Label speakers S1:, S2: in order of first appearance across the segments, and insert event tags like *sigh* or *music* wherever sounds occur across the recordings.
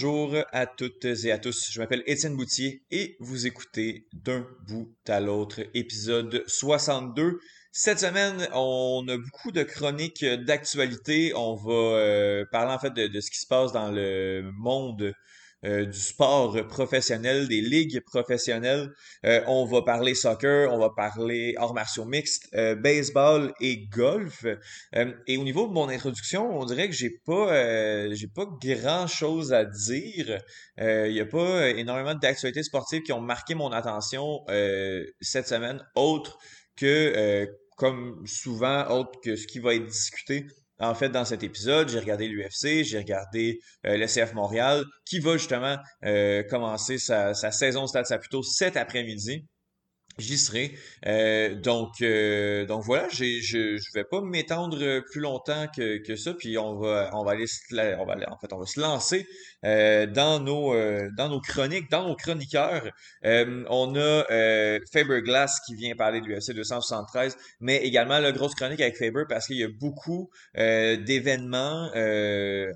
S1: Bonjour à toutes et à tous, je m'appelle Étienne Boutier et vous écoutez d'un bout à l'autre épisode 62. Cette semaine, on a beaucoup de chroniques d'actualité. On va euh, parler en fait de, de, ce qui se passe dans le monde euh, du sport professionnel, des ligues professionnelles. Euh, on va parler soccer, on va parler arts martiaux mixtes, euh, baseball et golf. et au niveau de mon introduction, on dirait que j'ai pas j'ai pas grand chose à dire. Il n'y a pas énormément d'actualités sportives qui ont marqué mon attention cette semaine, autre que comme souvent, autre que ce qui va être discuté en fait, dans cet épisode, j'ai regardé l'UFC, j'ai regardé euh, Montréal, qui va justement euh, commencer sa, sa saison Stade Saputo cet après-midi j'y serai. Euh, donc, euh, donc voilà, j'ai, je je vais pas m'étendre plus longtemps que, que ça, puis on va on va aller on va en fait on va se lancer euh, dans nos euh, dans nos chroniques, dans nos chroniqueurs. Euh, on a Faber Glass qui vient parler de l'UFC 273, mais également la grosse chronique avec Faber parce qu'il y a beaucoup d'événements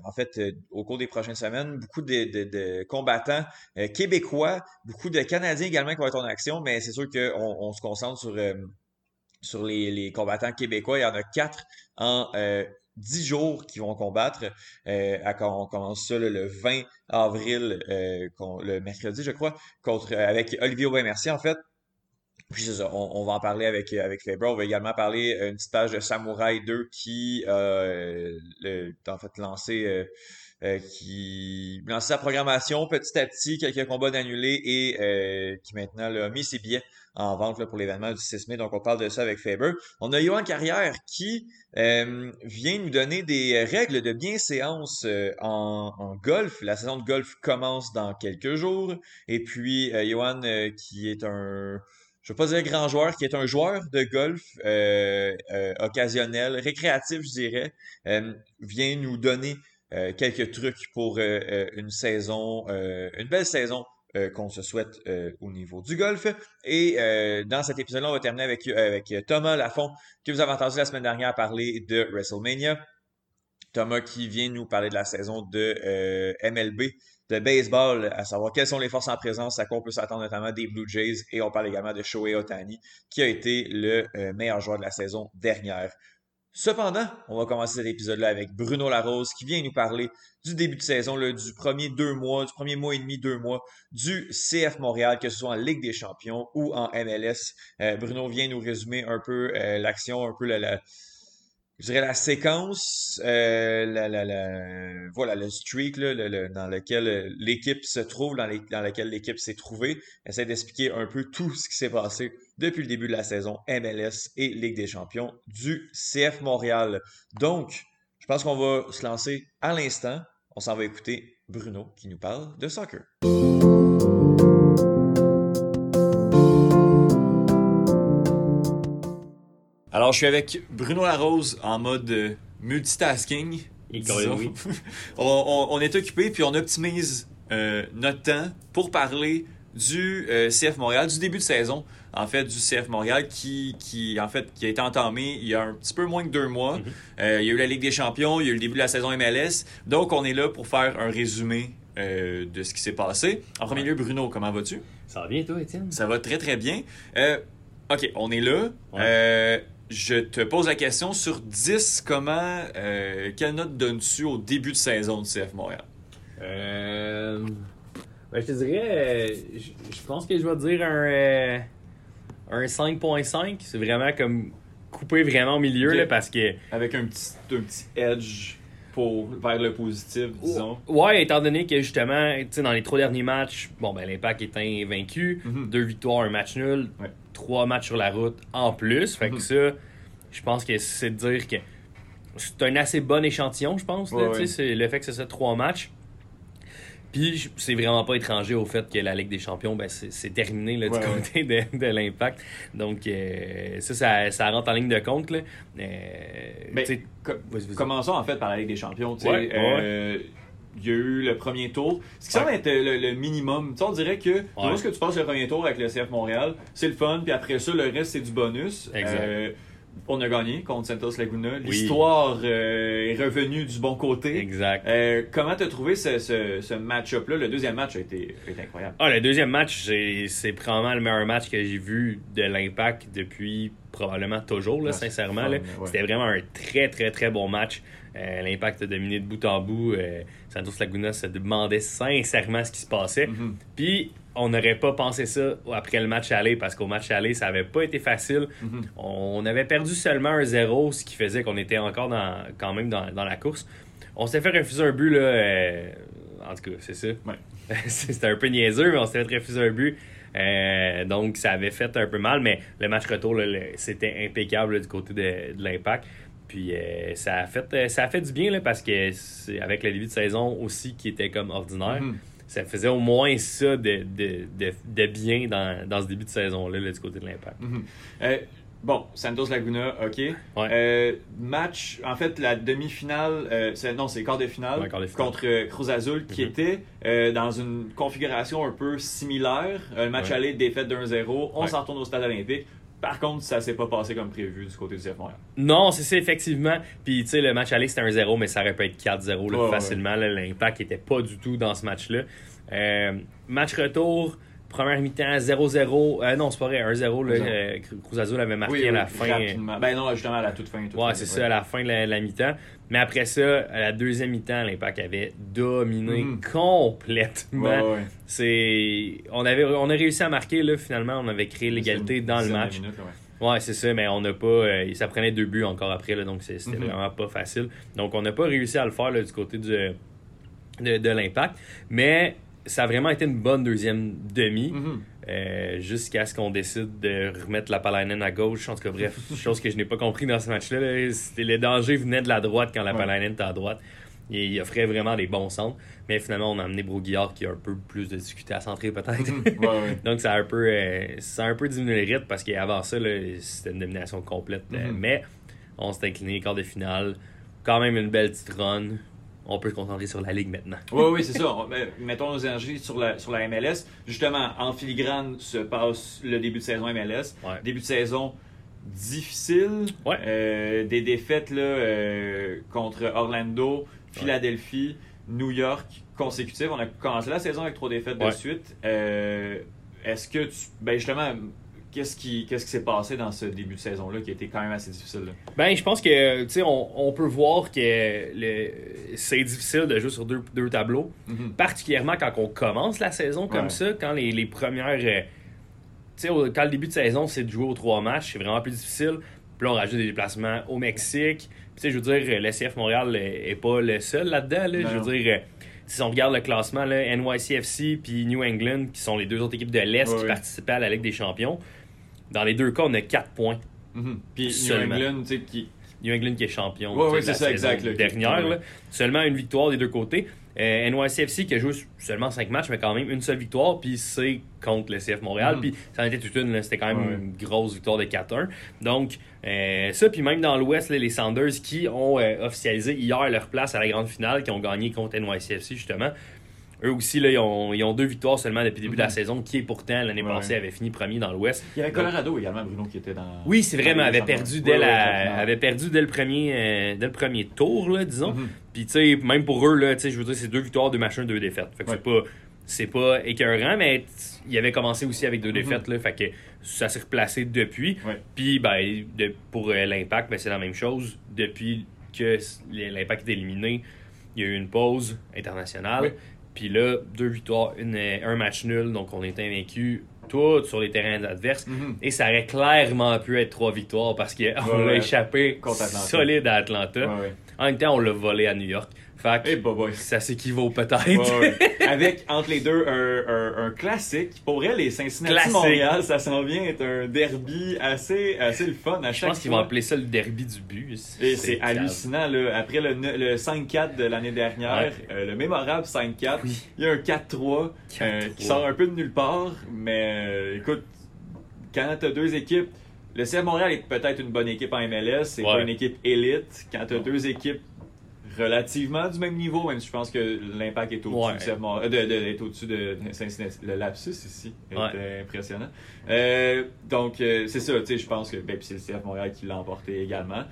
S1: en fait au cours des prochaines semaines, beaucoup de, de, de combattants québécois, beaucoup de Canadiens également qui vont être en action, mais c'est sûr que on, se concentre sur, euh, les, combattants québécois. Il y en a quatre en euh, dix jours qui vont combattre. Euh, on commence ça le 20 avril, le mercredi, je crois, avec Olivier Aubin-Mercier, en fait. Puis c'est ça, on, va en parler avec, avec. On va également parler une petite page de Samouraï 2 qui fait lancé euh, qui lance sa programmation petit à petit, quelques combats d'annulés et euh, qui maintenant a mis ses billets en vente pour l'événement du 6 mai. Donc on parle de ça avec Faber. On a Johan Carrière qui euh, vient nous donner des règles de bienséance en, en golf. La saison de golf commence dans quelques jours. Et puis Johan qui est un je veux pas dire grand joueur, qui est un joueur de golf occasionnel, récréatif, je dirais, vient nous donner quelques trucs pour euh, euh, une saison, une belle saison qu'on se souhaite au niveau du golf. Et dans cet épisode-là, on va terminer avec, avec Thomas Lafont, que vous avez entendu la semaine dernière parler de WrestleMania. Thomas qui vient nous parler de la saison de MLB, de baseball, à savoir quelles sont les forces en présence, à quoi on peut s'attendre notamment des Blue Jays. Et on parle également de Shohei Otani, qui a été le meilleur joueur de la saison dernière. Cependant, on va commencer cet épisode-là avec Bruno Larose qui vient nous parler du début de saison, là, du premier deux mois, du premier mois et demi, deux mois du CF Montréal, que ce soit en Ligue des Champions ou en MLS. Euh, Bruno vient nous résumer un peu euh, l'action, un peu la, je dirais la séquence, euh, voilà, le streak là, le, dans lequel l'équipe se trouve, dans, les, dans lequel l'équipe s'est trouvée. Essaie d'expliquer un peu tout ce qui s'est passé depuis le début de la saison MLS et Ligue des Champions du CF Montréal. Donc, je pense qu'on va se lancer à l'instant. On s'en va écouter Bruno qui nous parle de soccer. Alors, je suis avec Bruno Larose en mode euh, multitasking. *laughs* on, est occupé puis on optimise euh, notre temps pour parler du euh, CF Montréal, du début de saison, en fait, du CF Montréal qui, qui, en fait, qui a été entamé il y a un petit peu moins que deux mois. Mhm. il y a eu la Ligue des Champions, il y a eu le début de la saison MLS. Donc, on est là pour faire un résumé de ce qui s'est passé. En premier lieu, Bruno, comment vas-tu?
S2: Ça va bien, toi, Étienne?
S1: Ça va très, très bien. OK, on est là je te pose la question sur 10, comment, euh, quelle note donnes-tu au début de saison de CF Montréal?
S2: Euh, ben, je te dirais, euh, je, pense que je vais dire un, euh, un 5.5. C'est vraiment comme coupé vraiment au milieu là, parce que.
S1: Avec un petit, un petit edge pour, vers le positif, disons.
S2: Ouais, étant donné que justement, dans les trois derniers matchs, bon, ben, l'impact est invaincu, mhm. deux victoires, un match nul, trois matchs sur la route en plus. Fait que mhm. ça, je pense que c'est de dire que c'est un assez bon échantillon, je pense. C'est le fait que c'est trois matchs. Puis c'est vraiment pas étranger au fait que la Ligue des Champions, ben, c'est terminé là, du côté de, l'impact. Donc euh, ça, ça, rentre en ligne de compte. Là.
S1: Euh, commençons en fait par la Ligue des Champions. Euh, il y a eu le premier tour. Ce qui semble être le, minimum. on dirait que lorsque tu passes le premier tour avec le CF Montréal, c'est le fun, puis après ça, le reste, c'est du bonus.
S2: Exact.
S1: On a gagné contre Santos Laguna. L'histoire euh, est revenue du bon côté.
S3: Exact.
S1: Euh, comment t'as trouvé ce, ce, match-up-là? Le deuxième match a été, incroyable.
S3: Ah, le deuxième match, c'est probablement le meilleur match que j'ai vu de l'Impact depuis probablement toujours, là, sincèrement. C'était vraiment un très, très, très bon match. Euh, L'Impact a dominé de bout en bout. Santos Laguna se demandait sincèrement ce qui se passait. Mm-hmm. Puis on n'aurait pas pensé ça après le match aller parce qu'au match aller, ça n'avait pas été facile. Mhm. On avait perdu seulement un 0, ce qui faisait qu'on était encore dans, quand même dans, la course. On s'est fait refuser un but, là. Euh, en tout cas, c'est ça. *laughs* C'était un peu niaiseux, mais on s'est fait refuser un but. Euh, donc, ça avait fait un peu mal, mais le match retour, c'était impeccable du côté de, l'impact. Puis euh, ça, a fait, ça a fait du bien là, parce que avec le début de saison aussi qui était comme ordinaire. Mhm ça faisait au moins ça de, de, de, bien dans, dans, ce début de saison-là, du côté de l'impact.
S1: Mhm. Euh, bon, Santos Laguna, OK. Euh, match, en fait, la demi-finale, euh, non, c'est le quart de finale, contre Cruz Azul, qui mhm. était dans une configuration un peu similaire. Un match aller, défaite 1-0. On s'en retourne au stade olympique. Par contre, ça s'est pas passé comme prévu du côté du CF Montréal.
S3: Non, c'est ça, effectivement. Puis, tu sais, le match aller, c'était 1-0, mais ça aurait pu être 4-0 facilement. L'impact n'était pas du tout dans ce match-là. Euh, match retour, première mi-temps 0-0. Euh, non, c'est pas vrai, 1-0. Euh, Cruz Azul avait marqué à la fin.
S1: Ben non, justement à la toute fin.
S3: ouais, c'est ça, à la fin de la, mi-temps. Mais après ça, à la deuxième mi-temps, l'Impact avait dominé mm. complètement. c'est on avait on a réussi à marquer là finalement, on avait créé l'égalité dans le match. ouais, c'est ça, mais on n'a pas. Euh, ça prenait deux buts encore après, là, donc c'était mm-hmm. vraiment pas facile. Donc on n'a pas réussi à le faire du côté du, de, de l'impact. Mais ça a vraiment été une bonne deuxième demi. Mhm. Euh, jusqu'à ce qu'on décide de remettre la Palainen à gauche. En tout cas, bref, *laughs* chose que je n'ai pas compris dans ce match-là. les dangers venaient de la droite quand la Palainen était à droite. Et il offrait vraiment des bons centres. Mais finalement, on a amené Broguillard qui a un peu plus de difficulté à centrer, peut-être. Mhm. *laughs* Donc, ça a, un peu, euh, ça a un peu diminué le rythme parce qu'avant ça, c'était une domination complète. Mhm. mais on s'est incliné, quart de finale. Quand même une belle petite run on peut se concentrer sur la Ligue maintenant.
S1: oui, oui, c'est ça. Mettons nos énergies sur la, sur la MLS. Justement, en filigrane se passe le début de saison MLS. Début de saison difficile. Euh, des défaites là, euh, contre Orlando, Philadelphie, New York consécutives. On a commencé la saison avec trois défaites de suite. Euh, est-ce que tu. Ben justement, Qu'est-ce qui qu'est-ce qui s'est passé dans ce début de saison-là qui a été quand même assez difficile?
S3: Ben, je pense que, tu sais, on, on, peut voir que c'est difficile de jouer sur deux, deux tableaux, mm-hmm. particulièrement quand on commence la saison comme ça, quand les, les premières. Euh, tu sais, quand le début de saison, c'est de jouer aux trois matchs, c'est vraiment plus difficile. Puis là, on rajoute des déplacements au Mexique. Puis, tu sais, je veux dire, l'SCF Montréal n'est pas le seul là-dedans. Là. Je veux dire, si on regarde le classement, là, NYCFC puis New England, qui sont les deux autres équipes de l'Est qui participaient à la Ligue des Champions, dans les deux cas, on a 4 points.
S1: Mhm. Puis New England, tu sais, qui.
S3: New England qui est champion.
S1: Oui, oui, c'est ça, exact.
S3: Dernière, seulement une victoire des deux côtés. Euh, NYCFC qui a joué seulement 5 matchs, mais quand même une seule victoire, puis c'est contre le CF Montréal. Mhm. Puis ça en était toute une, c'était quand même une grosse victoire de 4-1. Donc, euh, ça, puis même dans l'Ouest, les Sanders qui ont euh, officialisé hier leur place à la grande finale, qui ont gagné contre NYCFC justement. Eux aussi, là, ils, ont, ils ont deux victoires seulement depuis le début de la mhm. saison, qui est pourtant l'année passée avait fini premier dans l'Ouest.
S1: Il y avait Colorado également, Bruno, qui était dans.
S3: Oui, c'est vrai, mais avait perdu, dès la, avait perdu dès le premier, euh, dès le premier tour, là, disons. Mhm. Puis, tu sais, même pour eux, là, je veux dire, c'est deux victoires, deux matchs, deux défaites. Fait que c'est pas c'est pas écœurant, mais il avait commencé aussi avec deux mhm. défaites, là, fait que ça s'est replacé depuis. Puis ben, pour euh, l'impact, ben, c'est la même chose. Depuis que l'impact est éliminé, il y a eu une pause internationale. Puis là, deux victoires, une, un match nul, donc on est invaincu tout sur les terrains adverses. Mhm. Et ça aurait clairement pu être trois victoires parce qu'on a échappé solide à Atlanta. En même temps, on l'a volé à New York. Fait ça s'équivaut peut-être. *laughs*
S1: Avec, entre les deux, un, un, classique. Pour elle, les Cincinnati Montréal, ça s'en vient être un derby assez, assez le fun à chaque
S3: Je pense qu'ils vont appeler ça le derby du but.
S1: Et c'est hallucinant. Là. Après le, le 5-4 de l'année dernière, euh, le mémorable 5-4, il y a un 4-3 euh, qui sort un peu de nulle part. Mais euh, écoute, quand tu as deux équipes, le CF Montréal est peut-être une bonne équipe en MLS, c'est pas une équipe élite. Quand tu as deux équipes relativement du même niveau, même si je pense que l'impact est au-dessus
S3: ouais.
S1: de, de, est au-dessus de, Le lapsus ici est impressionnant. Euh, donc, euh, c'est ça, tu sais, je pense que ben, c'est le CF Montréal qui l'a emporté également.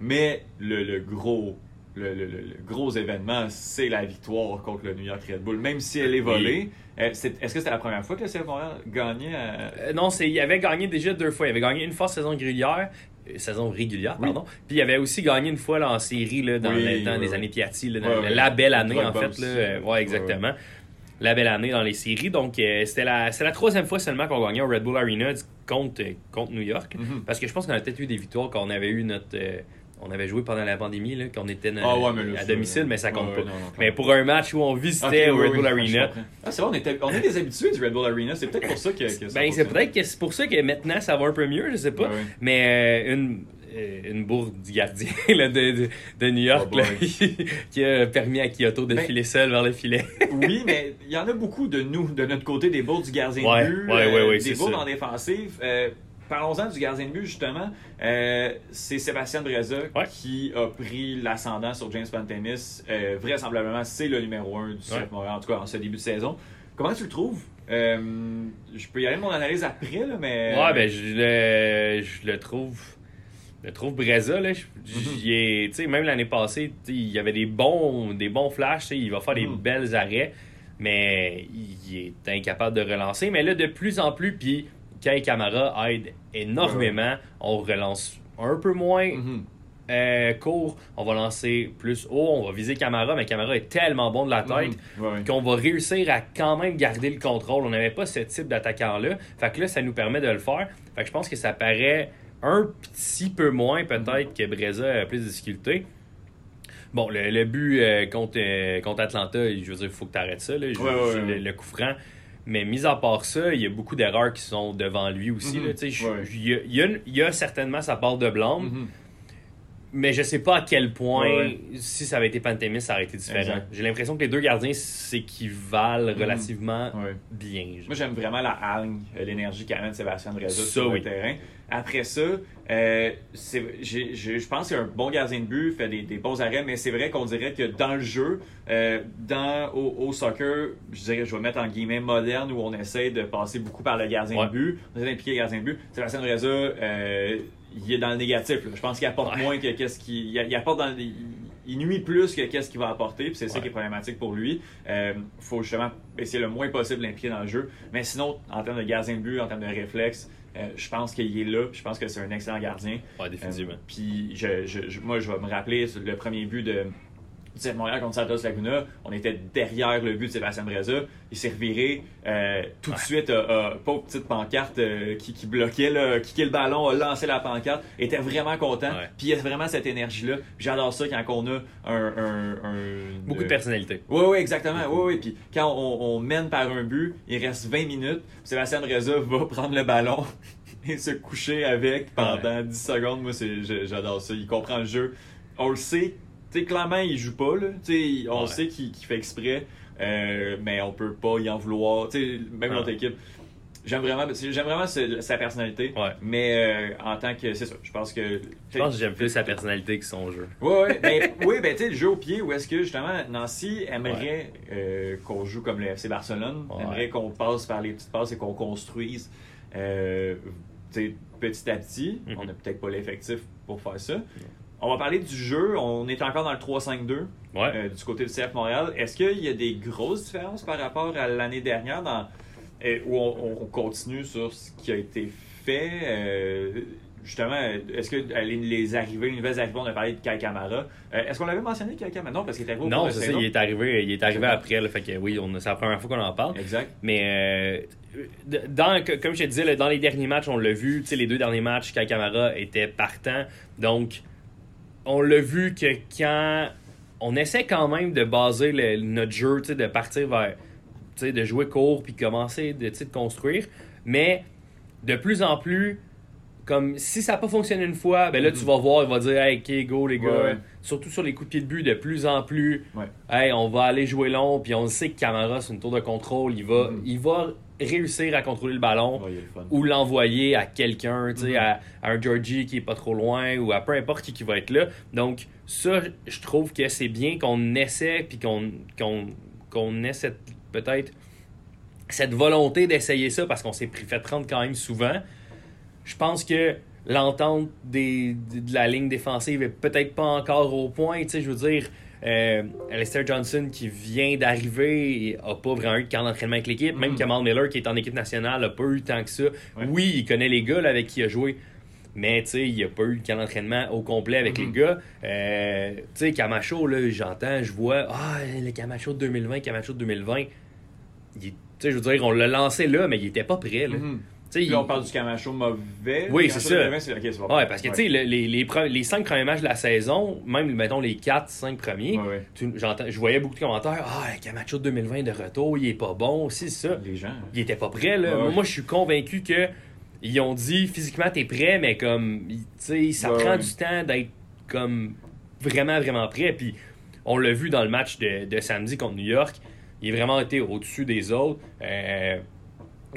S1: Mais le, le gros le, le, le, gros événement, c'est la victoire contre le New York Red Bull, même si elle est volée. Euh, est-ce que c'était la première fois que le CF Montréal gagnait
S3: euh, Non, il avait gagné déjà deux fois. Il avait gagné une fois saison régulière, euh, saison régulière, pardon. Puis il avait aussi gagné une fois là, en série là, dans, les années Piatti, la belle année en fait. Là, ouais, exactement. La belle année dans les séries. Donc c'était la, la troisième fois seulement qu'on gagnait au Red Bull Arena contre, contre New York. Mm-hmm. Parce que je pense qu'on a peut-être eu des victoires quand on avait eu notre on avait joué pendant la pandémie, là, qu'on était ah à domicile, mais ça compte pas. mais pour un match où on visitait au Red Bull Arena.
S1: Ah, c'est vrai, on, était, on est des habitués du Red Bull Arena. C'est peut-être pour ça que, que
S3: Ben, c'est peut-être que c'est pour ça que maintenant ça va un peu mieux, je sais pas. Mais euh, une euh, une bourde du gardien *laughs* là, de, de, New York oh, là, *laughs* qui a permis à Kyoto de ben, filer seul vers le filet. *laughs*
S1: oui, mais il y en a beaucoup de nous, de notre côté, des bourdes du gardien
S3: de
S1: but,
S3: ouais, euh,
S1: des bourdes en défensive. Euh, Parlons-en du gardien de but, justement. Euh, c'est Sébastien Breza qui a pris l'ascendant sur James Pantemis. Euh, vraisemblablement, c'est le numéro 1 du CF Montréal, en tout cas en ce début de saison. Comment tu le trouves? Euh, je peux y aller de mon analyse après, là, mais...
S3: Ouais, ben, je le, je le trouve... Je le trouve Breza, là, mm-hmm. même l'année passée, il y avait des bons, des bons flashs, il va faire des mm-hmm. belles arrêts, mais il est incapable de relancer. Mais là, de plus en plus, puis Kai Camara aide énormément. On relance un peu moins mhm. euh, court, on va lancer plus haut, on va viser Camara, mais Camara est tellement bon de la tête mhm. qu'on va réussir à quand même garder le contrôle. On n'avait pas ce type d'attaquant-là. Fait que là, ça nous permet de le faire. Fait que je pense que ça paraît un petit peu moins peut-être que Breza a plus de difficultés. Bon, le, but euh, contre, euh, contre Atlanta, je veux dire, il faut que tu arrêtes ça. le, coup franc. Mais mis à part ça, il y a beaucoup d'erreurs qui sont devant lui aussi. il, y a, certainement sa part de blâme. Mhm. Mais je sais pas à quel point, si ça avait été Pantémis, ça aurait été différent. J'ai l'impression que les deux gardiens s'équivalent mhm. relativement bien.
S1: Moi, j'aime vraiment la hargne, euh, l'énergie qu'amène Sébastien Reza sur le terrain. Après ça, euh, je pense qu'il a un bon gardien de but, fait des, bons arrêts, mais c'est vrai qu'on dirait que dans le jeu, euh, dans, au, soccer, je dirais, je vais mettre en guillemets moderne, où on essaie de passer beaucoup par le gardien de but, on essaie d'impliquer le gardien de but. Sébastien Reza, euh, il est dans le négatif. Je pense qu'il apporte moins que qu'est-ce qu'il. Il, apporte dans il nuit plus que qu'est-ce qu'il va apporter, puis c'est ça qui est problématique pour lui. Il euh, faut justement essayer le moins possible d'impliquer dans le jeu. Mais sinon, en termes de gardien de but, en termes de réflexe, euh, je pense qu'il est là. Je pense que c'est un excellent gardien.
S3: Ouais, définitivement.
S1: Euh, puis moi, je vais me rappeler le premier but de de Montréal contre Santos Laguna, on était derrière le but de Sébastien Breza. Il s'est reviré euh, tout de suite, euh, pas aux petites pancartes euh, qui, qui bloquait, là, le ballon, a lancé la pancarte, était vraiment content. Puis il y a vraiment cette énergie-là. J'adore ça quand on a un.
S3: Beaucoup de personnalité.
S1: Oui, oui, exactement. Oui, oui. Puis quand on, mène par un but, il reste 20 minutes. Sébastien Breza va *laughs* prendre le ballon *laughs* et se coucher avec pendant 10 secondes. Moi, j'adore ça. Il comprend le jeu. On le sait sais, clairement, il joue pas. Là. on sait qu'il fait exprès, euh, mais on peut pas y en vouloir. même notre équipe. J'aime vraiment, j'aime vraiment sa personnalité, mais euh, en tant que. C'est ça, je pense que.
S3: Je pense que j'aime plus sa personnalité que son jeu.
S1: Ouais, ben, *laughs* oui, ben, tu sais, le jeu au pied, où est-ce que justement Nancy aimerait euh, qu'on joue comme le FC Barcelone, aimerait qu'on passe par les petites passes et qu'on construise petit à petit. Mm-hmm. On n'a peut-être pas l'effectif pour faire ça. On va parler du jeu. On est encore dans le 3-5-2 euh, du côté du CF Montréal. Est-ce qu'il y a des grosses différences par rapport à l'année dernière dans, euh, où on, continue sur ce qui a été fait? Euh, justement, est-ce que les arrivées, les nouvelles arrivées, on a parlé de Kai Kamara. est-ce qu'on l'avait mentionné, Kai Kamara? Non, parce qu'il est arrivé au
S3: Non, c'est ça, il est arrivé, il est arrivé après. Là, fait que oui, c'est la première fois qu'on en parle.
S1: Exact.
S3: Mais dans, comme je te disais, dans les derniers matchs, on l'a vu. Les deux derniers matchs, Kai Kamara était partant. Donc, on l'a vu que quand on essaie quand même de baser notre jeu, de partir vers, de jouer court puis commencer de, de construire, mais de plus en plus, comme si ça n'a pas fonctionné une fois, ben là tu mm-hmm. vas voir, il va dire Hey, ok, go les gars. Surtout sur les coups de pied de but, de plus en plus. Hey, on va aller jouer long, puis on sait que Camara, c'est une tour de contrôle. Il va, mm-hmm. il va réussir à contrôler le ballon
S1: Ouais, le
S3: ou l'envoyer à quelqu'un,
S1: Mhm.
S3: à, à un Georgie qui est pas trop loin ou à peu importe qui, qui va être là. Donc, ça, je trouve que c'est bien qu'on essaie puis qu'on ait cette peut-être cette volonté d'essayer ça parce qu'on s'est pris fait prendre quand même souvent. Je pense que l'entente des, de la ligne défensive est peut-être pas encore au point. Tu sais, je veux dire, euh, Alistair Johnson qui vient d'arriver a pas vraiment eu de camp d'entraînement avec l'équipe. Même
S1: Mhm.
S3: Kamal Miller qui est en équipe nationale a pas eu tant que ça.
S1: Ouais.
S3: Oui, il connaît les gars là, avec qui il a joué. Mais tu sais, il a pas eu le camp d'entraînement au complet avec les gars. Euh, tu sais, Camacho, là, j'entends, je vois, ah, le Camacho de 2020, Camacho de 2020. Il est- Tu sais, je veux dire, on l'a lancé là, mais il était pas prêt. Là.
S1: Mhm. Puis là, on parle du Camacho mauvais.
S3: Oui, c'est ça.
S1: de mauvais, c'est- ok, c'est bon.
S3: Ouais, parce que tu sais, le- les, les, les cinq premiers matchs de la saison, même, mettons, les 4, 5 premiers,
S1: Ouais,
S3: tu- je voyais beaucoup de commentaires. Ah, le Camacho de 2020 de retour, il est pas bon, c'est ça.
S1: Les gens.
S3: Il était pas prêt, là. Moi, je suis convaincu que ils ont dit physiquement, t'es prêt, mais comme, tu sais, ça prend du temps d'être comme vraiment, vraiment prêt. Puis on l'a vu dans le match de, de samedi contre New York. Il a vraiment été au-dessus des autres. Euh,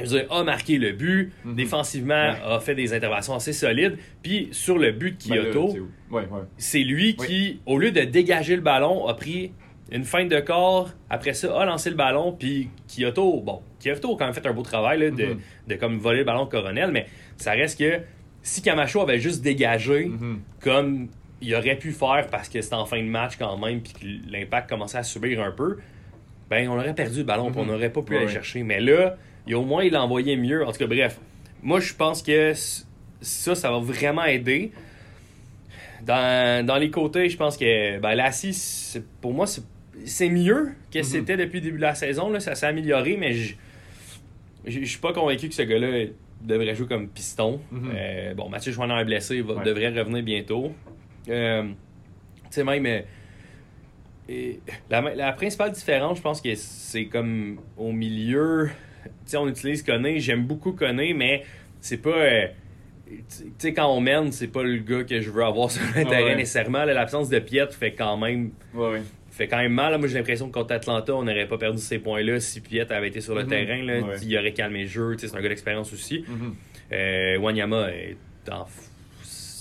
S3: dire, a marqué le but.
S1: Mhm.
S3: Défensivement,
S1: Ouais.
S3: a fait des interventions assez solides. Puis sur le but de
S1: Ben
S3: Kyoto,
S1: c'est où? Ouais, ouais.
S3: c'est lui qui, au lieu de dégager le ballon, a pris une feinte de corps. Après ça, a lancé le ballon. Puis Kyoto, bon, Kyoto a quand même fait un beau travail là, de,
S1: Mhm.
S3: de comme voler le ballon de Coronel. Mais ça reste que si Camacho avait juste dégagé
S1: Mhm.
S3: comme il aurait pu faire parce que c'était en fin de match quand même, puis que l'impact commençait à subir un peu, ben on aurait perdu le ballon, puis on n'aurait pas pu aller chercher. Mais là, a au moins il envoyé mieux. En tout cas, bref, moi je pense que ça, ça va vraiment aider. Dans, dans les côtés, je pense que ben, Lassie, c'est- pour moi, c'est- mieux que
S1: Mhm.
S3: c'était depuis le début de la saison. Là, ça s'est amélioré, mais je je je suis pas convaincu que ce gars-là devrait jouer comme piston.
S1: Mhm.
S3: Euh, bon, Mathieu Chouinard est blessé, il va-
S1: Ouais.
S3: devrait revenir bientôt. Euh, tu sais, même. euh, et la, la principale différence, je pense que c'est comme au milieu. Sais, on utilise Koné. J'aime beaucoup Koné, mais c'est pas. euh, tu sais, quand on mène, c'est pas le gars que je veux avoir *laughs* sur le
S1: Ah
S3: terrain
S1: ouais.
S3: nécessairement. L'absence de Piet fait quand même
S1: Ouais,
S3: fait quand même mal. là. Moi, j'ai l'impression que contre Atlanta, on n'aurait pas perdu ces points-là si Piet avait été sur le
S1: Mhm.
S3: terrain. Là,
S1: Ouais.
S3: Il aurait calmé le jeu. C'est un gars d'expérience aussi.
S1: Mhm.
S3: Euh, Wanyama est en...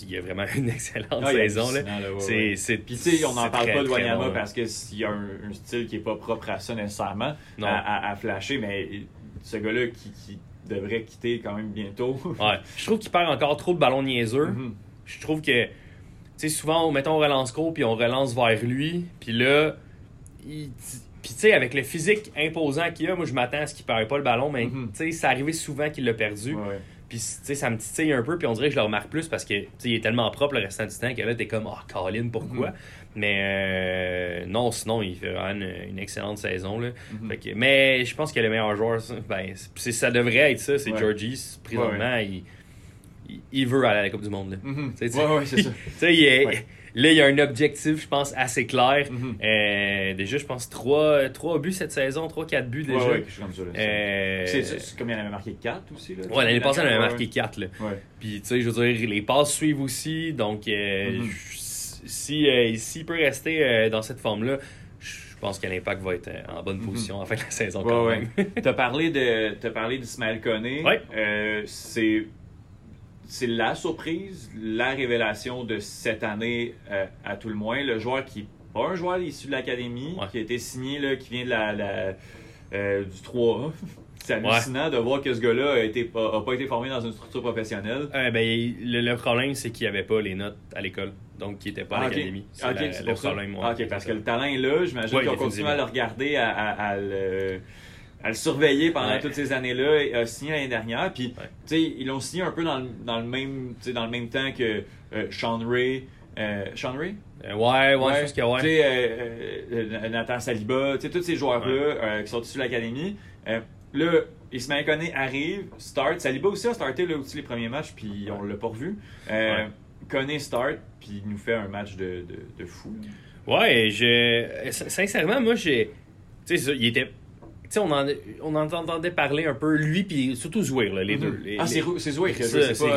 S3: Il a vraiment une excellente
S1: Ah,
S3: saison. Là.
S1: hallucinant, là, ouais,
S3: C'est,
S1: ouais.
S3: c'est,
S1: Puis, tu sais, on n'en parle
S3: très,
S1: pas de Wanyama
S3: bon,
S1: parce qu'il y a un, un style qui est pas propre à ça nécessairement,
S3: Non.
S1: à, à- à flasher, mais ce gars-là qui, qui devrait quitter quand même bientôt. *laughs*
S3: Ouais. Je trouve qu'il perd encore trop de ballons niaiseux.
S1: Mhm.
S3: Je trouve que, tu sais, souvent, mettons, on relance court, puis on relance vers lui, puis là, il- puis tu sais, avec le physique imposant qu'il a, moi, je m'attends à ce qu'il ne perde pas le ballon, mais
S1: Mhm.
S3: tu sais, c'est arrivé souvent qu'il l'a perdu.
S1: Ouais.
S3: Puis, tu sais, ça me titille un peu, puis on dirait que je le remarque plus parce que, tu sais, il est tellement propre le restant du temps que là, t'es comme, ah, Colin, pourquoi?
S1: Mhm.
S3: Mais euh, non, sinon, il fait vraiment une, une excellente saison, là.
S1: Mhm.
S3: Fait que- mais je pense que le meilleur joueur, ça, ben, c'est- ça devrait être ça, c'est
S1: Ouais.
S3: Georgie. Présentement,
S1: Ouais,
S3: il, il, il veut aller à la Coupe du Monde, là.
S1: Ouais, ouais, c'est ça. *laughs*
S3: Il est-
S1: Ouais.
S3: là, il y a un objectif, je pense, assez clair.
S1: Mhm.
S3: Euh, déjà, je pense, 3, trois buts cette saison, 3-4 buts déjà.
S1: Ouais, ouais.
S3: Euh,
S1: C'est comme il en avait marqué 4 aussi. Là,
S3: Ouais, l'année passée, on avait
S1: Ouais,
S3: marqué 4. Là.
S1: Ouais.
S3: Puis, tu sais, je veux dire, les passes suivent aussi. Donc, euh,
S1: Mhm.
S3: je- si, euh, s'il peut rester euh, dans cette forme-là, je pense que l'impact va être euh, en bonne position en fin de la saison
S1: Ouais,
S3: quand
S1: ouais.
S3: même. *laughs*
S1: T'as parlé de t'as parlé d'Ismaël Koné.
S3: Ouais.
S1: Euh, c'est c'est la surprise, la révélation de cette année à tout le moins. Le joueur qui pas un joueur issu de l'académie, qui a été signé là, qui vient de la, la, du 3A. *laughs* C'est hallucinant de voir que ce gars-là a, été, a, a pas été formé dans une structure professionnelle.
S3: Euh, ben, le, le problème, c'est qu'il n'y avait pas les notes à l'école. Donc, il n'était pas à
S1: Ah,
S3: l'académie. C'est le problème. ouais.
S1: Ah, ok, parce que le talent est là. J'imagine
S3: Ouais,
S1: qu'on continue à le regarder, à, à- à le, à le surveiller pendant
S3: Ouais.
S1: toutes ces années-là. Il a signé l'année dernière. Puis,
S3: Ouais.
S1: ils l'ont signé un peu dans le, dans le même, dans le même temps que euh, Sean Ray. Euh, Sean Ray?
S3: Euh, ouais, ouais, je pense que
S1: Tu
S3: ouais.
S1: sais, Nathan Saliba, tu sais, tous ces joueurs-là
S3: Ouais.
S1: qui sont issus de l'académie. Là, Ismaël Koné arrive, start. Saliba aussi a starté là, aussi les premiers matchs, puis on l'a pas revu. Koné start, puis il nous fait un match de, de, de fou.
S3: Ouais, je. sin- Sincèrement, moi, j'ai. Tu sais, il était. Tu sais, on en, on en entendait parler un peu, lui, puis surtout Zouir, là, les deux. Les-
S1: ah,
S3: les-
S1: c'est c'est Zouir qui
S3: c'est Zouir,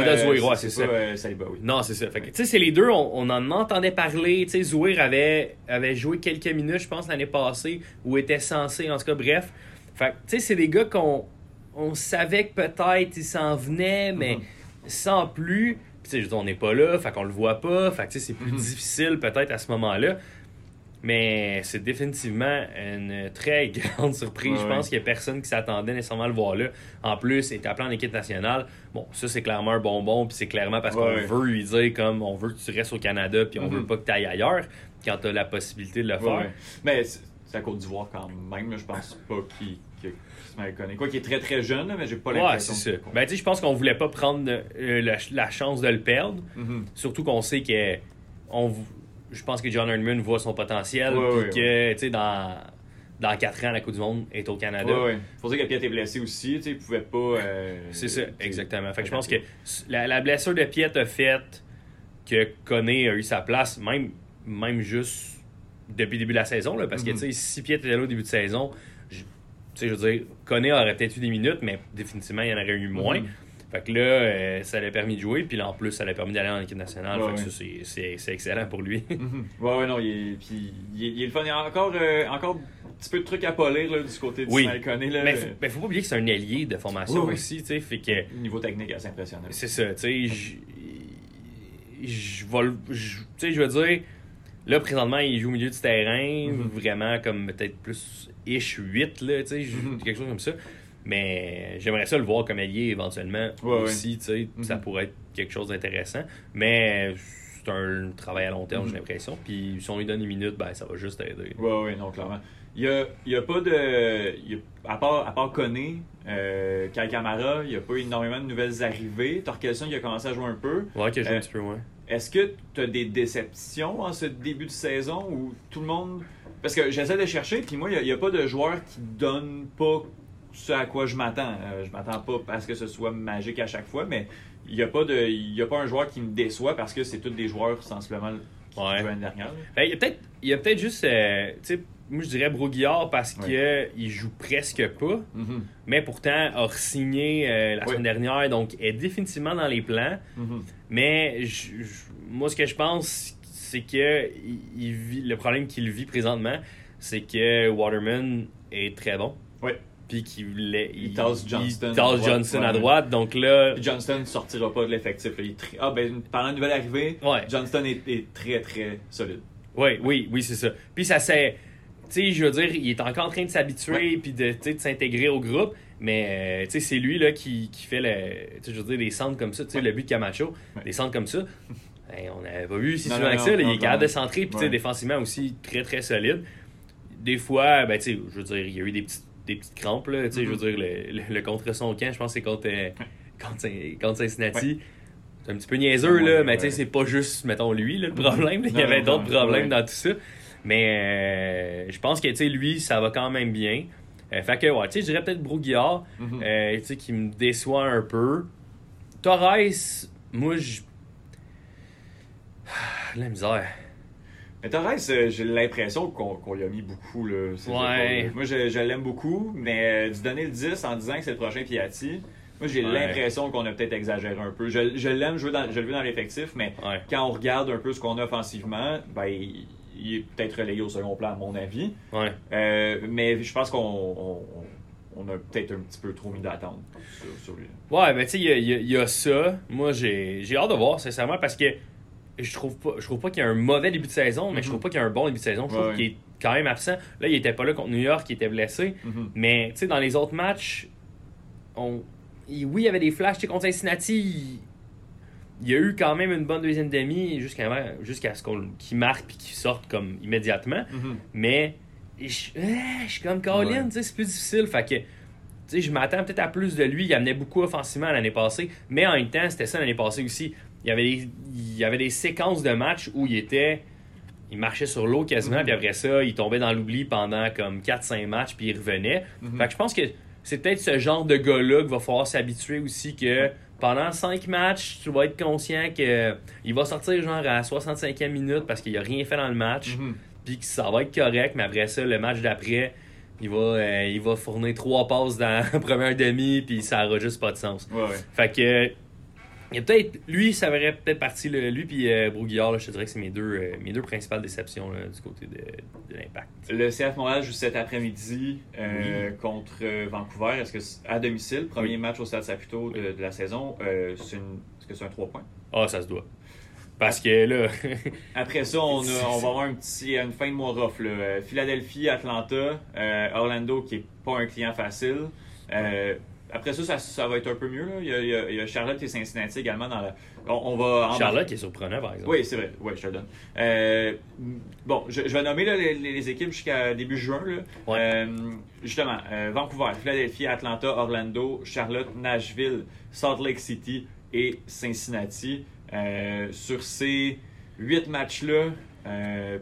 S3: ouais, c'est ça.
S1: Saliba, oui.
S3: Non, c'est ça. Fait que, tu sais, c'est les deux, on, on en entendait parler. Tu sais, Zouir avait, avait joué quelques minutes, je pense, l'année passée, ou était censé, en tout cas, bref. Fait que, tu sais, c'est des gars qu'on on savait que peut-être il s'en venait, mais
S1: Mhm.
S3: sans plus. Tu sais, on n'est pas là, fait qu'on le voit pas. Fait que, c'est plus
S1: Mhm.
S3: difficile peut-être à ce moment-là. Mais c'est définitivement une très *laughs* grande surprise.
S1: Ouais,
S3: je pense qu'il n'y a personne qui s'attendait nécessairement à le voir là. En plus, il est appelé en équipe nationale. Bon, ça, c'est clairement un bonbon. Puis c'est clairement parce
S1: Ouais,
S3: qu'on veut lui dire comme on veut que tu restes au Canada. Puis on
S1: Mhm.
S3: veut pas que tu ailles ailleurs quand tu as la possibilité de le faire.
S1: Mais c'est à Côte d'Ivoire quand même, je pense pas qu'il Quoi qu'il est très très jeune, mais j'ai pas
S3: Ouais,
S1: l'impression.
S3: c'est ça. Ben, tu sais, je pense qu'on voulait pas prendre euh, la, la chance de le perdre.
S1: Mhm.
S3: Surtout qu'on sait que. On, je pense que John Herdman voit son potentiel.
S1: Ouais,
S3: puis
S1: ouais,
S3: que, tu sais, dans, dans 4 ans, la Coupe du Monde est au Canada.
S1: Ouais, ouais. Faut dire que Piet est blessé aussi, tu sais, il pouvait pas. euh,
S3: C'est ça, exactement. Fait que je pense que la, la blessure de Piet a fait que Koné a eu sa place, même, même juste depuis le début de la saison. Là, parce que
S1: Mhm.
S3: tu sais, si Piet était là au début de saison, sais, je veux dire, Koné aurait peut-être eu des minutes, mais définitivement, il y en aurait eu moins.
S1: Mhm.
S3: Fait que là, euh, ça l'a permis de jouer, puis là, en plus, ça l'a permis d'aller en équipe nationale.
S1: Ouais,
S3: fait que
S1: ouais.
S3: ça, c'est- excellent pour lui.
S1: Mhm. Ouais, ouais, non, il est, puis, il est, il est le fun. Il y a encore, euh, encore un petit peu de trucs à polir là, du côté de
S3: Oui.
S1: Là.
S3: mais, faut, mais faut pas oublier que c'est un allié de formation
S1: Oui, oui.
S3: aussi, tu sais. Fait que
S1: Niveau technique assez impressionnant.
S3: C'est ça, tu sais, je vais le- je- tu sais, je veux dire, là, présentement, il joue au milieu du terrain,
S1: Mhm.
S3: vraiment comme peut-être plus ish 8, là, tu sais,
S1: Mhm.
S3: quelque chose comme ça. Mais j'aimerais ça le voir comme allié éventuellement
S1: Ouais,
S3: aussi, tu sais, ça
S1: Mhm.
S3: pourrait être quelque chose d'intéressant. Mais c'est un travail à long terme,
S1: Mhm.
S3: j'ai l'impression. Puis si on lui donne une minute, ben ça va juste aider.
S1: Ouais, ouais, non, clairement. Il y a, y a pas de. y a- à part, à part Koné, euh, Kamara, il n'y a pas énormément de nouvelles arrivées. Torkelson, il a commencé à jouer un peu.
S3: Ouais, que je joue
S1: Euh,
S3: un petit peu, ouais.
S1: Est-ce que tu as des déceptions en ce début de saison où tout le monde. Parce que j'essaie de chercher, puis moi, il n'y a, pas de joueur qui donne pas ce à quoi je m'attends. Euh, je m'attends pas à ce que ce soit magique à chaque fois, mais il n'y a, pas de- il y a pas un joueur qui me déçoit parce que c'est tous des joueurs sensiblement qui
S3: Ouais.
S1: l'année dernière.
S3: Ben, il y a peut-être il y a peut-être juste euh, moi je dirais Broguillard parce qu'il joue presque pas
S1: Mhm,
S3: mais pourtant a signé euh, la
S1: Oui.
S3: semaine dernière donc est définitivement dans les plans
S1: mhm.
S3: mais je- moi ce que je pense c'est que il, il vit le problème qu'il vit présentement c'est que Waterman est très bon
S1: Ouais.
S3: puis qu'il voulait
S1: Il tasse Johnston
S3: il
S1: à
S3: tasse
S1: droite,
S3: Johnson à
S1: ouais.
S3: droite donc là
S1: Puis Johnston ne sortira pas de l'effectif. Il Ah, ben, parlant de nouvelle arrivée,
S3: Ouais.
S1: Johnston est, est très, très solide.
S3: Oui, oui, oui, c'est ça. Puis ça c'est. Tu sais, je veux dire, il est encore en train de s'habituer puis de, de s'intégrer au groupe. Mais, euh, tu sais, c'est lui là, qui, qui fait le. Tu sais, je veux dire, des centres comme ça. Tu sais,
S1: Ouais.
S3: le but de Camacho,
S1: Ouais.
S3: des centres comme ça. Ben, on n'avait pas vu si
S1: Non,
S3: souvent
S1: non,
S3: que ça.
S1: non,
S3: là, il est capable de centrer. Puis,
S1: Ouais.
S3: défensivement aussi, très, très solide. Des fois, ben, je veux dire, il y a eu des petites, des petites crampes. Là, je veux
S1: Mhm.
S3: dire, le, le, le contre son camp, je pense que c'est contre, euh, contre, contre Cincinnati. C'est un petit peu niaiseux, là, mais sais, c'est pas juste, mettons, lui, là, le problème. là. Il y avait d'autres problèmes dans tout ça. Mais euh, je pense que, tu sais, lui, ça va quand même bien. Euh, fait que, ouais, tu sais, je dirais peut-être Broguillard, euh, tu sais, qui me déçoit un peu. Torres, moi, je. La misère.
S1: Mais Torres, euh, j'ai l'impression qu'on qu'on lui a mis beaucoup. Là,
S3: Ouais.
S1: Moi, je, je l'aime beaucoup, mais euh, du donner le 10 en disant que c'est le prochain Piatti, moi, j'ai
S3: Ouais.
S1: l'impression qu'on a peut-être exagéré un peu. Je, je l'aime, dans- je le veux dans l'effectif, mais
S3: Ouais.
S1: quand on regarde un peu ce qu'on a offensivement, ben, il, il est peut-être relayé au second plan, à mon avis.
S3: Ouais.
S1: Euh, mais je pense qu'on on, on- on a peut-être un petit peu trop mis d'attente sur, sur lui.
S3: Ouais, ben tu sais, il y a- il y, a- il y a ça. Moi, j'ai j'ai hâte de voir, sincèrement, parce que je trouve pas, je trouve pas qu'il y a un mauvais début de saison, mais je
S1: Mhm.
S3: trouve pas qu'il y a un bon début de saison. Je trouve
S1: Ouais.
S3: qu'il est quand même absent. Là, il était pas là contre New York, il était blessé.
S1: Mhm.
S3: Mais tu sais, dans les autres matchs, on... il- oui, il y avait des flashs. Contre Cincinnati, il... il y a eu quand même une bonne deuxième demi jusqu'à jusqu'à ce qu'on qu'il marque puis qu'il sorte comme immédiatement.
S1: Mhm.
S3: Mais je, ah, je suis comme Colin,
S1: Ouais.
S3: tu sais, c'est plus difficile. Fait que, je m'attends peut-être à plus de lui. Il amenait beaucoup offensivement l'année passée. Mais en même temps, c'était ça l'année passée aussi. Il y avait des, il y avait des séquences de matchs où il était. Il marchait sur l'eau quasiment,
S1: Mhm.
S3: puis après ça, il tombait dans l'oubli pendant comme 4-5 matchs, puis il revenait.
S1: Mhm.
S3: Fait que je pense que c'est peut-être ce genre de gars-là qu'il va falloir s'habituer aussi que pendant 5 matchs, tu vas être conscient que il va sortir genre à 65e minute parce qu'il a rien fait dans le match
S1: Mhm.
S3: puis que ça va être correct, mais après ça, le match d'après, il va, euh, il va fournir trois passes dans *laughs* la première demi, puis ça aura juste pas de sens.
S1: Ouais, ouais.
S3: Fait que, Il peut-être, lui, ça aurait peut-être parti, lui puis euh, je te dirais que c'est mes deux, euh, mes deux principales déceptions du côté de, de l'impact.
S1: Le CF Montréal joue cet après-midi euh, contre euh, Vancouver. Est-ce que à domicile, premier match au Stade Saputo de, de la saison, est-ce que c'est un 3 points?
S3: Ah, ça se doit. Parce que là. *laughs*
S1: Après ça, on, va avoir un petit, une fin de mois rough. Là. Philadelphie, Atlanta, Orlando qui est pas un client facile. Après ça, ça, va être un peu mieux. Là. Il, y a, Charlotte et Cincinnati également dans la. On, va
S3: Charlotte qui est surprenant, par exemple.
S1: Oui, c'est vrai. Oui, je te le donne. Euh, bon, je, vais nommer les, équipes jusqu'à début juin. Euh, justement, euh, Vancouver, Philadelphie, Atlanta, Orlando, Charlotte, Nashville, Salt Lake City et Cincinnati. sur ces huit matchs-là,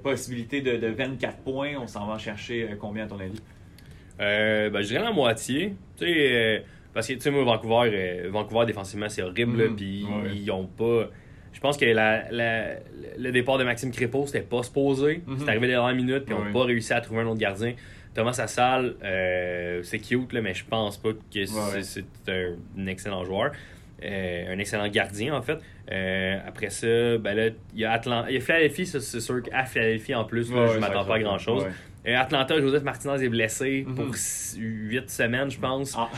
S1: possibilité de, de, 24 points, on s'en va chercher combien à ton avis?
S3: ben, je dirais la moitié. Tu sais, parce que, tu sais, moi, Vancouver, euh, Vancouver défensivement, c'est horrible. Mm. Puis ils ont pas. Je pense que la, le départ de Maxime Crépeau, c'était pas supposé. Mm-hmm. C'est arrivé dans la minute, puis ils n'ont pas réussi à trouver un autre gardien. Thomas Assal, euh, c'est cute, là, mais je pense pas que c'est un, excellent joueur. Euh, un excellent gardien, en fait. après ça, ben là, il y a Atlanta. Il y a Philadelphie, c'est sûr qu'à Philadelphie, en plus, là, je m'attends pas à grand-chose. Euh, Atlanta, Joseph Martinez est blessé mhm. pour 8 semaines, je pense.
S1: Ah,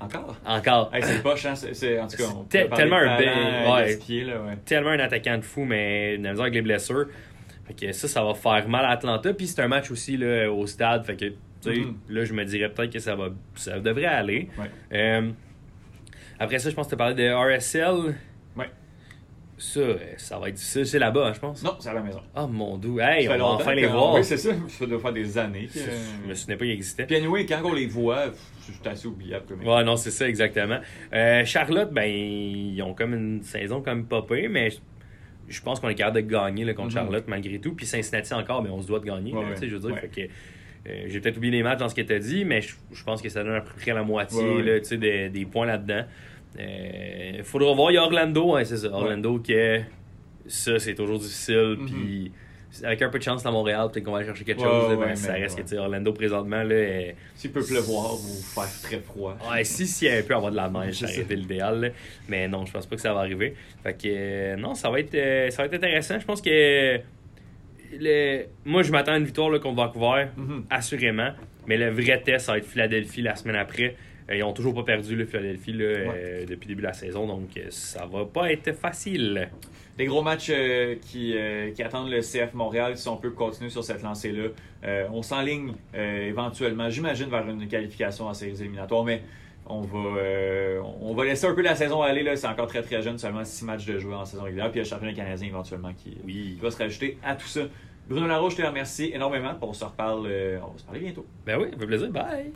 S1: encore?
S3: Encore.
S1: c'est pas chance. en tout cas,
S3: tellement un ben, Tellement un attaquant de fou, mais il avec les blessures. Fait que ça, ça va faire mal à Atlanta. Puis c'est un match aussi là, au stade. Fait que, mhm. là, je me dirais peut-être que ça va ça devrait aller. Euh, après ça, je pense que tu parlais de RSL. Ça, ça va être difficile. C'est là-bas, hein, je pense.
S1: Non, c'est à la maison.
S3: Oh mon dieu. Hey, on va enfin les voir.
S1: Oui, c'est ça. Ça doit faire des années. Que...
S3: Je me souvenais pas qu'ils existaient.
S1: Puis anyway, quand on les voit, c'est assez oubliable. Comme
S3: ouais, non, c'est ça, exactement. Euh, Charlotte, ben, ils ont comme une saison comme popée, mais je pense qu'on est capable de gagner contre mm-hmm. Charlotte malgré tout. Puis Cincinnati encore, mais on se doit de gagner. Ouais, sais, je veux dire, fait que, euh, j'ai peut-être oublié les matchs dans ce que tu as dit, mais je, pense que ça donne à peu près la moitié là, des, des points là-dedans. Il euh, faudra voir. Il y a Orlando, hein, c'est ça. Orlando, qui ça, c'est toujours difficile. Mhm. Puis avec un peu de chance à Montréal, peut-être qu'on va aller chercher quelque chose. mais ça reste que Orlando présentement. là
S1: S'il peut pleuvoir ou faire très froid.
S3: Ouais, si, si il peut avoir de la neige, ça aurait l'idéal. Mais non, je pense pas que ça va arriver. Fait que euh, non, ça va être, euh, ça va être intéressant. Je pense que. Le... Moi, je m'attends à une victoire là, contre Vancouver, mhm. assurément. Mais le vrai test, ça va être Philadelphie la semaine après. Euh, ils n'ont toujours pas perdu le Philadelphie euh, depuis le début de la saison, donc euh, ça va pas être facile.
S1: Des gros matchs qui, attendent le CF Montréal si on peut continuer sur cette lancée-là. on s'enligne éventuellement, j'imagine, vers une qualification en séries éliminatoires, mais on va, on va laisser un peu la saison aller. C'est encore très très jeune, seulement six matchs de jouer en saison régulière. Puis il y a le championnat canadien éventuellement qui, qui, va se rajouter à tout ça. Bruno Larouche, je te remercie énormément. On se reparle, on va se parler bientôt.
S3: Ben oui, ça fait plaisir. Bye!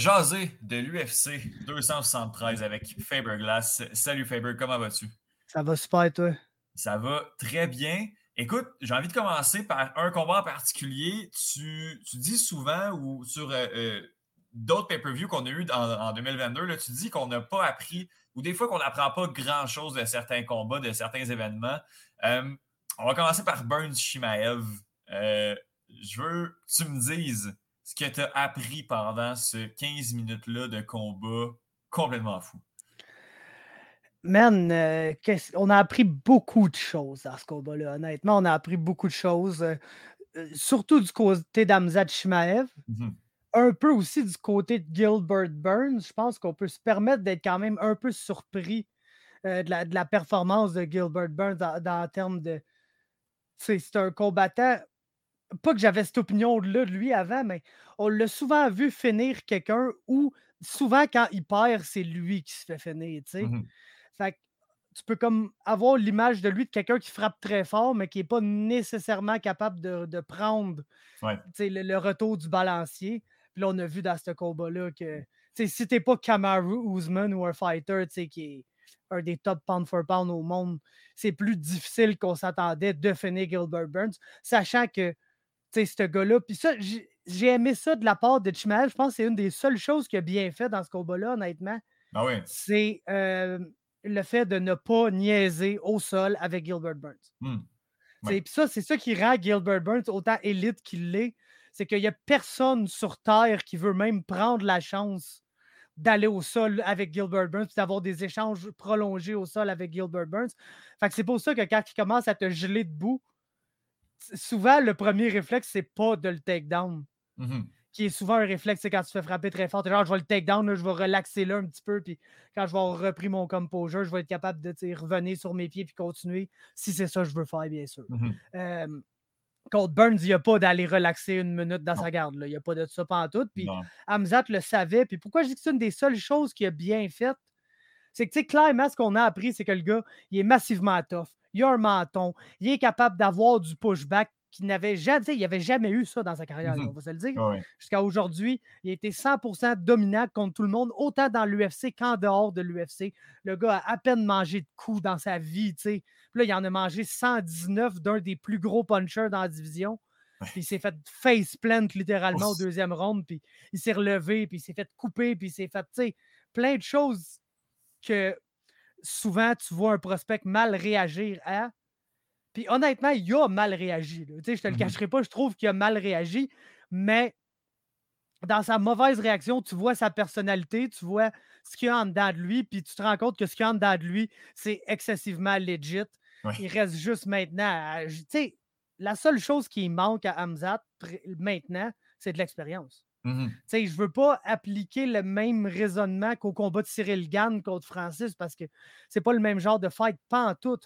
S1: Jaser de l'UFC 273 avec Faber Glass. Salut Faber, comment vas-tu?
S4: Ça va super, toi?
S1: Ça va très bien. Écoute, j'ai envie de commencer par un combat en particulier. Tu, dis souvent, ou sur euh, euh, d'autres pay-per-view qu'on a eu en, 2022, là, tu dis qu'on n'a pas appris, ou des fois qu'on n'apprend pas grand-chose de certains combats, de certains événements. Euh, on va commencer par Burns Shimaev. je veux que tu me dises ce que tu as appris pendant ce 15 minutes-là de combat complètement fou?
S4: Man, euh, on a appris beaucoup de choses dans ce combat-là. Honnêtement, on a appris beaucoup de choses. Euh, euh, surtout du côté d'Amzad Shimaev. Mm-hmm. Un peu aussi du côté de Gilbert Burns. Je pense qu'on peut se permettre d'être quand même un peu surpris de, la, performance de Gilbert Burns dans, dans termes de. C'est un combattant pas que j'avais cette opinion-là de lui avant, mais on l'a souvent vu finir quelqu'un ou souvent quand il perd, c'est lui qui se fait finir, tu sais. Mmh fait que tu peux comme avoir l'image de lui de quelqu'un qui frappe très fort, mais qui n'est pas nécessairement capable de, prendre le, retour du balancier. Puis là, on a vu dans ce combat-là que si t'es pas Kamaru Usman ou un fighter qui est un des top pound for pound au monde, c'est plus difficile qu'on s'attendait de finir Gilbert Burns, sachant que ce gars-là. Puis ça, j'ai aimé ça de la part de Chimaev. Je pense que c'est une des seules choses qu'il a bien fait dans ce combat-là, honnêtement.
S1: Ah oui.
S4: C'est euh, le fait de ne pas niaiser au sol avec Gilbert Burns. Mmh. Puis ça, c'est ça qui rend Gilbert Burns autant élite qu'il l'est. c'est qu'il n'y a personne sur Terre qui veut même prendre la chance d'aller au sol avec Gilbert Burns, puis d'avoir des échanges prolongés au sol avec Gilbert Burns. Fait que c'est pour ça que quand il commence à te geler debout, souvent le premier réflexe, c'est pas de le take down. Mm-hmm. Qui est souvent un réflexe, c'est quand tu fais frapper très fort. Genre, je vais le take down, je vais relaxer là un petit peu, puis quand je vais avoir repris mon composure, je vais être capable de revenir sur mes pieds puis continuer si c'est ça que je veux faire, bien sûr. Contre Burns, il n'y a pas d'aller relaxer une minute dans sa garde. Il n'y a pas de ça tout. Puis Hamzat le savait. Puis pourquoi je dis que c'est une des seules choses qu'il a bien faites? C'est que, tu sais, clairement, ce qu'on a appris, c'est que le gars, il est massivement tough. Il a un menton. Il est capable d'avoir du pushback qu'il n'avait jamais, il jamais eu ça dans sa carrière, mmh on va se le dire. Jusqu'à aujourd'hui, il a été 100% dominant contre tout le monde, autant dans l'UFC qu'en dehors de l'UFC. Le gars a à peine mangé de coups dans sa vie, tu sais. Là, il en a mangé 119 d'un des plus gros punchers dans la division. Puis il s'est fait face plant littéralement au deuxième round. Puis il s'est relevé, puis il s'est fait couper, puis il s'est fait, tu sais, plein de choses que souvent tu vois un prospect mal réagir à. Puis honnêtement, il a mal réagi. Sais, je te le mmh cacherai pas, je trouve qu'il a mal réagi, mais dans sa mauvaise réaction, tu vois sa personnalité, tu vois ce qu'il y a en dedans de lui, puis tu te rends compte que ce qu'il y a en dedans de lui, c'est excessivement legit. Il reste juste maintenant. Tu sais, la seule chose qui manque à Hamzat maintenant, c'est de l'expérience. Mmh sais, je veux pas appliquer le même raisonnement qu'au combat de Cyril Gann contre Francis parce que c'est pas le même genre de fight, pas en tout.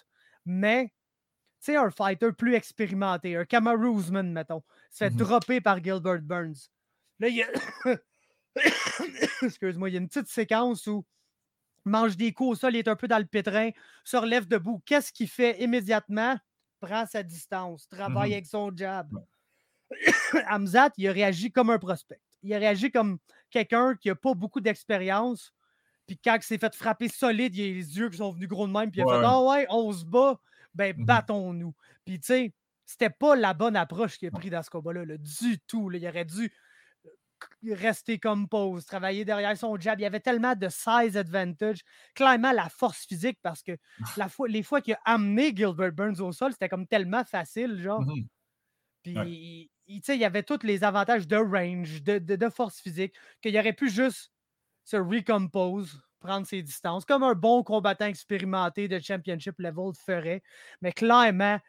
S4: Mais, un fighter plus expérimenté, un Kamaru Usman, mettons, se fait mmh dropper par Gilbert Burns. Là, il y a. *coughs* Excuse-moi, il y a une petite séquence où mange des coups au sol, il est un peu dans le pétrin, se relève debout. Qu'est-ce qu'il fait immédiatement? Prend sa distance, travaille mmh avec son jab. *coughs* Hamzat, il a réagi comme un prospect. Il a réagi comme quelqu'un qui n'a pas beaucoup d'expérience. Puis quand il s'est fait frapper solide, il a les yeux qui sont venus gros de même. Puis il a fait Ah ouais, on se bat, ben mmh battons-nous. Puis tu sais, c'était pas la bonne approche qu'il a pris dans ce combat-là, du tout. Il aurait dû rester comme pose, travailler derrière son jab. Il y avait tellement de size advantage. Clairement, la force physique, parce que la fois, les fois qu'il a amené Gilbert Burns au sol, c'était comme tellement facile, genre. Mmh Puis, il, il, y avait tous les avantages de range, de, de, force physique, qu'il aurait pu juste se recompose, prendre ses distances, comme un bon combattant expérimenté de championship level ferait. Mais clairement,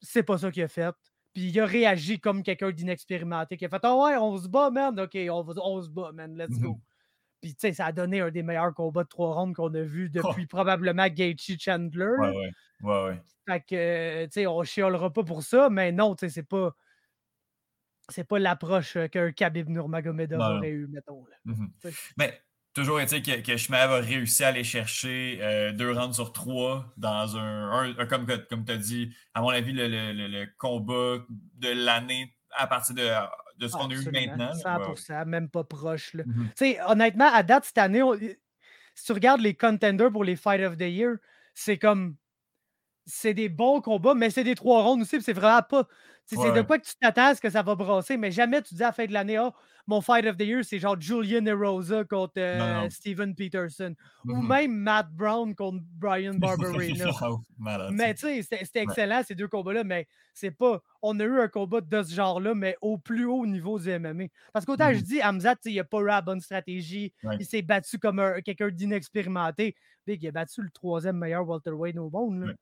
S4: c'est pas ça qu'il a fait. Puis il a réagi comme quelqu'un d'inexpérimenté qui a fait Ah ouais, on se bat, man. OK, on, on se bat, man. Let's go. Mmh Puis tu sais, ça a donné un des meilleurs combats de trois rounds qu'on a vu oh. depuis probablement Gaethje Chandler.
S1: Ouais, ouais. ouais, ouais.
S4: Fait que, tu sais, on chiolera pas pour ça, mais non, tu sais, c'est pas. C'est pas l'approche qu'un Khabib Nurmagomedov aurait eu, mettons.
S1: Mmh mais toujours est-il que, que a réussi à aller chercher euh, deux rounds sur trois dans un, comme, comme tu as dit, à mon avis, le, combat de l'année à partir de, de ce qu'on a eu maintenant.
S4: 100%, même pas proche. Mm-hmm. Honnêtement, à date cette année, si tu regardes les contenders pour les Fight of the Year, c'est comme. C'est des bons combats, mais c'est des trois rounds aussi. C'est vraiment pas. C'est de quoi que tu t'attends à ce que ça va brasser, mais jamais tu dis à la fin de l'année, oh, mon fight of the year, c'est genre Julian Erosa contre euh, Steven Peterson. Ou mm-hmm. même Matt Brown contre Brian *laughs* Barberina. mais tu sais, c'était excellent ces deux combats-là, mais c'est pas. On a eu un combat de ce genre-là, mais au plus haut niveau du MMA. Parce qu'autant je mm-hmm. dis, Hamzat, il n'a pas eu la bonne stratégie. Il s'est battu comme quelqu'un d'inexpérimenté. Il a battu le troisième meilleur welterweight au monde.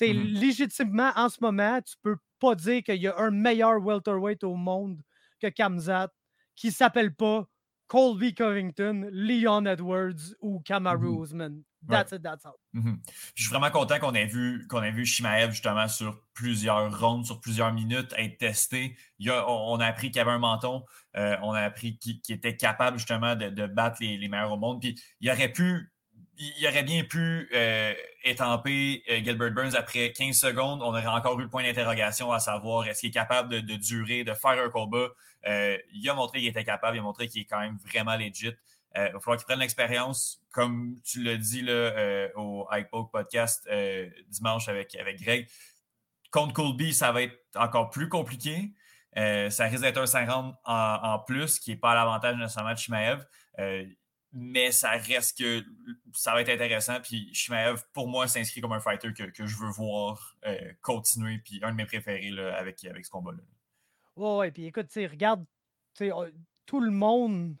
S4: Mm-hmm. Légitimement, en ce moment, tu peux pas dire qu'il y a un meilleur welterweight au monde que Kamzat qui s'appelle pas Colby Covington, Leon Edwards ou Kamaru mm-hmm. Usman. That's it, that's all.
S1: Mm-hmm. Je suis vraiment content qu'on ait vu qu'on ait vu Shimaev justement sur plusieurs rounds, sur plusieurs minutes être testé. Il on, a appris qu'il avait un menton, euh, on a appris qu'il était capable justement de, battre les, les, meilleurs au monde. Puis il aurait pu il aurait bien pu euh, étamper euh, Gilbert Burns après 15 secondes. On aurait encore eu le point d'interrogation à savoir est-ce qu'il est capable de, durer, de faire un combat? Euh, il a montré qu'il était capable, il a montré qu'il est quand même vraiment legit. il va falloir qu'il prenne l'expérience, comme tu l'as dit là, au Poke podcast dimanche avec, avec Greg. Contre Colby, ça va être encore plus compliqué. ça risque d'être un 50 en, en plus, qui n'est pas à l'avantage de Shimaev mais ça reste que ça va être intéressant. Puis Shimaev, pour moi, s'inscrit comme un fighter que, je veux voir euh, continuer. Puis un de mes préférés avec, avec ce combat-là.
S4: Ouais, ouais, puis écoute, tu regarde, tout le monde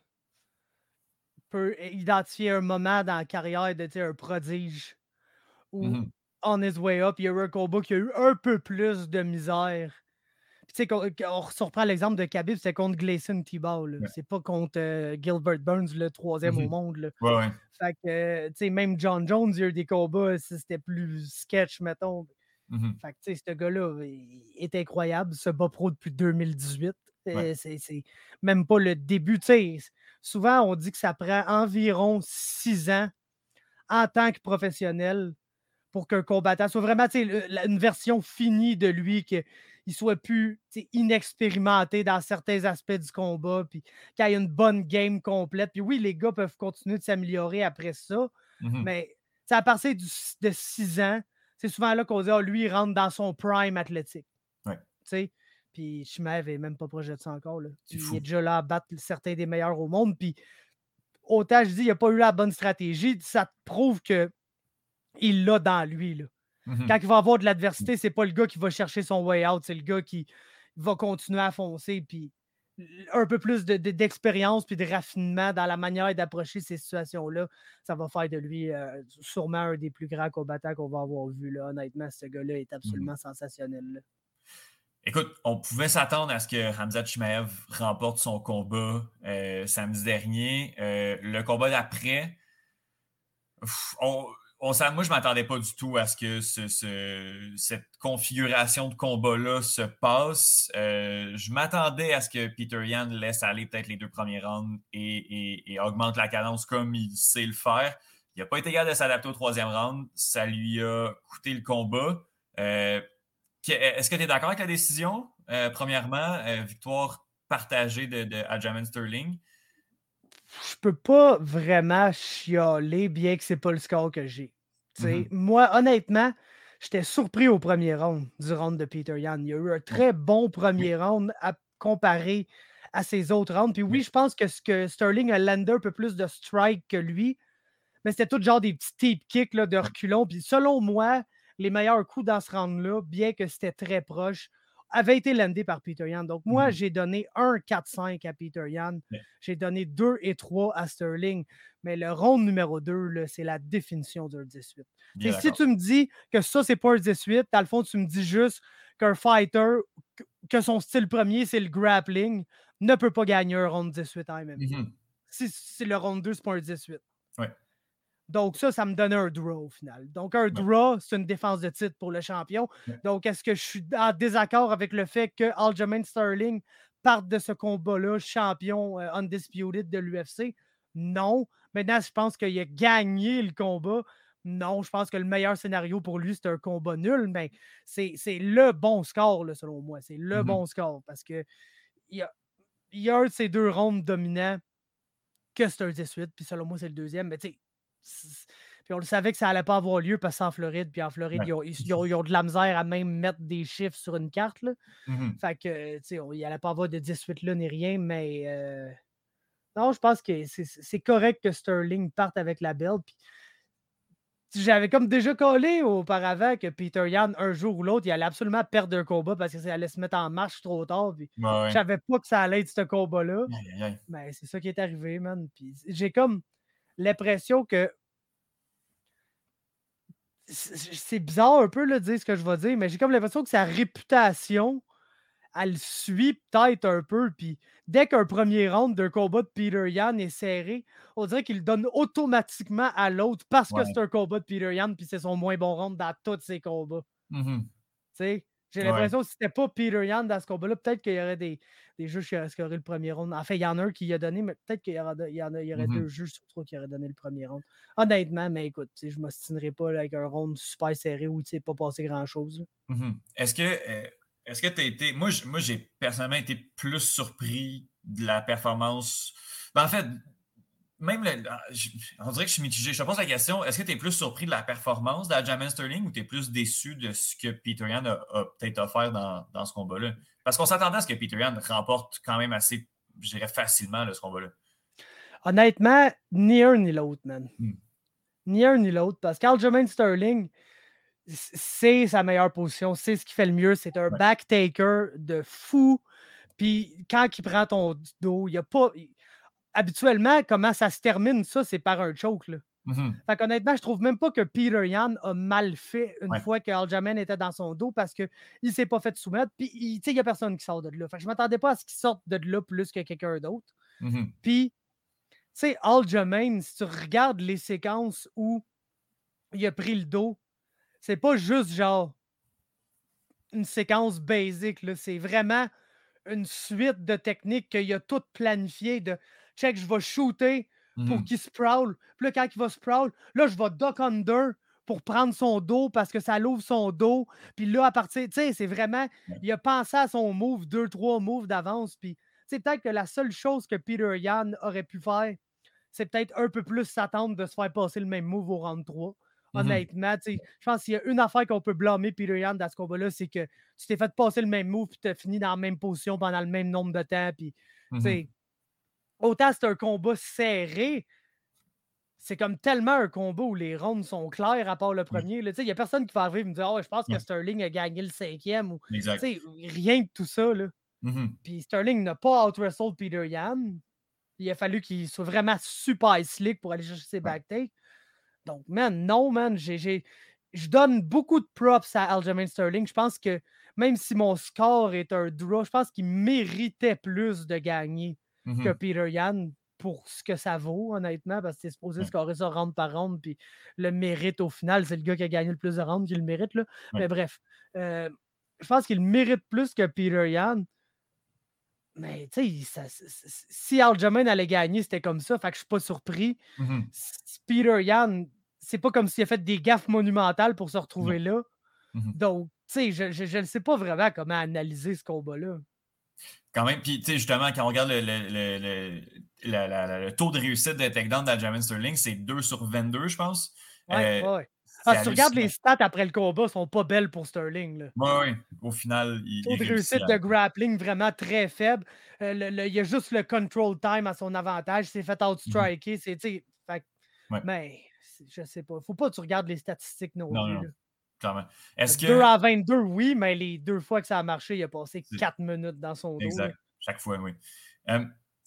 S4: peut identifier un moment dans la carrière de un prodige ou mmh on his way up, il y a eu un combat qui a eu un peu plus de misère. Tu sais, on, reprend l'exemple de Khabib, c'est contre Gleason T-Ball. C'est pas contre euh, Gilbert Burns, le troisième au mmh monde. Là.
S1: Ouais, ouais.
S4: Fait que, tu sais, même John Jones, il y a eu des combats, c'était plus sketch, mettons. Fait que, tu sais, ce gars-là est incroyable, ce bas pro depuis 2018. C'est même pas le début. Tu sais, souvent, on dit que ça prend environ six ans en tant que professionnel pour qu'un combattant soit vraiment une version finie de lui, qu'il soit plus inexpérimenté dans certains aspects du combat, puis qu'il ait une bonne game complète. Puis oui, les gars peuvent continuer de s'améliorer après ça, mmh mais à partir de six ans, c'est souvent là qu'on dit ah, lui, il rentre dans son prime athlétique.
S1: Ouais.
S4: Puis Shimaev n'est même pas proche de ça encore. Là. Il est déjà là à battre certains des meilleurs au monde. Puis autant je dis, il n'a pas eu la bonne stratégie, ça te prouve que il l'a dans lui. Là. Mmh Quand il va avoir de l'adversité, c'est pas le gars qui va chercher son way out, c'est le gars qui va continuer à foncer. Puis un peu plus d'expérience de, puis de raffinement dans la manière d'approcher ces situations-là, ça va faire de lui euh, sûrement un des plus grands combattants qu'on va avoir vu. Là. Honnêtement, ce gars-là est absolument sensationnel.
S1: Écoute, on pouvait s'attendre à ce que Ramzat Chimaev remporte son combat euh, samedi dernier. Euh, le combat d'après, moi, je ne m'attendais pas du tout à ce que cette configuration de combat-là se passe. Euh, je m'attendais à ce que Peter Yan laisse aller peut-être les deux premiers rounds et, augmente la cadence comme il sait le faire. Il n'a pas été capable de s'adapter au troisième round. Ça lui a coûté le combat. Est-ce que tu es d'accord avec la décision? Euh, premièrement, euh, victoire partagée de, de Sterling.
S4: Je peux pas vraiment chialer, bien que c'est pas le score que j'ai. Mm-hmm. Moi, honnêtement, j'étais surpris au premier round du round de Peter Yan. Il y a eu un très bon premier round à comparer à ses autres rounds. Puis oui, je pense que, ce que Sterling a landé un peu plus de strike que lui, mais c'était tout genre des petits tape kicks là, de reculons. Puis selon moi, les meilleurs coups dans ce round-là, bien que c'était très proche, avaient été landés par Peter Yan. Donc, moi, mmh j'ai donné 1 4-5 à Peter Yan. J'ai donné 2 et 3 à Sterling. Mais le round numéro 2, c'est la définition d'un 18. Et si tu me dis que ça, c'est pas un 18, dans le fond, tu me dis juste qu'un fighter, que son style premier, c'est le grappling, ne peut pas gagner un round 18 en même mmh Si, si, le round 2, c'est pas un 18. Donc, ça, ça me donne un draw au final. Donc, un draw, c'est une défense de titre pour le champion. Donc, est-ce que je suis en désaccord avec le fait que Aljamain Sterling parte de ce combat-là champion euh, undisputed de l'UFC? Non. Maintenant, je pense qu'il a gagné le combat. Non, je pense que le meilleur scénario pour lui, c'est un combat nul, mais c'est le bon score, selon moi. C'est le mm-hmm. bon score parce que il y a, y a un de ces deux rondes dominants que c'est un 18, puis selon moi, c'est le deuxième. Mais tu sais, puis on le savait que ça allait pas avoir lieu parce que en Floride. Puis en Floride, ils, ont, de la misère à même mettre des chiffres sur une carte. Là.
S1: Mmh
S4: fait que, tu sais, il allait pas avoir de 18 là ni rien, mais euh, non, je pense que c'est correct que Sterling parte avec la belle. Puis j'avais comme déjà collé auparavant que Peter Yan, un jour ou l'autre, il allait absolument perdre un combat parce que ça allait se mettre en marche trop tard. Puis Je savais pas que ça allait être ce combat-là. Mais c'est ça qui est arrivé, man. Puis j'ai comme l'impression que c'est bizarre un peu de dire ce que je vais dire, mais j'ai comme l'impression que sa réputation, elle suit peut-être un peu. Puis dès qu'un premier round d'un combat de Peter Yan est serré, on dirait qu'il donne automatiquement à l'autre parce que c'est un combat de Peter Yan, puis c'est son moins bon round dans tous ses combats.
S1: Mmh
S4: tu sais, j'ai l'impression que si c'était pas Peter Yan dans ce combat-là, peut-être qu'il y aurait des, des juges qui auraient le premier round. En fait, il y en a un qui a donné, mais peut-être qu'il y, y, en a, y aurait mmh deux juges sur trois qui auraient donné le premier round. Honnêtement, mais écoute, je ne m'ostinerai pas avec un round super serré où il ne pas passé grand-chose.
S1: Mmh est-ce que euh, est-ce que tu as été. Moi, j'ai personnellement été plus surpris de la performance. Ben, en fait, même ah, on dirait que je suis mitigé. Je te pose la question, est-ce que tu es plus surpris de la performance d'Aljamain Sterling ou tu es plus déçu de ce que Peter Yan a, peut-être offert dans, dans ce combat-là? Parce qu'on s'attendait à ce que Peter Yan remporte quand même assez, je dirais, facilement ce combat-là.
S4: Honnêtement, ni un ni l'autre, man. Hmm. Ni un ni l'autre. Parce qu'Aljamain Sterling, c'est sa meilleure position, c'est ce qui fait le mieux. C'est un back-taker de fou. Puis quand il prend ton dos, il n'y a pas. Habituellement, comment ça se termine, ça, c'est par un choke. Là. Mm Fait qu'honnêtement, je trouve même pas que Peter Yan a mal fait une fois que Aljamain était dans son dos parce qu'il ne s'est pas fait soumettre. Puis il n'y a personne qui sort de là. Fait que je m'attendais pas à ce qu'il sorte de là plus que quelqu'un d'autre. Mm Puis, tu sais, Aljamain, si tu regardes les séquences où il a pris le dos, c'est pas juste genre une séquence basique. C'est vraiment une suite de techniques qu'il a toutes planifiées de check, je vais shooter pour mmh qu'il sprawl. Puis là, quand il va sprawl, là, je vais duck under pour prendre son dos parce que ça l'ouvre son dos. Puis là, à partir, tu sais, c'est vraiment, il a pensé à son move, deux, trois moves d'avance. Puis, c'est peut-être que la seule chose que Peter Yan aurait pu faire, c'est peut-être un peu plus s'attendre de se faire passer le même move au round 3. Mmh Honnêtement, je pense qu'il y a une affaire qu'on peut blâmer Peter Yan dans ce combat-là, c'est que tu t'es fait passer le même move puis tu as fini dans la même position pendant le même nombre de temps. Puis, mmh autant c'est un combat serré, c'est comme tellement un combat où les rondes sont claires à part le premier. Il n'y a personne qui va arriver et me dire oh, je pense que Sterling a gagné le cinquième. Ou, rien de tout ça. Là. Mmh puis Sterling n'a pas out-wrestled Peter Yan. Il a fallu qu'il soit vraiment super slick pour aller chercher ses backtakes. Donc, man, non, man, j'ai, je donne beaucoup de props à Aljamain Sterling. Je pense que même si mon score est un draw, je pense qu'il méritait plus de gagner que Peter Yan pour ce que ça vaut, honnêtement, parce que c'est supposé scorer ça round par round, puis le mérite au final, c'est le gars qui a gagné le plus de rounds qui le mérite. Là. Mais bref, euh, je pense qu'il mérite plus que Peter Yan. Mais tu sais, si Aljamain allait gagner, c'était comme ça, fait que je suis pas surpris. Mmh Peter Yan, c'est pas comme s'il a fait des gaffes monumentales pour se retrouver là. Mmh Donc, tu sais, je ne sais pas vraiment comment analyser ce combat-là.
S5: Quand même, puis tu sais, justement, quand on regarde le, le, taux de réussite de takedown d'Aljamain Sterling, c'est 2 sur 22, je pense.
S4: Ouais, euh, ouais. Ah, si tu regardes les stats après le combat, elles sont pas belles pour Sterling.
S5: Oui, oui. Au final,
S4: il. Taux de réussite de grappling vraiment très faible. Euh, il y a juste le control time à son avantage. Il s'est fait outstriker. Mm -hmm. C'est, Mais je sais pas. Faut pas que tu regardes les statistiques non, plus.
S5: Non. Est-ce que...
S4: 2 à 22, oui, mais les deux fois que ça a marché, il a passé 4 minutes dans son dos.
S5: Exact. Chaque fois, oui.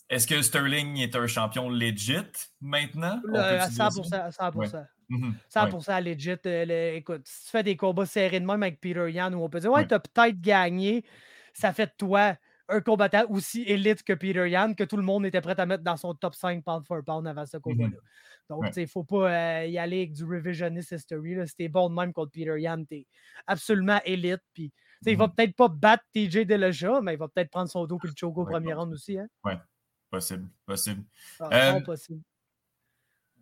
S5: Est-ce que Sterling est un champion legit maintenant?
S4: à 100%. 100%. 100% legit. Euh, écoute, si tu fais des combats serrés de même avec Peter Yan, où on peut dire, ouais, tu as peut-être gagné, ça fait de toi un combattant aussi élite que Peter Yan, que tout le monde était prêt à mettre dans son top 5 pound for pound avant ce mmh combat-là. Donc, il ne faut pas euh, y aller avec du revisionist history. C'était bon de même contre Peter Yan. Tu es absolument élite. Puis, Il va mmh peut-être pas battre TJ Delaja, mais il va peut-être prendre son dos et le choke au premier round aussi. Hein?
S5: Oui, possible. Possible. Ah, euh, possible.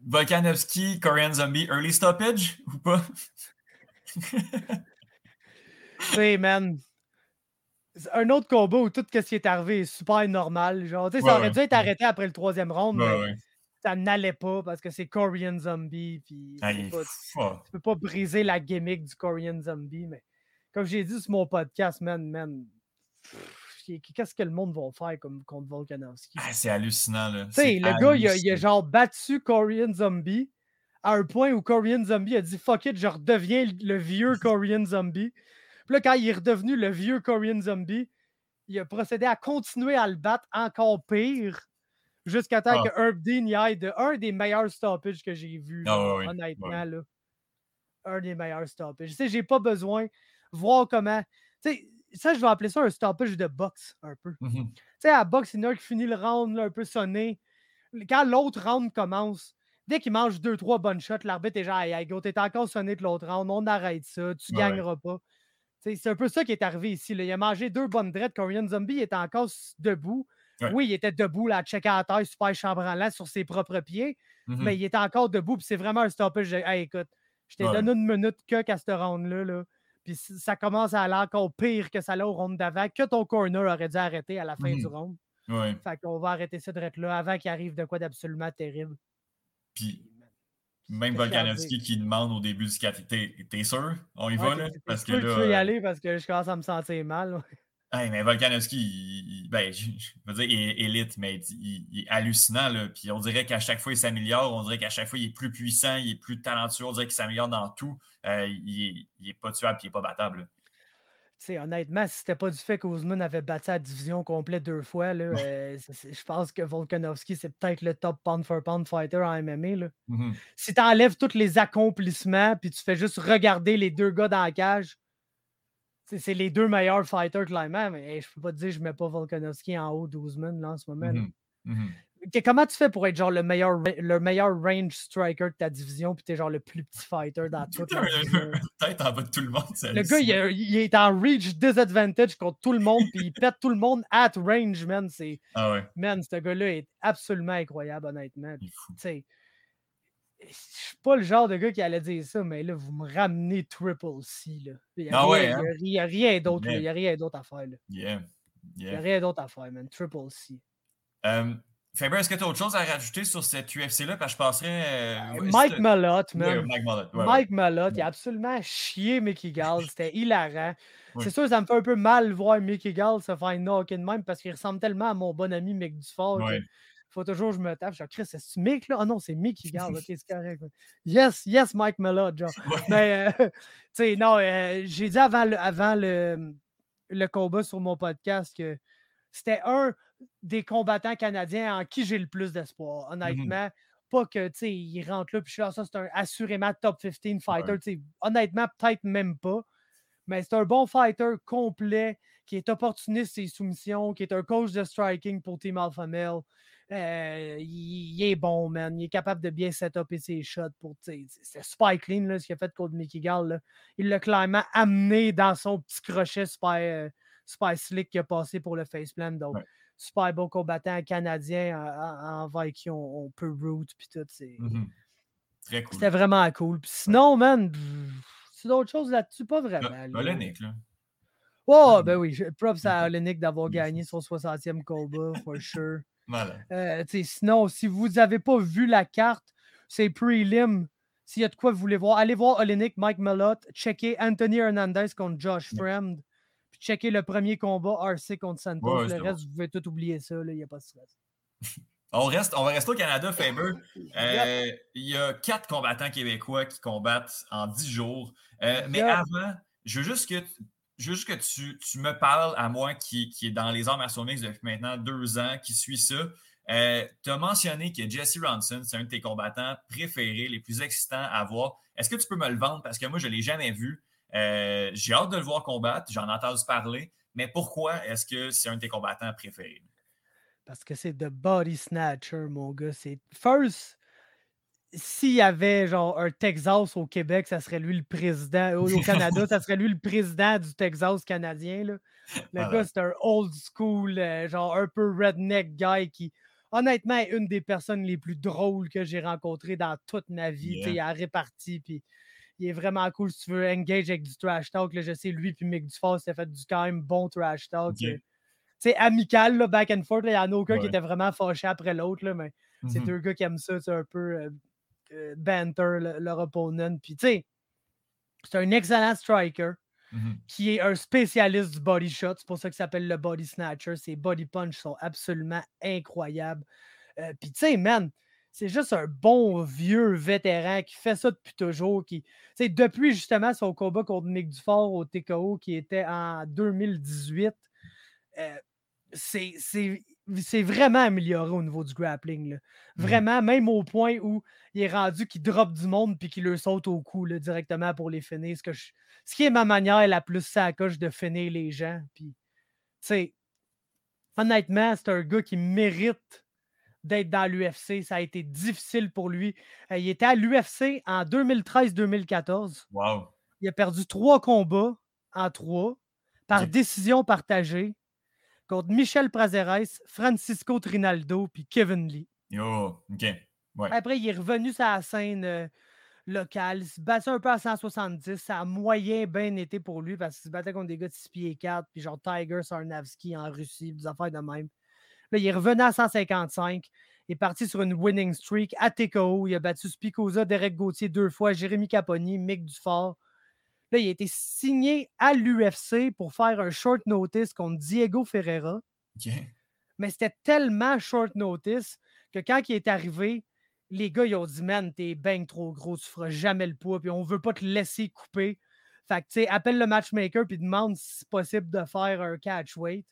S5: Volkanovski, Korean Zombie, early stoppage ou pas?
S4: oui, man. Un autre combat où tout ce qui est arrivé est super normal. Genre, ça aurait dû être arrêté après le troisième round, mais ça n'allait pas parce que c'est Korean Zombie. Puis tu peux pas briser la gimmick du Korean Zombie. Mais comme j'ai dit sur mon podcast, man, man, qu'est-ce que le monde va faire comme, contre Volkanovski?
S5: Ah, c'est hallucinant. Là.
S4: Le gars, il a, genre battu Korean Zombie à un point où Korean Zombie a dit fuck it, je redeviens le vieux Korean Zombie. Puis là, quand il est redevenu le vieux Korean Zombie, il a procédé à continuer à le battre encore pire jusqu'à temps ah. que Herb Dean y aille de un des meilleurs stoppages que j'ai vu, ah honnêtement. Là. Un des meilleurs stoppages. Tu sais, j'ai pas besoin de voir comment. Tu sais, ça, je vais appeler ça un stoppage de boxe, un peu. Mmh tu sais, à boxe, il y en a qui finit le round un peu sonné. Quand l'autre round commence, dès qu'il mange deux, trois bonnes shots, l'arbitre est genre, hey, go, t'es encore sonné de l'autre round, on arrête ça, tu gagneras pas. C'est un peu ça qui est arrivé ici. Là. Il a mangé deux bonnes drettes. Korean Zombie était encore debout. Oui, il était debout, là, check à la taille, super chambranlant sur ses propres pieds, mmh mais il était encore debout. c'est vraiment un stoppage. Hey, écoute, je t'ai donné une minute que à ce round-là. Là. Puis ça commence à aller encore pire que ça l'a au round d'avant, que ton corner aurait dû arrêter à la fin du mmh round.
S5: Ouais.
S4: Fait qu'on va arrêter cette drette-là avant qu'il arrive de quoi d'absolument terrible.
S5: Puis même Volkanovski qui demande au début du café T'es sûr? On y va, là?
S4: Parce que là. Je peux y aller parce que je commence à me sentir mal.
S5: Hey, mais Volkanovski, ben, *laughs* je, veux dire, il est élite, mais il, est hallucinant. Là. Puis on dirait qu'à chaque fois, il s'améliore. On dirait qu'à chaque fois, il est plus puissant, il est plus talentueux. On dirait qu'il s'améliore dans tout. Euh, il, n'est est pas tuable, il n'est pas battable.
S4: honnêtement, si c'était pas du fait qu'Ousmane avait battu la division complète deux fois, là, euh, je pense que Volkanovski, c'est peut-être le top pound for pound fighter en MMA. Là.
S5: Mhm.
S4: Si tu enlèves tous les accomplissements puis tu fais juste regarder les deux gars dans la cage, c'est les deux meilleurs fighters clairement, mais je peux pas te dire que je mets pas Volkanovski en haut d'Ousmane là, en ce moment.
S5: Mhm. Mhm.
S4: Comment tu fais pour être genre le meilleur, le meilleur range striker de ta division, puis t'es genre le plus petit fighter dans *laughs* toute la?
S5: Peut-être en bas de tout le monde.
S4: Le gars, il, est en reach disadvantage contre tout le monde, puis il pète tout le monde at range, man.
S5: Ah ouais.
S4: Man, ce gars-là est absolument incroyable, honnêtement. Je suis pas le genre de gars qui allait dire ça, mais là, vous me ramenez Triple C. Là. Il n'y a,
S5: Ah ouais,
S4: rien-
S5: hein?
S4: a d'autre.
S5: Yeah.
S4: Il n'y a rien d'autre à faire. Là.
S5: Yeah.
S4: Il n'y a rien d'autre à faire, man. Triple C.
S5: Euh, Faber, est-ce que tu as autre chose à rajouter sur cette UFC-là? Parce que je passerais. euh, ouais,
S4: Mike Malott, man.
S5: Mike Malott. ouais, ouais.
S4: Mike Malott, il a absolument chié Mickey Gall. *laughs* C'était hilarant.
S5: Oui.
S4: C'est sûr, ça me fait un peu mal voir Mickey Gall se faire knocker de même parce qu'il ressemble tellement à mon bon ami Mick Dufort. Faut toujours que je me tape. Je dis, Chris, c'est Mick là? Ah non, c'est Mickey *laughs* Gall. Ok, c'est correct. Yes, yes, Mike Malott, genre. *laughs*
S5: Ouais.
S4: Mais, euh, *laughs* tu sais, non, euh, j'ai dit avant, le, avant le, le combat sur mon podcast que c'était un des combattants canadiens en qui j'ai le plus d'espoir, honnêtement. Pas que, tu sais, il rentre là, puis je suis là, ça, c'est un assurément top 15 fighter.
S5: Ouais.
S4: tu sais, Honnêtement, peut-être même pas. Mais c'est un bon fighter complet, qui est opportuniste ses soumissions, qui est un coach de striking pour Team Alpha Male. Euh, il, il est bon, man. Il est capable de bien setuper ses shots pour. C'est Spike Clean, là, ce qu'il a fait contre Mickey Gall. là. Il l'a clairement amené dans son petit crochet super, euh, super slick qui a passé pour le faceplant. Donc,
S5: Ouais.
S4: super bon combattant canadien en- en- envers qui on, on peut root. Puis tout. c'est-
S5: Mhm. Très cool.
S4: C'était vraiment cool. Sinon, man, c'est d'autres choses là-dessus? Pas vraiment. là.
S5: Olenek, là.
S4: Oh, ben oui. je- Props à *laughs* Olenek d'avoir gagné son 60e combat, for sure.
S5: Malade.
S4: Euh, sinon, si vous n'avez pas vu la carte, c'est prelim. S'il y a de quoi vous voulez voir, allez voir Olenek, Mike Malott, checker Anthony Hernandez contre Josh. Fremd, puis checker le premier combat RC contre Santos.
S5: Ouais, ouais,
S4: le reste, vous pouvez tout oublier ça, il n'y a pas de stress. *laughs*
S5: On, reste, on va rester au Canada, *laughs* Faber. Euh, Il y a quatre combattants québécois qui combattent en dix jours. Euh, mais
S4: Yep.
S5: avant, je veux juste que, juste que tu, tu me parles à moi qui, qui est dans les arts martiaux mixtes depuis maintenant deux ans, qui suit ça. tu as mentionné que Jesse Ronson, c'est un de tes combattants préférés, les plus excitants à voir. Est-ce que tu peux me le vendre? Parce que moi, je ne l'ai jamais vu. Euh, J'ai hâte de le voir combattre. J'en ai entendu parler. Mais pourquoi est-ce que c'est un de tes combattants préférés?
S4: Parce que c'est The Body Snatcher, mon gars. C'est first. S'il y avait genre un Texas au Québec, ça serait lui le président. Au, au Canada, ça serait lui le président du Texas canadien. Là. Le
S5: Ah
S4: gars,
S5: ouais.
S4: c'est un old school, euh, genre un peu redneck guy qui, honnêtement, est une des personnes les plus drôles que j'ai rencontrées dans toute ma vie.
S5: Yeah.
S4: Il a réparti, puis il est vraiment cool. Si tu veux engage avec du trash talk, là, je sais, lui puis Mick Dufort, s'est fait du quand même bon trash talk.
S5: Ok.
S4: euh, amical, là, back and forth. Il n'y en a aucun qui était vraiment fâché après l'autre, mais c'est
S5: Mhm.
S4: deux gars qui aiment ça, c'est un peu euh, euh, banter le- leur opponent. Puis, tu sais, c'est un excellent striker
S5: Mhm.
S4: qui est un spécialiste du body shot. C'est pour ça qu'il s'appelle le body snatcher. Ses body punch sont absolument incroyables. Euh, Puis, tu sais, man, c'est juste un bon vieux vétéran qui fait ça depuis toujours. Qui, depuis justement son combat contre Nick Dufort au TKO qui était en 2018, euh, c'est c'est- c'est vraiment amélioré au niveau du grappling. là.
S5: Mhm.
S4: Vraiment, même au point où il est rendu qu'il drop du monde puis qu'il le saute au cou là, directement pour les finir. Ce, que je- ce qui est ma manière la plus sacoche de finir les gens. Puis, honnêtement, c'est un gars qui mérite d'être dans l'UFC. Ça a été difficile pour lui. Euh, il était à l'UFC en 2013-2014.
S5: Wow.
S4: Il a perdu trois combats en trois par décision partagée contre Michel Prazeres, Francisco Trinaldo puis Kevin Lee.
S5: Yo, OK. Ouais.
S4: Après, il est revenu sur la scène euh, locale. Il se battait un peu à 170. Ça a moyen bien été pour lui parce qu'il se battait contre des gars de 6 pieds 4, puis genre Tiger Sarnavski en Russie, des affaires de même. Là, il est revenu à 155. Il est parti sur une winning streak à TKO. Il a battu Spicosa, Derek Gauthier deux fois, Jérémy Caponi, Mick Dufort. Là, il a été signé à l'UFC pour faire un short notice contre Diego Ferreira mais c'était tellement short notice que quand il est arrivé, les gars, ils ont dit Man, t'es bang trop gros, tu feras jamais le poids, puis on veut pas te laisser couper. Fait que, tu sais, appelle le matchmaker puis demande si c'est possible de faire un catch weight.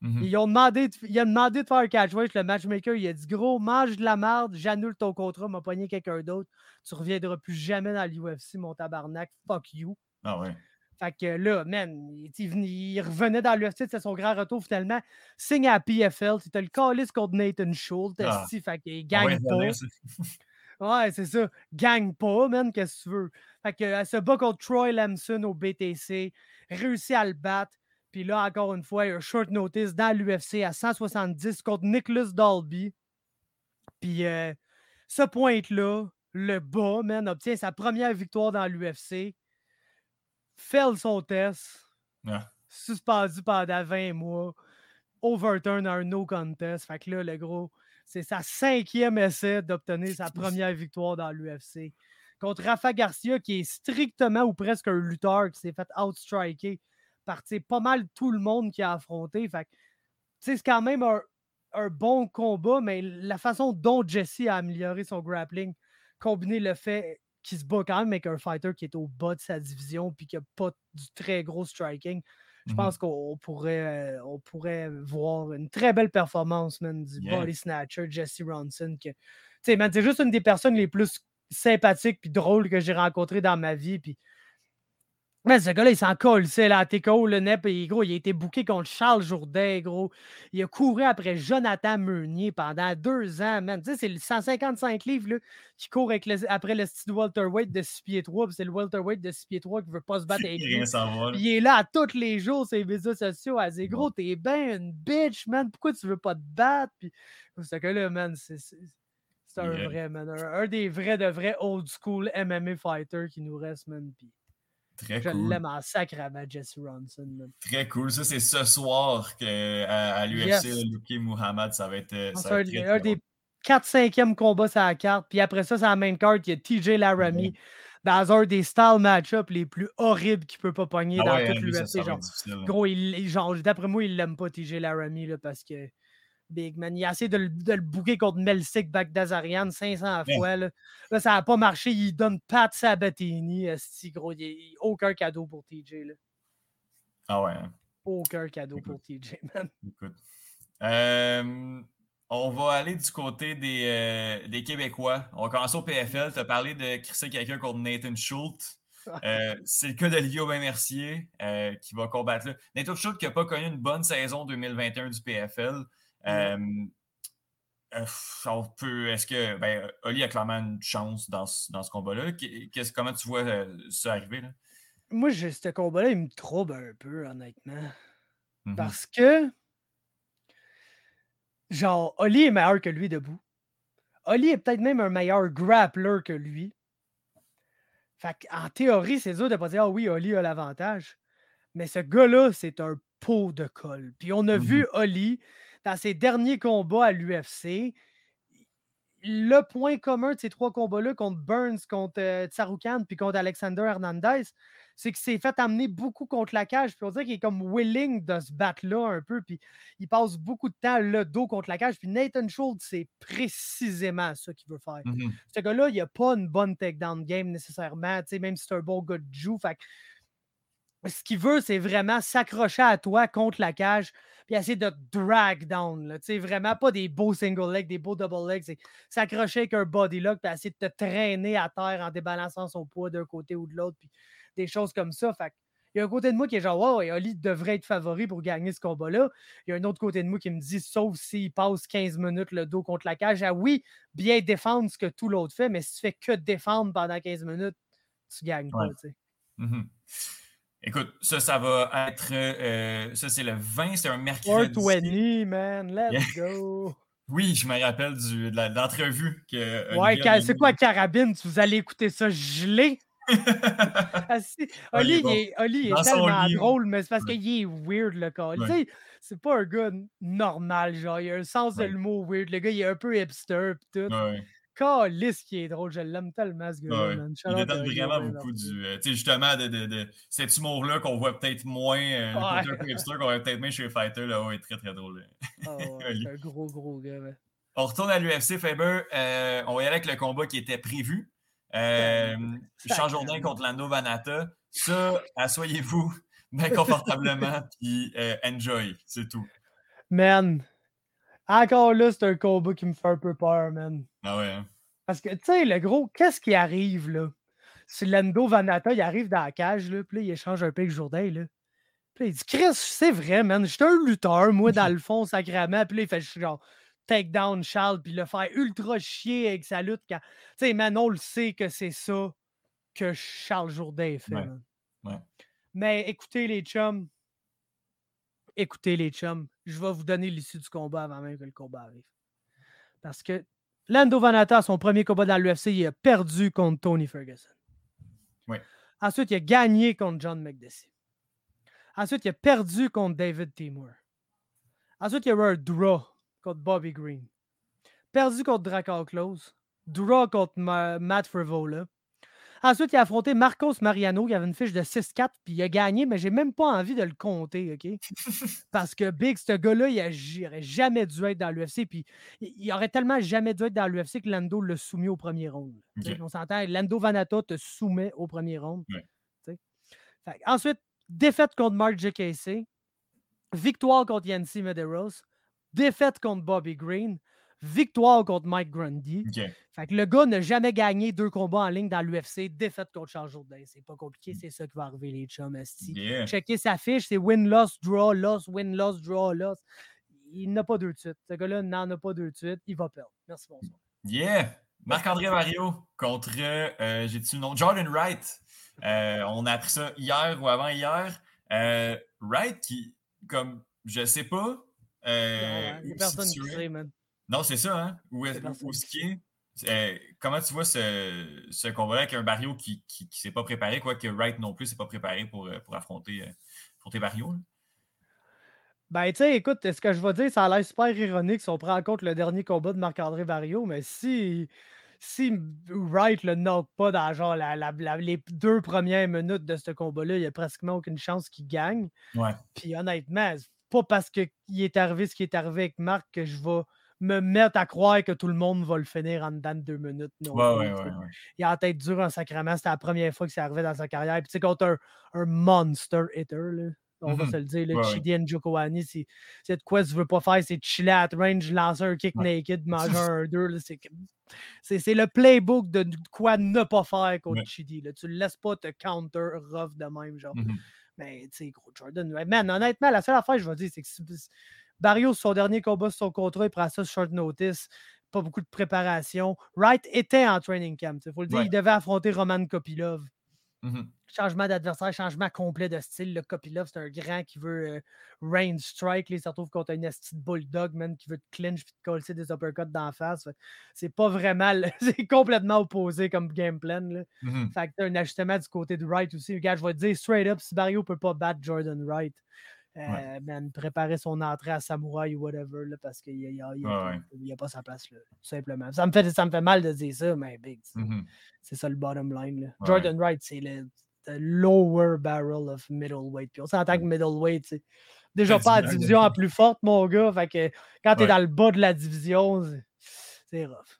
S1: Mhm.
S4: Ils ont demandé, de- il a demandé de faire un catch weight. Le matchmaker, il a dit Gros, mange de la merde, j'annule ton contrat, m'a pogné quelqu'un d'autre. Tu reviendras plus jamais dans l'UFC, mon tabarnak. Fuck you.
S1: Ah ouais.
S4: Fait que là, man, il, il venait- il revenait dans l'UFC, c'était son grand retour finalement. Signe à PFL, c'était le calice contre Nathan Schultz.
S1: Ah.
S4: esti, Fait qu'il
S1: On
S4: gagne
S1: y
S4: pas. *laughs* Ouais, c'est ça. Gagne pas, man, qu'est-ce que tu veux? Fait que, elle se bat contre Troy Lamson au BTC, réussit à le battre. Puis là, encore une fois, un short notice dans l'UFC à 170 contre Nicholas Dalby. Puis euh, ce point-là, le bas, man, obtient sa première victoire dans l'UFC. Fait son test.
S1: Ah.
S4: Suspendu pendant 20 mois. Overturn à un no contest. Fait que là, le gros, c'est sa cinquième essai d'obtenir sa première victoire dans l'UFC. Contre Rafa Garcia, qui est strictement ou presque un lutteur qui s'est fait outstriker par pas mal tout le monde qui a affronté. Fait c'est quand même un, un bon combat, mais la façon dont Jesse a amélioré son grappling, combiné le fait qu'il se bat quand même avec un fighter qui est au bas de sa division puis qui n'a pas du très gros striking, je
S1: Mhm.
S4: pense qu'on pourrait, on pourrait voir une très belle performance, man, du
S1: Yeah.
S4: body snatcher Jesse Ronson. Que, c'est juste une des personnes les plus sympathiques puis drôles que j'ai rencontrées dans ma vie. Puis, man, ce gars-là, il s'en colle, c'est là, TKO, le NEP, et gros, il a été booké contre Charles Jourdain, gros. Il a couru après Jonathan Meunier pendant deux ans, man. Tu sais, c'est le 155 livres, là, qui court avec le- après le style welterweight de 6 pieds 3, puis c'est le welterweight de 6 pieds 3 qui veut pas se battre avec lui. Il est là à tous les jours sur les médias sociaux. Elle dit Gros, t'es ben une bitch, man. Pourquoi tu veux pas te battre? Puis ce gars-là, man, c'est un
S1: Yeah.
S4: vrai, man. Un, un des vrais, de vrais old school MMA fighters qui nous reste, man. Puis
S1: Très
S4: je
S1: cool.
S4: l'aime en sacrament, Jesse Ronson.
S1: Très cool. Ça, c'est ce soir que, à, à l'UFC,
S4: Yes.
S1: Luke Muhammad, ça va être. euh,
S4: C'est
S1: Ça va
S4: un,
S1: être
S4: un des
S1: drôle.
S4: 4-5e combats sur la carte. Puis après ça, c'est la main card. Il y a TJ Laramie dans un des style match-up les plus horribles qu'il peut pas pogner
S1: Ah
S4: dans
S1: ouais,
S4: toute
S1: ça,
S4: l'UFC. Genre. Gros, il, il- genre, d'après moi, il l'aime pas, TJ Laramie, là, parce que Big Man, il a essayé de le, de le booker contre Melsik Bagdazarian 500
S1: Ouais.
S4: fois. Là, Là, ça n'a pas marché. Il donne Pat Sabatini. esti, gros, il aucun cadeau pour TJ. Là.
S1: Ah ouais. hein.
S4: Aucun cadeau pour TJ, man.
S1: Écoute. Euh, on va aller du côté des, euh, des Québécois. On va commencer au PFL. Tu as parlé de crisser quelqu'un contre Nathan Schultz. *laughs* Euh, c'est le cas d'Olivier Aubin-Mercier euh, qui va combattre là. Nathan Schultz qui n'a pas connu une bonne saison 2021 du PFL. Euh, euh, on peut, est-ce que ben, Oli a clairement une chance dans ce, dans ce combat-là? Qu'est-ce, comment tu vois euh, ça arriver? Là?
S4: Moi, je- ce combat-là, il me trouble un peu, honnêtement.
S1: Mhm.
S4: Parce que, genre, Oli est meilleur que lui debout. Oli est peut-être même un meilleur grappler que lui. Fait en théorie, c'est dur de pas dire Ah oui, Oli a l'avantage. Mais ce gars-là, c'est un pot de colle. Puis on a vu Oli dans ses derniers combats à l'UFC. Le point commun de ces trois combats-là contre Burns, contre euh, Tsaroukan, puis contre Alexander Hernandez, c'est qu'il s'est fait amener beaucoup contre la cage. Puis on dirait qu'il est comme willing de se battre là un peu. Puis il passe beaucoup de temps le dos contre la cage. Puis Nathan Schultz, c'est précisément ça qu'il veut faire.
S1: Mhm.
S4: Ce gars-là, il n'a pas une bonne takedown game nécessairement, même si c'est un bon gars de joue. Fait que ce qu'il veut, c'est vraiment s'accrocher à toi contre la cage, puis essayer de te drag down. Là, tu sais, vraiment pas des beaux single legs, des beaux double legs. C'est s'accrocher avec un body lock, puis essayer de te traîner à terre en débalançant son poids d'un côté ou de l'autre, puis des choses comme ça. Fait il y a un côté de moi qui est genre, wow, et Oli devrait être favori pour gagner ce combat-là. Il y a un autre côté de moi qui me dit, sauf s'il passe 15 minutes le dos contre la cage. Ah oui, bien défendre ce que tout l'autre fait, mais si tu fais que défendre pendant 15 minutes, tu gagnes pas.
S1: Ouais.
S4: tu sais.
S1: Mhm. Écoute, ça, ça va être. euh, ça, c'est le 20, c'est un mercredi.
S4: 420, man, let's
S1: Yeah.
S4: go. *laughs*
S1: Oui, je me rappelle du, de l'entrevue que.
S4: Ouais, c'est quoi carabine? Vous allez écouter ça gelé? *laughs* Ah, si.
S1: Il est
S4: Oli,
S1: bon.
S4: il est, Oli, il est
S1: Dans son
S4: tellement drôle, mais c'est parce
S1: Ouais.
S4: qu'il est weird, le gars. Tu sais, C'est pas un gars normal, genre. Il a un sens de l'humour weird. Le gars, il est un peu hipster, pis tout. Calisse qui est drôle. Je l'aime tellement, ce gars-là,
S1: ouais. Il détonne vraiment beaucoup du. euh, tu sais, justement, de, de, de cet humour-là qu'on voit peut-être moins. euh, le
S4: Ouais.
S1: hipster *laughs* qu'on voit peut-être moins chez Fighter, là, ouais, très très drôle.
S4: Ah ouais, *laughs*
S1: Oli.
S4: c'est un gros, gros gars.
S1: On retourne à l'UFC, Faber. Euh, on va y aller avec le combat qui était prévu. Euh, Charles Jourdain contre Lando Vanata. Ça, asseyez-vous *laughs* bien confortablement, puis euh, enjoy, c'est tout.
S4: Man, encore là, c'est un combat qui me fait un peu peur, man.
S1: Ah ouais. Hein?
S4: Parce que, tu sais, le gros, qu'est-ce qui arrive, là? Si Lando Vanata, il arrive dans la cage, là, puis là, il échange un peu avec Jourdain, là. Puis là, il dit, Chris, c'est vrai, man, j'étais un lutteur, moi, dans le fond, sacrément. Puis là, il fait genre, take down Charles, puis le faire ultra chier avec sa lutte. Quand... Tu sais, man, on le sait que c'est ça que Charles Jourdain fait.
S1: Ouais.
S4: Mais écoutez, les chums, écoutez, les chums, je vais vous donner l'issue du combat avant même que le combat arrive. Parce que Lando Vanata, son premier combat dans l'UFC, il a perdu contre Tony Ferguson.
S1: Oui.
S4: Ensuite, il a gagné contre John McDessie. Ensuite, il a perdu contre David Timur. Ensuite, il y a eu un draw contre Bobby Green. Perdu contre Draco Close. Draw contre Matt Frivola. Ensuite, il a affronté Marcos Mariano, qui avait une fiche de 6-4, puis il a gagné, mais j'ai même pas envie de le compter, OK? Parce que Big, ce gars-là, il n'aurait jamais dû être dans l'UFC, puis il aurait tellement jamais dû être dans l'UFC que Lando l'a soumis au premier round. On s'entend, Lando Vanata te soumet au premier round. ensuite, défaite contre Mark J.K.C., victoire contre Yancy Medeiros, défaite contre Bobby Green, victoire contre Mike Grundy. Fait que le gars n'a jamais gagné deux combats en ligne dans l'UFC, défaite contre Charles Jourdain. C'est pas compliqué, c'est ça qui va arriver, les chums. Yeah. Checker sa fiche, c'est win, loss, draw, loss, win, loss, draw, loss. Il n'a pas deux de suite. Ce gars-là n'en a pas deux de suite. Il va perdre. Merci, bonsoir.
S1: Yeah! Marc-André Mario contre, euh, j'ai-tu le nom? Jordan Wright. Euh, on a appris ça hier ou avant-hier. Euh, Wright qui, comme, je sais pas.
S4: Euh, non, personne qui sait, man.
S1: Non, c'est ça, hein? Où, est, où qui est? Euh, comment tu vois ce, ce combat-là avec un Barrio qui ne s'est pas préparé, quoi que Wright non plus s'est pas préparé pour, euh, pour affronter, euh, affronter Barrio?
S4: Ben, tu sais, écoute, ce que je vais dire, ça a l'air super ironique si on prend en compte le dernier combat de Marc-André Barrio, mais si, si Wright le knock pas dans genre la, les deux premières minutes de ce combat-là, il n'y a pratiquement aucune chance qu'il gagne.
S1: Ouais.
S4: Puis honnêtement, pas parce qu'il est arrivé ce qui est arrivé avec Marc que je vais me mettre à croire que tout le monde va le finir en dedans de deux minutes.
S1: Non ouais, ouais,
S4: il a en tête dure en sacrement. C'était la première fois que ça arrivait dans sa carrière. Puis, tu sais, contre un, un monster hitter, là, on va mm-hmm. se le dire, le Chidi Njokoani, c'est de quoi tu veux pas faire, c'est chiller at range, lancer un kick naked, *laughs* manger un 2. C'est le playbook de quoi ne pas faire contre Chidi. Là. Tu le laisses pas te counter rough de même, genre. Mm-hmm. Mais, tu sais, gros Jordan, man, honnêtement, la seule affaire, je vais dire, c'est que Barrio, son dernier combat sur son contrat, il prend ça short notice. Pas beaucoup de préparation. Wright était en training camp. Il faut le dire, il devait affronter Roman Kopilov.
S1: Mm-hmm.
S4: Changement d'adversaire, changement complet de style. Le Kopilov, c'est un grand qui veut euh, range strike. il se retrouve contre un esti bulldog, man, qui veut te clinch et te coller des uppercuts d'en face. C'est pas vraiment. *laughs* c'est complètement opposé comme game plan. Là.
S1: Mm-hmm.
S4: Fait que un ajustement du côté de Wright aussi. Regarde, je vais te dire straight up, si Barrio peut pas battre Jordan Wright, euh, préparer son entrée à Samouraï ou whatever, là, parce qu'il n'y a, a, pas sa place, là, simplement. Ça me, fait, ça me fait mal de dire ça, mais big.
S1: Mm-hmm.
S4: C'est ça le bottom line. Jordan Wright, c'est le, lower barrel of middleweight. Puis on s'entend que middleweight, c'est déjà pas la division la plus forte, mon gars. Fait que quand tu es dans le bas de la division, c'est rough.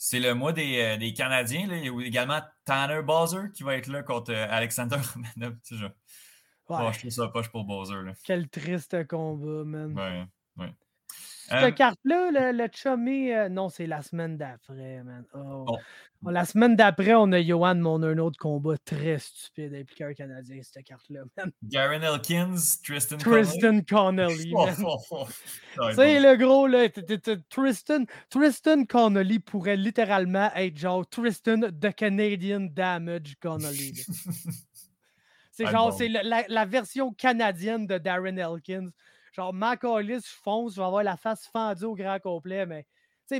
S1: C'est le mois des, euh, des Canadiens. Là. Il y a également Tanner Bowser qui va être là contre euh, Alexander *laughs* Romanov. Ouais. je trouve ça poche pour Bowser. Là.
S4: Quel triste combat, man.
S1: Ouais, ouais.
S4: Cette euh, carte-là, le, le chummy, euh, non, c'est la semaine d'après, man. Oh. La semaine d'après, on a Johan, mais on a un autre combat très stupide impliqué un Canadien, cette carte-là, man.
S1: Garen Elkins, Tristan
S4: Tristan Connolly. C'est le gros, là. Tristan, Tristan Connolly pourrait littéralement être genre Tristan The Canadian Damage Connolly. *laughs* C'est genre, c'est la, version canadienne de Darren Elkins. Genre, Macaulay, je fonce, je vais avoir la face fendue au grand complet, mais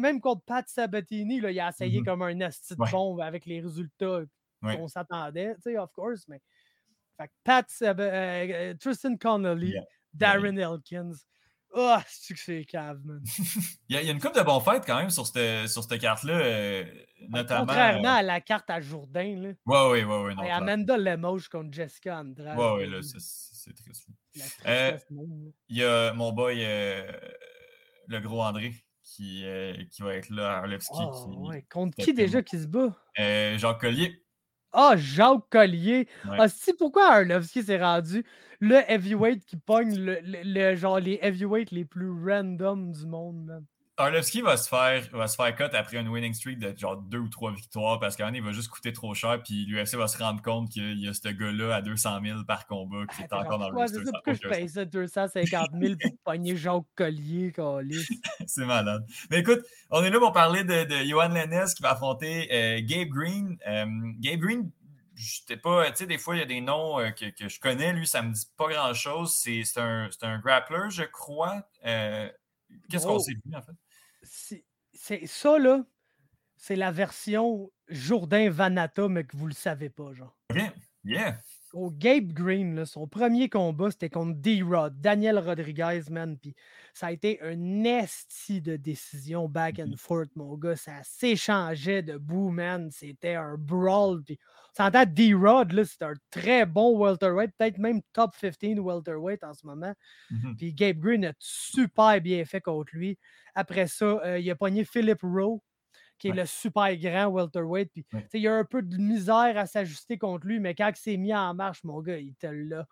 S4: même contre Pat Sabatini, là, il a essayé mm-hmm. comme un esti de bombe avec les résultats qu'on s'attendait, tu sais, of course, mais. Fait Pat euh, euh, Tristan Connolly, Darren Elkins. Oh, c'est que c'est cave, man?
S1: il, y a, une coupe de bons fêtes quand même sur cette, sur cette carte-là, euh, notamment.
S4: Contrairement à la carte à Jourdain. Là.
S1: Ouais, ouais, ouais. ouais non,
S4: Et Amanda Lemos contre Jessica Andrade.
S1: Ouais, ouais, là, c'est triste. Euh, il y a mon boy, euh, le gros André, qui, euh, qui va être là, Arlovski.
S4: Oh, Contre qui déjà qui se bat?
S1: Jacques Collier.
S4: Ah, Jacques Collier. Ah, si, pourquoi Arlovski s'est rendu le heavyweight qui pogne le, genre les heavyweights les plus random du monde, man?
S1: Arlovski va se faire va se faire cut après une winning streak de genre deux ou trois victoires parce qu'il va juste coûter trop cher puis l'UFC va se rendre compte qu'il y a ce gars-là à 200 000 par combat qui est encore dans le roster.
S4: C'est pourquoi je paye ça 250 000 pour *laughs* pogner Jacques Collier, *laughs*
S1: C'est malade. Mais écoute, on est là pour parler de, de Johan Lennes qui va affronter euh, Gabe Green. Euh, Gabe Green, je pas, tu sais, des fois, il y a des noms euh, que, que, je connais. Lui, ça me dit pas grand-chose. C'est un, un grappler, je crois. Qu'est-ce qu'on s'est vu, en fait?
S4: C'est ça, là, c'est la version Jourdain Vanata, mais que vous le savez pas, genre.
S1: OK, yeah.
S4: Au Gabe Green, son premier combat, c'était contre D-Rod, Daniel Rodriguez, man. Puis ça a été un nasty de décision back and mm-hmm. forth, mon gars. Ça s'échangeait de bout, man. C'était un brawl. Puis S'entend D-Rod, c'est un très bon welterweight, peut-être même top 15 welterweight en ce moment. Mm-hmm. Puis Gabe Green a super bien fait contre lui. Après ça, euh, il a pogné Philip Rowe, qui est le super grand welterweight. Puis, Il y a un peu de misère à s'ajuster contre lui, mais quand il s'est mis en marche, mon gars, il te l'a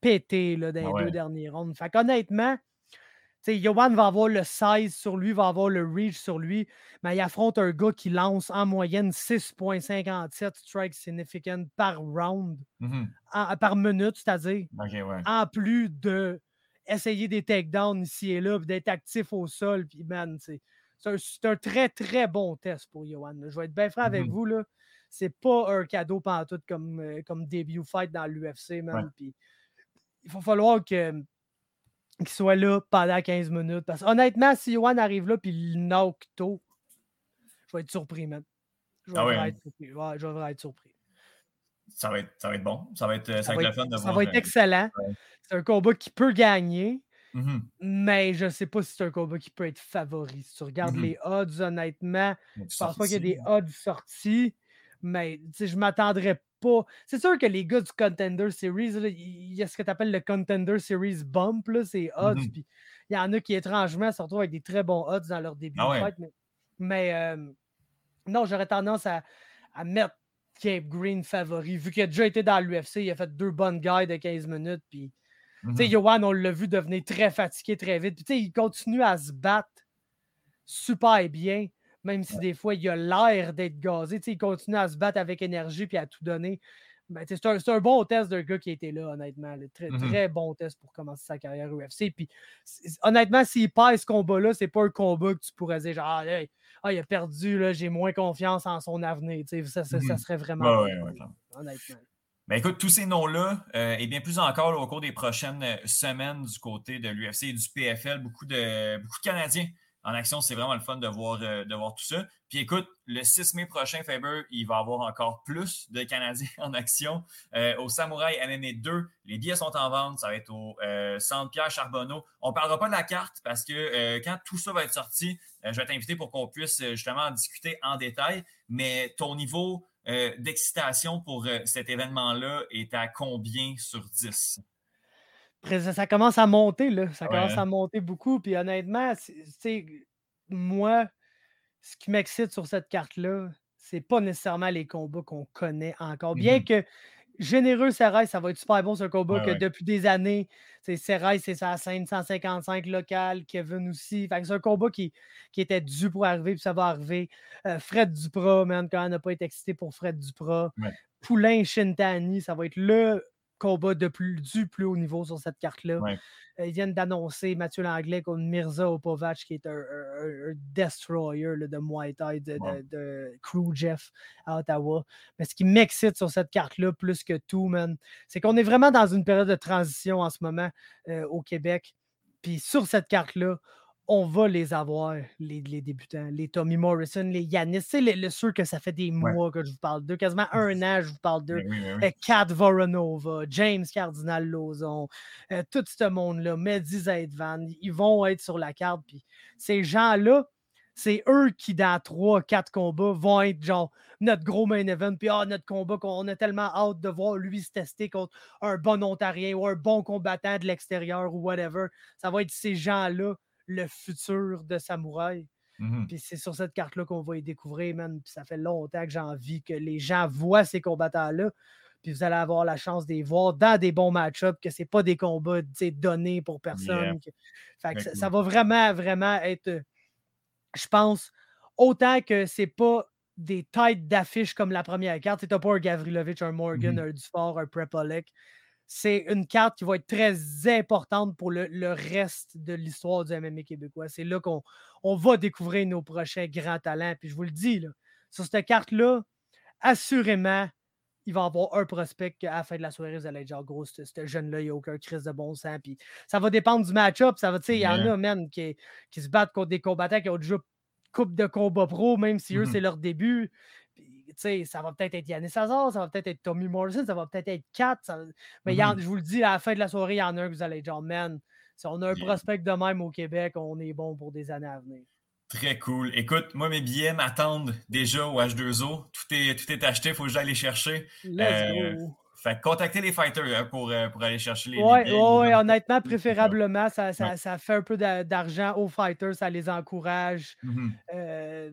S4: pété là, dans les ah deux derniers rounds. Fait qu'honnêtement, Yohan va avoir le size sur lui, va avoir le reach sur lui, mais il affronte un gars qui lance en moyenne 6,57 strikes significant par round, mm-hmm. par minute, c'est-à-dire. En plus de essayer des takedowns ici et là, d'être actif au sol, puis man, c'est un, très, très bon test pour Johan. Je vais être bien franc avec mm-hmm. vous, là. C'est pas un cadeau pantoute comme, euh, comme début fight dans l'UFC, man. Puis il va falloir que qu'il soit là pendant 15 minutes. Parce honnêtement, si Yohan arrive là puis il knock tôt, je vais être surpris, man. Je vais, ah être, surpris. je vais être surpris.
S1: Ça va être, ça va être bon. Ça va être, ça, va être, fun de
S4: ça va être excellent. C'est un combat qui peut gagner. Mm-hmm. Mais je ne sais pas si c'est un combat qui peut être favori. Si tu regardes mm-hmm. les odds, honnêtement, je ne pense pas qu'il y ait des odds sortis. Mais je ne m'attendrais pas. C'est sûr que les gars du Contender Series, il y a ce que tu appelles le Contender Series Bump, c'est odds. Mmh puis il y en a qui, étrangement, se retrouvent avec des très bons odds dans leur début ah de fight. Mais, euh, non, j'aurais tendance à, mettre Cape Green favori. Vu qu'il a déjà été dans l'UFC, il a fait deux bonnes guides de 15 minutes. Puis, tu sais, Johan, on l'a vu devenir très fatigué très vite. Puis, il continue à se battre super bien même si des fois il a l'air d'être gazé, il continue à se battre avec énergie puis à tout donner. Ben, c'est un, bon test d'un gars qui été là, honnêtement. Très, mmh très bon test pour commencer sa carrière UFC. Puis, honnêtement, s'il perd ce combat-là, c'est pas un combat que tu pourrais dire genre, ah, ah il a perdu, j'ai moins confiance en son avenir. Ça, ça, mmh serait vraiment. honnêtement.
S1: Ben écoute, tous ces noms-là, euh, et bien plus encore au cours des prochaines semaines du côté de l'UFC et du PFL, beaucoup de, beaucoup de Canadiens en action, c'est vraiment le fun de voir, euh, de voir tout ça. Puis écoute, le 6 mai prochain, Faber, il va avoir encore plus de Canadiens *laughs* en action. Euh, au Samouraï MMA 2, les billets sont en vente. Ça va être au euh, Centre Pierre Charbonneau. On ne parlera pas de la carte parce que quand tout ça va être sorti, je vais t'inviter pour qu'on puisse justement en discuter en détail. Mais ton niveau d'excitation pour cet événement-là est à combien sur 10?
S4: Ça commence à monter, là. Ça commence à monter beaucoup. Puis honnêtement, c'est moi, ce qui m'excite sur cette carte-là, c'est pas nécessairement les combats qu'on connaît encore. Bien mmh que généreux Serrail, ça va être super bon ce combat que depuis des années, Serrail, c'est sa scène 155 locale, Kevin aussi. c'est un combat qui, qui était dû pour arriver, puis ça va arriver. Euh, Fred Duprat, man, quand on n'a pas été excité pour Fred Duprat. Poulain Shintani, ça va être le combat de plus, du plus haut niveau sur cette carte-là. Euh, ils viennent d'annoncer Mathieu Langlais contre Mirza Opovac, qui est un, destroyer de Muay Thai de, Crew Jeff à Ottawa. Mais ce qui m'excite sur cette carte-là, plus que tout, man, c'est qu'on est vraiment dans une période de transition en ce moment euh, au Québec. Puis sur cette carte-là, on va les avoir, les, débutants, les Tommy Morrison, les Yanis. C'est le, ceux que ça fait des mois que je vous parle d'eux, quasiment un an, je vous parle d'eux. Eh, Kat Voronova, James Cardinal Lozon, euh, tout ce monde-là, Mehdi Zaidvan, ils vont être sur la carte. Puis ces gens-là, c'est eux qui, dans trois, quatre combats, vont être genre notre gros main event. Puis ah, notre combat qu'on a tellement hâte de voir lui se tester contre un bon Ontarien ou un bon combattant de l'extérieur ou whatever. Ça va être ces gens-là le futur de Samouraï. Mm-hmm. Puis c'est sur cette carte-là qu'on va y découvrir, man. Puis ça fait longtemps que j'ai envie que les gens voient ces combattants-là. Puis vous allez avoir la chance de les voir dans des bons match-ups, que ce pas des combats donnés pour personne. ça, va vraiment, vraiment être, je pense, autant que c'est pas des têtes d'affiche comme la première carte. Tu n'as pas un Gavrilovic, un Morgan, mm-hmm. un Dufort, un Prepolek. C'est une carte qui va être très importante pour le, reste de l'histoire du MMA québécois. C'est là qu'on on va découvrir nos prochains grands talents. Puis je vous le dis, là, sur cette carte-là, assurément, il va y avoir un prospect qu'à la fin de la soirée, vous allez être genre gros, ce, jeune-là, il n'y a aucun crise de bon sens. Puis ça va dépendre du match-up. il y en a, même qui, qui se battent contre des combattants qui ont déjà coupe de combat pro, même si eux, mmh c'est leur début. Ça va peut-être être Yannis Hazard, ça va peut-être être Tommy Morrison, ça va peut-être être Kat. Mais mmh je vous le dis, à la fin de la soirée, il y en a un que vous allez genre, man, si on a un prospect de même au Québec, on est bon pour des années à venir.
S5: Très cool. Écoute, moi, mes billets m'attendent déjà au H2O. Tout est, tout est acheté, il faut que j'aille les chercher.
S4: Euh,
S5: fait contacter les fighters hein, pour, euh, pour aller chercher les.
S4: Oui, ouais, honnêtement, préférablement, ça, ça, ça, fait un peu d'argent aux fighters, ça les encourage. Mm-hmm. Euh,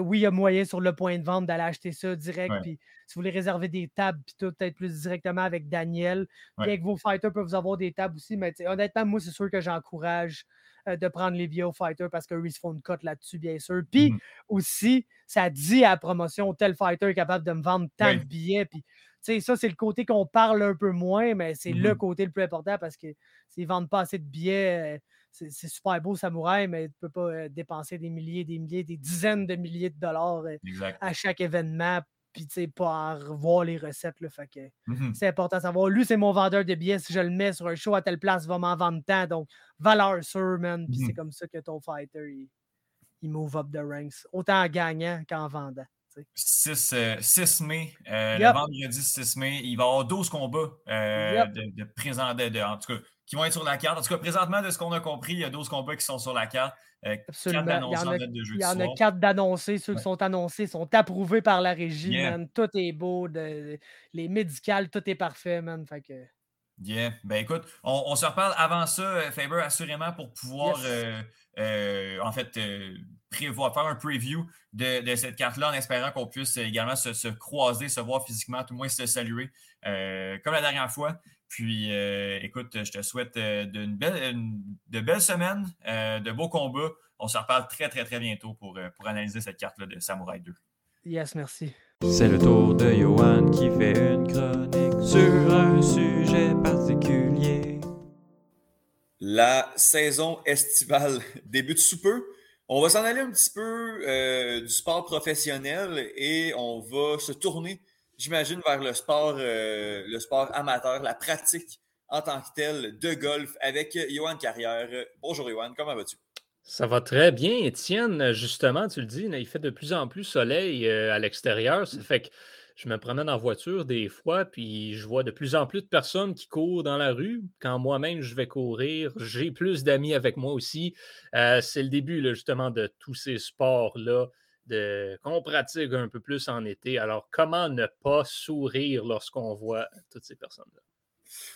S4: oui, il y a moyen sur le point de vente d'aller acheter ça direct. Puis si vous voulez réserver des tables, puis tout, peut-être plus directement avec Daniel. Bien que vos fighters peuvent avoir des tables aussi, mais honnêtement, moi, c'est sûr que j'encourage euh, de prendre les billets aux fighters parce que Reese font une cote là-dessus, bien sûr. Puis mm-hmm. aussi, ça dit à la promotion, tel fighter est capable de me vendre tant de billets. Puis ça, c'est le côté qu'on parle un peu moins, mais c'est le mmh côté le plus important parce que s'ils ne vendent pas assez de billets, euh, c'est super beau, Samouraï, mais tu ne peux pas euh, dépenser des milliers, des milliers, des dizaines de milliers de dollars euh, à chaque événement, puis pas en revoir les recettes. Là, fait mmh C'est important de savoir. Lui, c'est mon vendeur de billets. Si je le mets sur un show à telle place, il va m'en vendre tant. Donc, valeur sûre, man. Puis c'est mmh comme ça que ton fighter, il, il move up the ranks, autant en gagnant qu'en vendant.
S5: 6, 6 euh, mai, euh, le vendredi 6 mai, il va y avoir 12 combats euh, de, de, en tout cas, qui vont être sur la carte. En tout cas, présentement, de ce qu'on a compris, il y a 12 combats qui sont sur la carte.
S4: Absolument. Il y en a, 4 d'annoncés. Ceux qui sont annoncés sont approuvés par la régie, Tout est beau. les médicales, tout est parfait, man. Fait que...
S5: Yeah. Ben écoute, on, se reparle avant ça, Faber, assurément, pour pouvoir en fait prévoir, faire un preview de, cette carte-là en espérant qu'on puisse également se, croiser, se voir physiquement, tout le moins se saluer euh, comme la dernière fois. Puis, euh, écoute, je te souhaite euh, de, de belles semaines, de beaux combats. On se reparle très, très, très bientôt pour, pour analyser cette carte-là de Samurai 2.
S4: Yes, merci.
S6: C'est le tour de Johan qui fait une chronique sur un sujet particulier.
S1: La saison estivale *laughs* débute sous peu. On va s'en aller un petit peu euh, du sport professionnel et on va se tourner, j'imagine, vers le sport, euh, le sport amateur, la pratique en tant que telle de golf avec Johan Carrière. Bonjour Johan, comment vas-tu?
S2: Ça va très bien, Étienne. Justement, tu le dis, il fait de plus en plus soleil euh, à l'extérieur. Ça fait que je me promène en voiture des fois, puis je vois de plus en plus de personnes qui courent dans la rue. Quand moi-même je vais courir, j'ai plus d'amis avec moi aussi. Euh, c'est le début justement de tous ces sports-là qu'on pratique un peu plus en été. Alors, comment ne pas sourire lorsqu'on voit toutes ces personnes-là?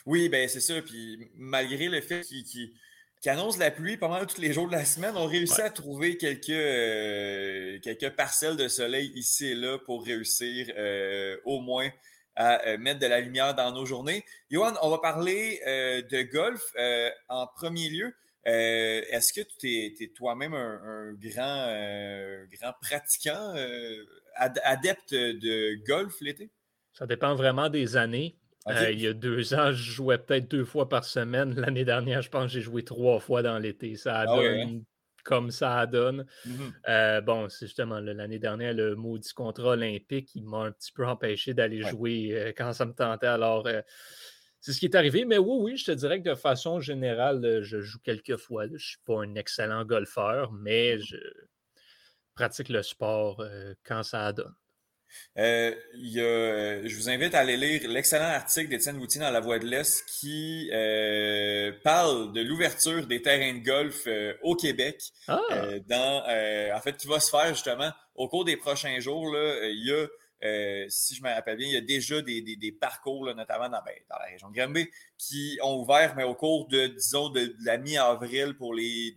S1: Oui, ben c'est ça. Puis malgré le fait qu'il qui annonce la pluie pendant tous les jours de la semaine. On réussit à trouver quelques, euh, quelques parcelles de soleil ici et là pour réussir euh, au moins à euh, mettre de la lumière dans nos journées. Johan, on va parler de golf en premier lieu. Est-ce que tu es, toi-même un, grand, grand pratiquant, adepte de golf l'été?
S2: Ça dépend vraiment des années. Euh, il y a deux ans, je jouais peut-être deux fois par semaine. L'année dernière, je pense que j'ai joué trois fois dans l'été. Ça ah donne hein? comme ça donne. Euh, bon, c'est justement l'année dernière, le maudit contrat olympique, il m'a un petit peu empêché d'aller jouer euh, quand ça me tentait. Alors, c'est ce qui est arrivé. Mais oui, oui, je te dirais que de façon générale, je joue quelques fois. Je ne suis pas un excellent golfeur, mais mmh je pratique le sport quand ça donne.
S1: Euh, euh, je vous invite à aller lire l'excellent article d'Étienne Woutier dans La Voix de l'Est qui euh, parle de l'ouverture des terrains de golf au Québec. Ah! dans, en fait, qui va se faire justement au cours des prochains jours. Là, il y a, si je me rappelle bien, il y a déjà des, des, parcours, notamment dans, ben, dans, la région de Granby, qui ont ouvert, mais au cours de, disons, de, la mi-avril pour les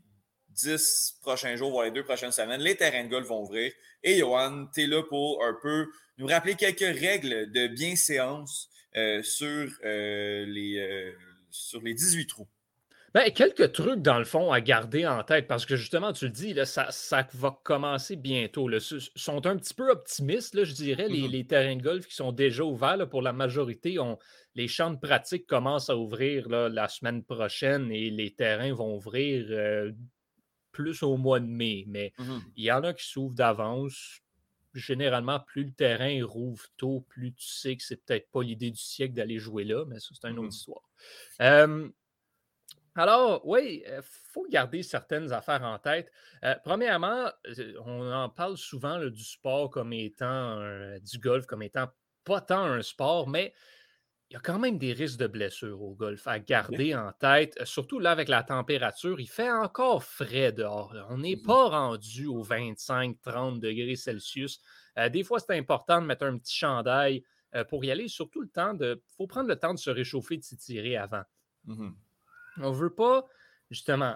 S1: dix prochains jours, voire les deux prochaines semaines, les terrains de golf vont ouvrir. Et Johan, tu es là pour un peu nous rappeler quelques règles de bienséance euh, sur, euh, les, euh, sur les 18 trous.
S2: Ben, quelques trucs, dans le fond, à garder en tête, parce que justement, tu le dis, là, ça, ça va commencer bientôt. Ils sont un petit peu optimistes, là, je dirais, les, mm-hmm. terrains de golf qui sont déjà ouverts. pour la majorité, on, les champs de pratique commencent à ouvrir la semaine prochaine et les terrains vont ouvrir plus au mois de mai. Mais mm-hmm. il y en a qui s'ouvrent d'avance. Généralement, plus le terrain rouvre tôt, plus tu sais que c'est peut-être pas l'idée du siècle d'aller jouer là, mais ça, c'est une autre mm-hmm. histoire. Alors, oui, il faut garder certaines affaires en tête. premièrement, on en parle souvent du sport comme étant du golf comme étant pas tant un sport, mais il y a quand même des risques de blessures au golf à garder en tête, surtout là avec la température. Il fait encore frais dehors. On n'est mmh pas rendu aux 25-30 degrés Celsius. des fois, c'est important de mettre un petit chandail pour y aller, surtout le temps de. Il faut prendre le temps de se réchauffer, de s'étirer avant. Mmh on ne veut pas, justement,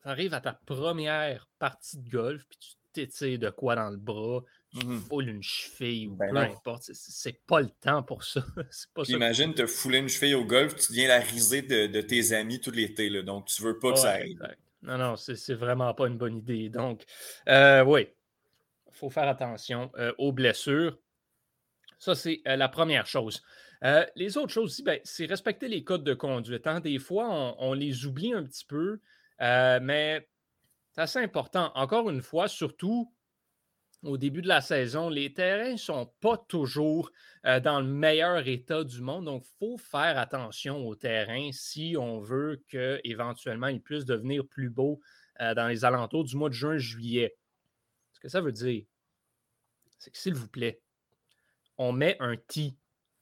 S2: tu arrives à ta première partie de golf, puis tu t'étires de quoi dans le bras, mmh foules une cheville ou ben peu importe. C'est pas le temps pour ça. *laughs*
S1: Imagine te fouler une cheville au golf, tu viens la risée de, tes amis tout l'été. Donc, tu veux pas que ça arrive.
S2: Non, non, c'est vraiment pas une bonne idée. Donc, euh, oui, il faut faire attention euh, aux blessures. Ça, c'est euh, la première chose. Les autres choses aussi, ben, c'est respecter les codes de conduite. Hein. Des fois, on, les oublie un petit peu, mais c'est assez important. Encore une fois, surtout au début de la saison, les terrains ne sont pas toujours euh, dans le meilleur état du monde. Donc, il faut faire attention aux terrains si on veut qu'éventuellement ils puissent devenir plus beaux dans les alentours du mois de juin-juillet. Ce que ça veut dire, c'est que s'il vous plaît, on met un T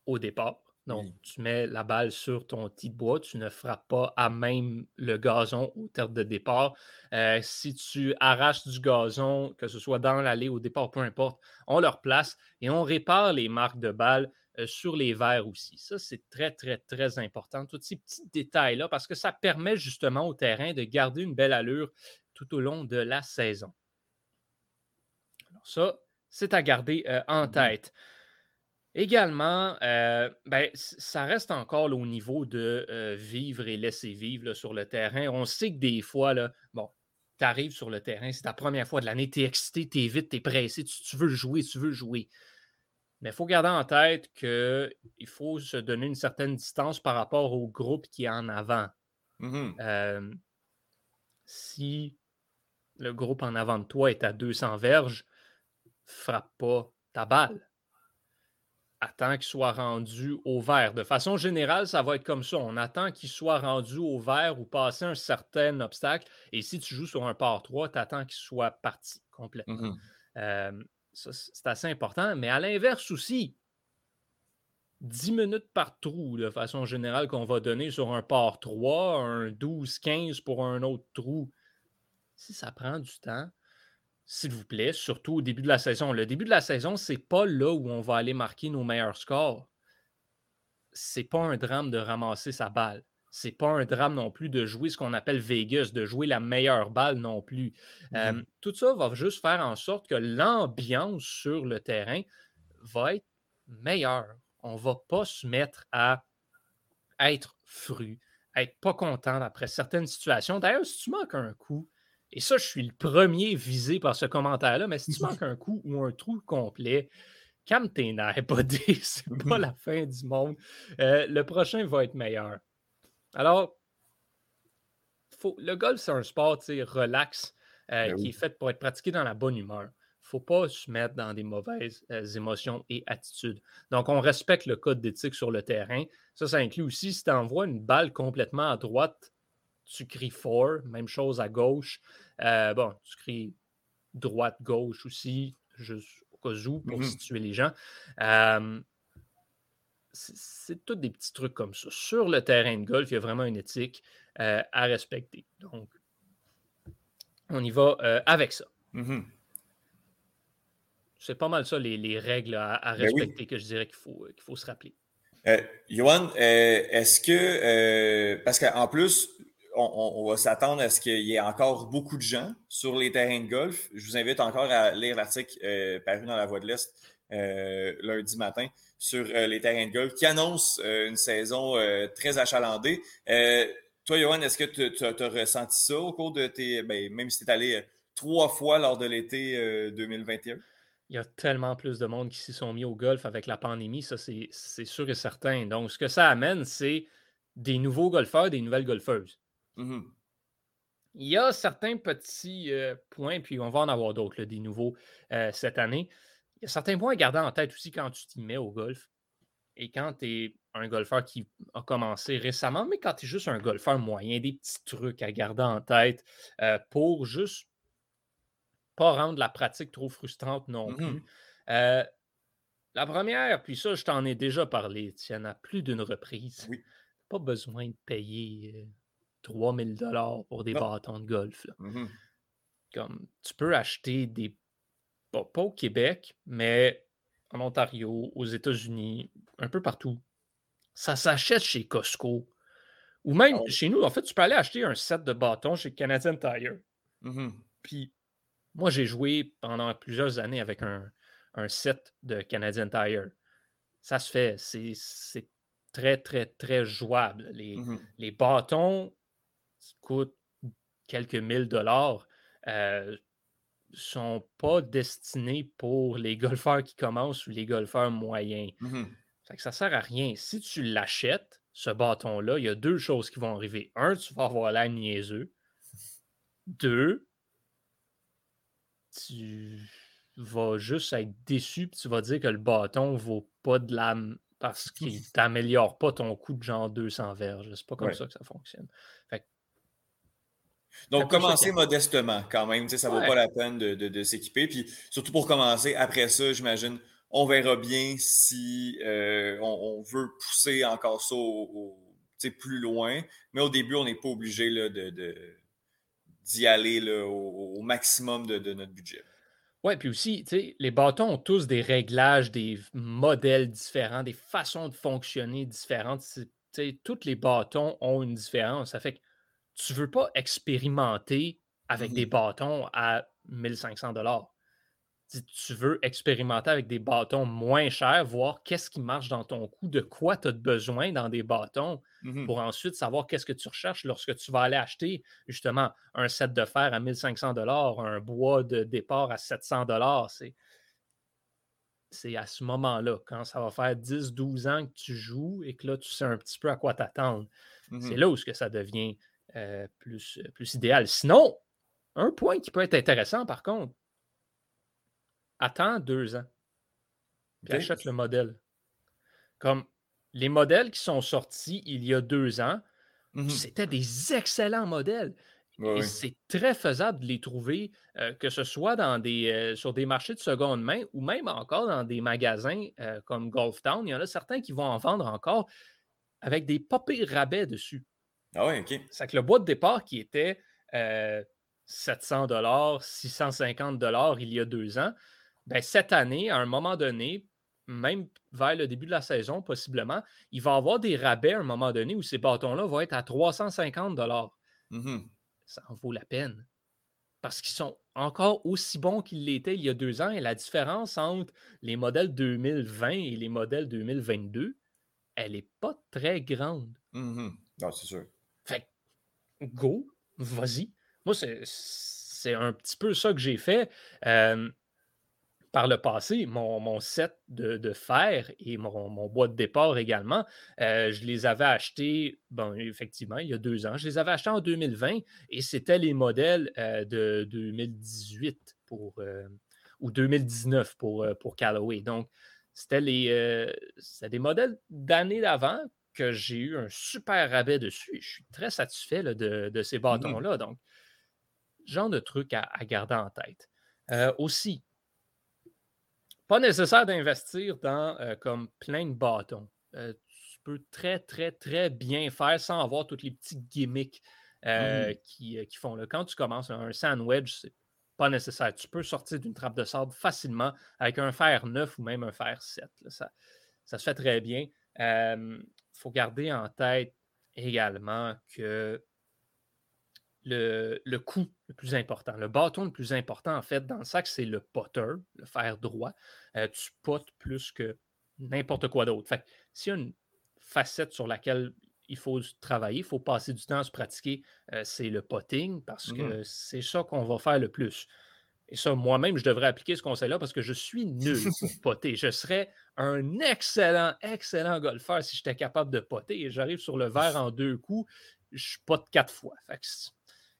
S2: au départ. Donc, tu mets la balle sur ton petit bois, tu ne frappes pas à même le gazon au terme de départ. Euh, si tu arraches du gazon, que ce soit dans l'allée ou au départ, peu importe, on le replace et on répare les marques de balle euh, sur les verres aussi. Ça, c'est très, très, très important, tous ces petits détails-là, parce que ça permet justement au terrain de garder une belle allure tout au long de la saison. Alors ça, c'est à garder euh, en tête. Également, euh, ben, ça reste encore au niveau de euh, vivre et laisser vivre sur le terrain. On sait que des fois, là, bon, tu arrives sur le terrain, c'est ta première fois de l'année, tu es excité, tu es vite, tu es pressé, tu, veux jouer, tu veux jouer. Mais il faut garder en tête qu'il faut se donner une certaine distance par rapport au groupe qui est en avant. Mmh euh, si le groupe en avant de toi est à 200 verges, frappe pas ta balle attend qu'il soit rendu au vert. De façon générale, ça va être comme ça. On attend qu'il soit rendu au vert ou passer un certain obstacle. Et si tu joues sur un par 3, tu attends qu'il soit parti complètement. Mmh euh, c'est assez important. Mais à l'inverse aussi, 10 minutes par trou, de façon générale, qu'on va donner sur un par 3, un 12-15 pour un autre trou. Si ça prend du temps, s'il vous plaît, surtout au début de la saison. Le début de la saison, c'est pas là où on va aller marquer nos meilleurs scores. C'est pas un drame de ramasser sa balle. C'est pas un drame non plus de jouer ce qu'on appelle Vegas, de jouer la meilleure balle non plus. Mmh tout ça va juste faire en sorte que l'ambiance sur le terrain va être meilleure. On va pas se mettre à être fru, à être pas content après certaines situations. D'ailleurs, si tu manques un coup, et ça, je suis le premier visé par ce commentaire-là, mais si tu manques un coup ou un trou complet, calme tes nerfs, *laughs* buddy. C'est pas la fin du monde. Euh, le prochain va être meilleur. Alors, faut, le golf, c'est un sport relax euh, ben qui est fait pour être pratiqué dans la bonne humeur. Il ne faut pas se mettre dans des mauvaises euh, émotions et attitudes. Donc, on respecte le code d'éthique sur le terrain. Ça, ça inclut aussi si tu envoies une balle complètement à droite tu cries four, même chose à gauche. Euh, bon, tu cries droite-gauche aussi, juste au cas où, pour mm-hmm. situer les gens. Euh, c'est tous des petits trucs comme ça. Sur le terrain de golf, il y a vraiment une éthique euh, à respecter. Donc, on y va avec ça. Mm-hmm. C'est pas mal ça, les, règles à, ben respecter que je dirais qu'il faut, qu'il faut se rappeler.
S1: Johan, est-ce que, parce qu'en plus, on, va s'attendre à ce qu'il y ait encore beaucoup de gens sur les terrains de golf. Je vous invite encore à lire l'article euh, paru dans la Voix de l'Est euh, lundi matin sur les terrains de golf qui annonce une saison très achalandée. toi, Johan, est-ce que tu as, ressenti ça au cours de tes. Ben, même si tu es allé trois fois lors de l'été 2021?
S2: il y a tellement plus de monde qui s'y sont mis au golf avec la pandémie, ça c'est sûr et certain. Donc, ce que ça amène, c'est des nouveaux golfeurs, des nouvelles golfeuses.
S1: Mmh
S2: il y a certains petits euh, points, puis on va en avoir d'autres, des nouveaux euh, cette année. Il y a certains points à garder en tête aussi quand tu t'y mets au golf. Et quand tu es un golfeur qui a commencé récemment, mais quand tu es juste un golfeur moyen, des petits trucs à garder en tête euh, pour juste pas rendre la pratique trop frustrante non mmh plus. la première, puis ça, je t'en ai déjà parlé, Tiens, à plus d'une reprise.
S1: Oui.
S2: Pas besoin de payer 3000 dollars pour des bâtons de golf.
S1: Mmh
S2: Comme tu peux acheter des. Pas, au Québec, mais en Ontario, aux États-Unis, un peu partout. Ça s'achète chez Costco. Ou même ah chez nous, en fait, tu peux aller acheter un set de bâtons chez Canadian Tire.
S1: Mmh
S2: puis moi, j'ai joué pendant plusieurs années avec un, set de Canadian Tire. Ça se fait. C'est très, très, très jouable. Les,
S1: mmh
S2: les bâtons qui coûtent quelques mille dollars ne euh, sont pas destinés pour les golfeurs qui commencent ou les golfeurs moyens.
S1: Mmh
S2: ça ne sert à rien. Si tu l'achètes, ce bâton-là, il y a deux choses qui vont arriver. Un, tu vas avoir l'air niaiseux. Deux, tu vas juste être déçu puis tu vas dire que le bâton vaut pas de l'âme parce qu'il *laughs* t'améliore pas ton coup de genre 200 verges. C'est pas comme ça que ça fonctionne.
S1: Donc, commencer modestement quand même. Ça ne vaut pas la peine de, s'équiper. Puis surtout pour commencer, après ça, j'imagine, on verra bien si euh, on, veut pousser encore ça plus loin. Mais au début, on n'est pas obligé de d'y aller au, maximum de, notre budget.
S2: Oui, puis aussi, les bâtons ont tous des réglages, des modèles différents, des façons de fonctionner différentes. Tous les bâtons ont une différence. Ça fait que tu ne veux pas expérimenter avec des bâtons à 1500 tu veux expérimenter avec des bâtons moins chers, voir qu'est-ce qui marche dans ton coup, de quoi tu as besoin dans des bâtons,
S1: mmh
S2: pour ensuite savoir qu'est-ce que tu recherches lorsque tu vas aller acheter justement un set de fer à 1500 un bois de départ à 700 c'est c'est à ce moment-là, quand ça va faire 10-12 ans que tu joues et que là, tu sais un petit peu à quoi t'attendre.
S1: Mmh
S2: c'est là où que ça devient euh, plus, plus idéal. Sinon, un point qui peut être intéressant, par contre, attends deux ans. Puis achète le modèle. Comme les modèles qui sont sortis il y a deux ans,
S1: mmh
S2: c'était des excellents modèles. et c'est très faisable de les trouver, euh, que ce soit dans des, euh, sur des marchés de seconde main ou même encore dans des magasins euh, comme Golf Town. Il y en a certains qui vont en vendre encore avec des pas rabais dessus.
S1: Ah oui, OK.
S2: C'est que le bois de départ qui était 700 650 il y a deux ans, ben, cette année, à un moment donné, même vers le début de la saison, possiblement, il va y avoir des rabais à un moment donné où ces bâtons-là vont être à 350
S1: mmh
S2: Ça en vaut la peine. Parce qu'ils sont encore aussi bons qu'ils l'étaient il y a deux ans. Et la différence entre les modèles 2020 et les modèles 2022, elle n'est pas très grande.
S1: Mmh c'est sûr.
S2: Go, vas-y. Moi, c'est un petit peu ça que j'ai fait. Euh, par le passé, mon, set de, fer et mon, bois de départ également, euh, je les avais achetés, effectivement, il y a deux ans. Je les avais achetés en 2020 et c'était les modèles euh, de 2018 pour, euh, ou 2019 pour, pour Callaway. Donc, c'était les, des modèles d'années d'avant que j'ai eu un super rabais dessus et je suis très satisfait de, ces mmh bâtons-là. Donc, genre de truc à, à garder en tête. aussi, pas nécessaire d'investir dans euh, comme plein de bâtons. Euh, tu peux très, très, très bien faire sans avoir tous les petits gimmicks euh, mmh qui, font. Là. Quand tu commences un sandwich, c'est pas nécessaire. Tu peux sortir d'une trappe de sable facilement avec un fer neuf ou même un fer 7. Ça, ça se fait très bien. Il faut garder en tête également que le, le, coup le plus important. Le bâton le plus important, en fait, dans le sac, c'est le potter, le fer droit. Euh, tu potes plus que n'importe quoi d'autre. Fait s'il y a une facette sur laquelle il faut travailler, il faut passer du temps à se pratiquer, euh, c'est le potting parce que mmh c'est ça qu'on va faire le plus. Et ça, moi-même, je devrais appliquer ce conseil-là parce que je suis nul pour *laughs* poter. Je serais un excellent, excellent golfeur si j'étais capable de poter. Et j'arrive sur le verre en deux coups, je pote quatre fois.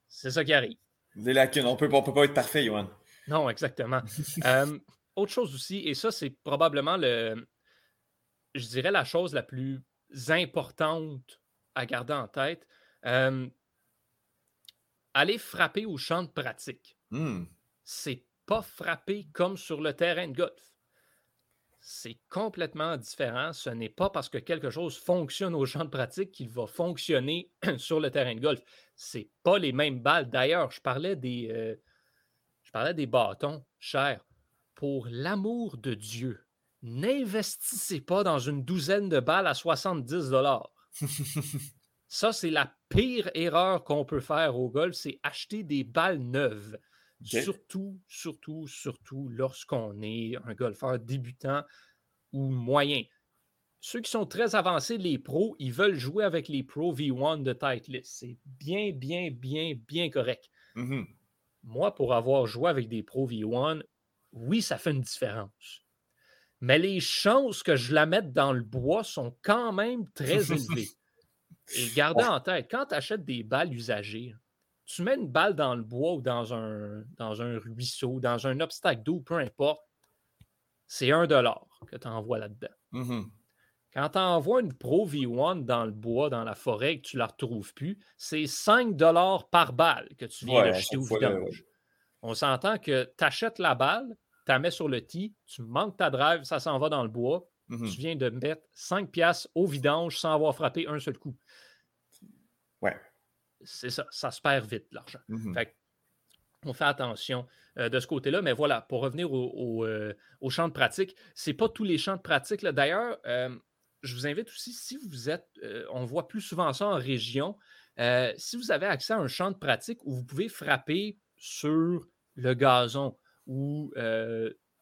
S2: c'est ça qui arrive.
S1: Des lacunes. On ne peut pas être parfait, Johan.
S2: Non, exactement. *laughs* Euh, autre chose aussi, et ça, c'est probablement le, je dirais, la chose la plus importante à garder en tête. Euh, aller frapper au champ de pratique. Mmh c'est pas frapper comme sur le terrain de golf. C'est complètement différent. Ce n'est pas parce que quelque chose fonctionne au champ de pratique qu'il va fonctionner *clears throat* sur le terrain de golf. C'est pas les mêmes balles. D'ailleurs, je parlais des, euh, je parlais des bâtons, cher. Pour l'amour de Dieu, n'investissez pas dans une douzaine de balles à 70 dollars. *laughs* Ça, c'est la pire erreur qu'on peut faire au golf, c'est acheter des balles neuves. Surtout, surtout, surtout lorsqu'on est un golfeur débutant ou moyen. Ceux qui sont très avancés, les pros, ils veulent jouer avec les pros V1 de Titleist. C'est bien, bien, bien, bien correct. Mmh Moi, pour avoir joué avec des pros V1, oui, ça fait une différence. Mais les chances que je la mette dans le bois sont quand même très élevées. *laughs* Et gardez en tête, quand tu achètes des balles usagées, tu mets une balle dans le bois ou dans un, dans un ruisseau, dans un obstacle d'eau, peu importe, c'est un dollar que tu envoies là-dedans. Mmh Quand tu envoies une Pro V1 dans le bois, dans la forêt, et que tu ne la retrouves plus, c'est 5 dollars par balle que tu viens d'acheter au vidange. On s'entend que tu achètes la balle, tu la mets sur le tee, tu manques ta drive, ça s'en va dans le bois. Tu viens de mettre 5 piastres au vidange sans avoir frappé un seul coup. C'est ça, ça se perd vite, l'argent. Mmh on fait attention euh, de ce côté-là. Mais voilà, pour revenir au, euh, champ de pratique, ce n'est pas tous les champs de pratique. D'ailleurs, euh, je vous invite aussi, si vous êtes, on voit plus souvent ça en région, si vous avez accès à un champ de pratique où vous pouvez frapper sur le gazon ou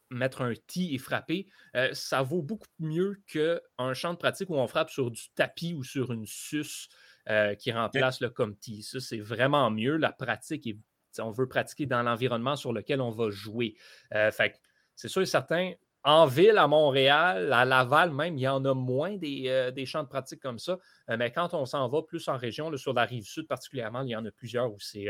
S2: mettre un tee et frapper, ça vaut beaucoup mieux qu'un champ de pratique où on frappe sur du tapis ou sur une suce euh, qui remplace le Comty. Ça, c'est vraiment mieux. La pratique, est, on veut pratiquer dans l'environnement sur lequel on va jouer. Euh, fait c'est sûr et certain, en ville, à Montréal, à Laval même, il y en a moins des, euh, champs de pratique comme ça. mais quand on s'en va plus en région, sur la rive sud particulièrement, il y en a plusieurs où c'est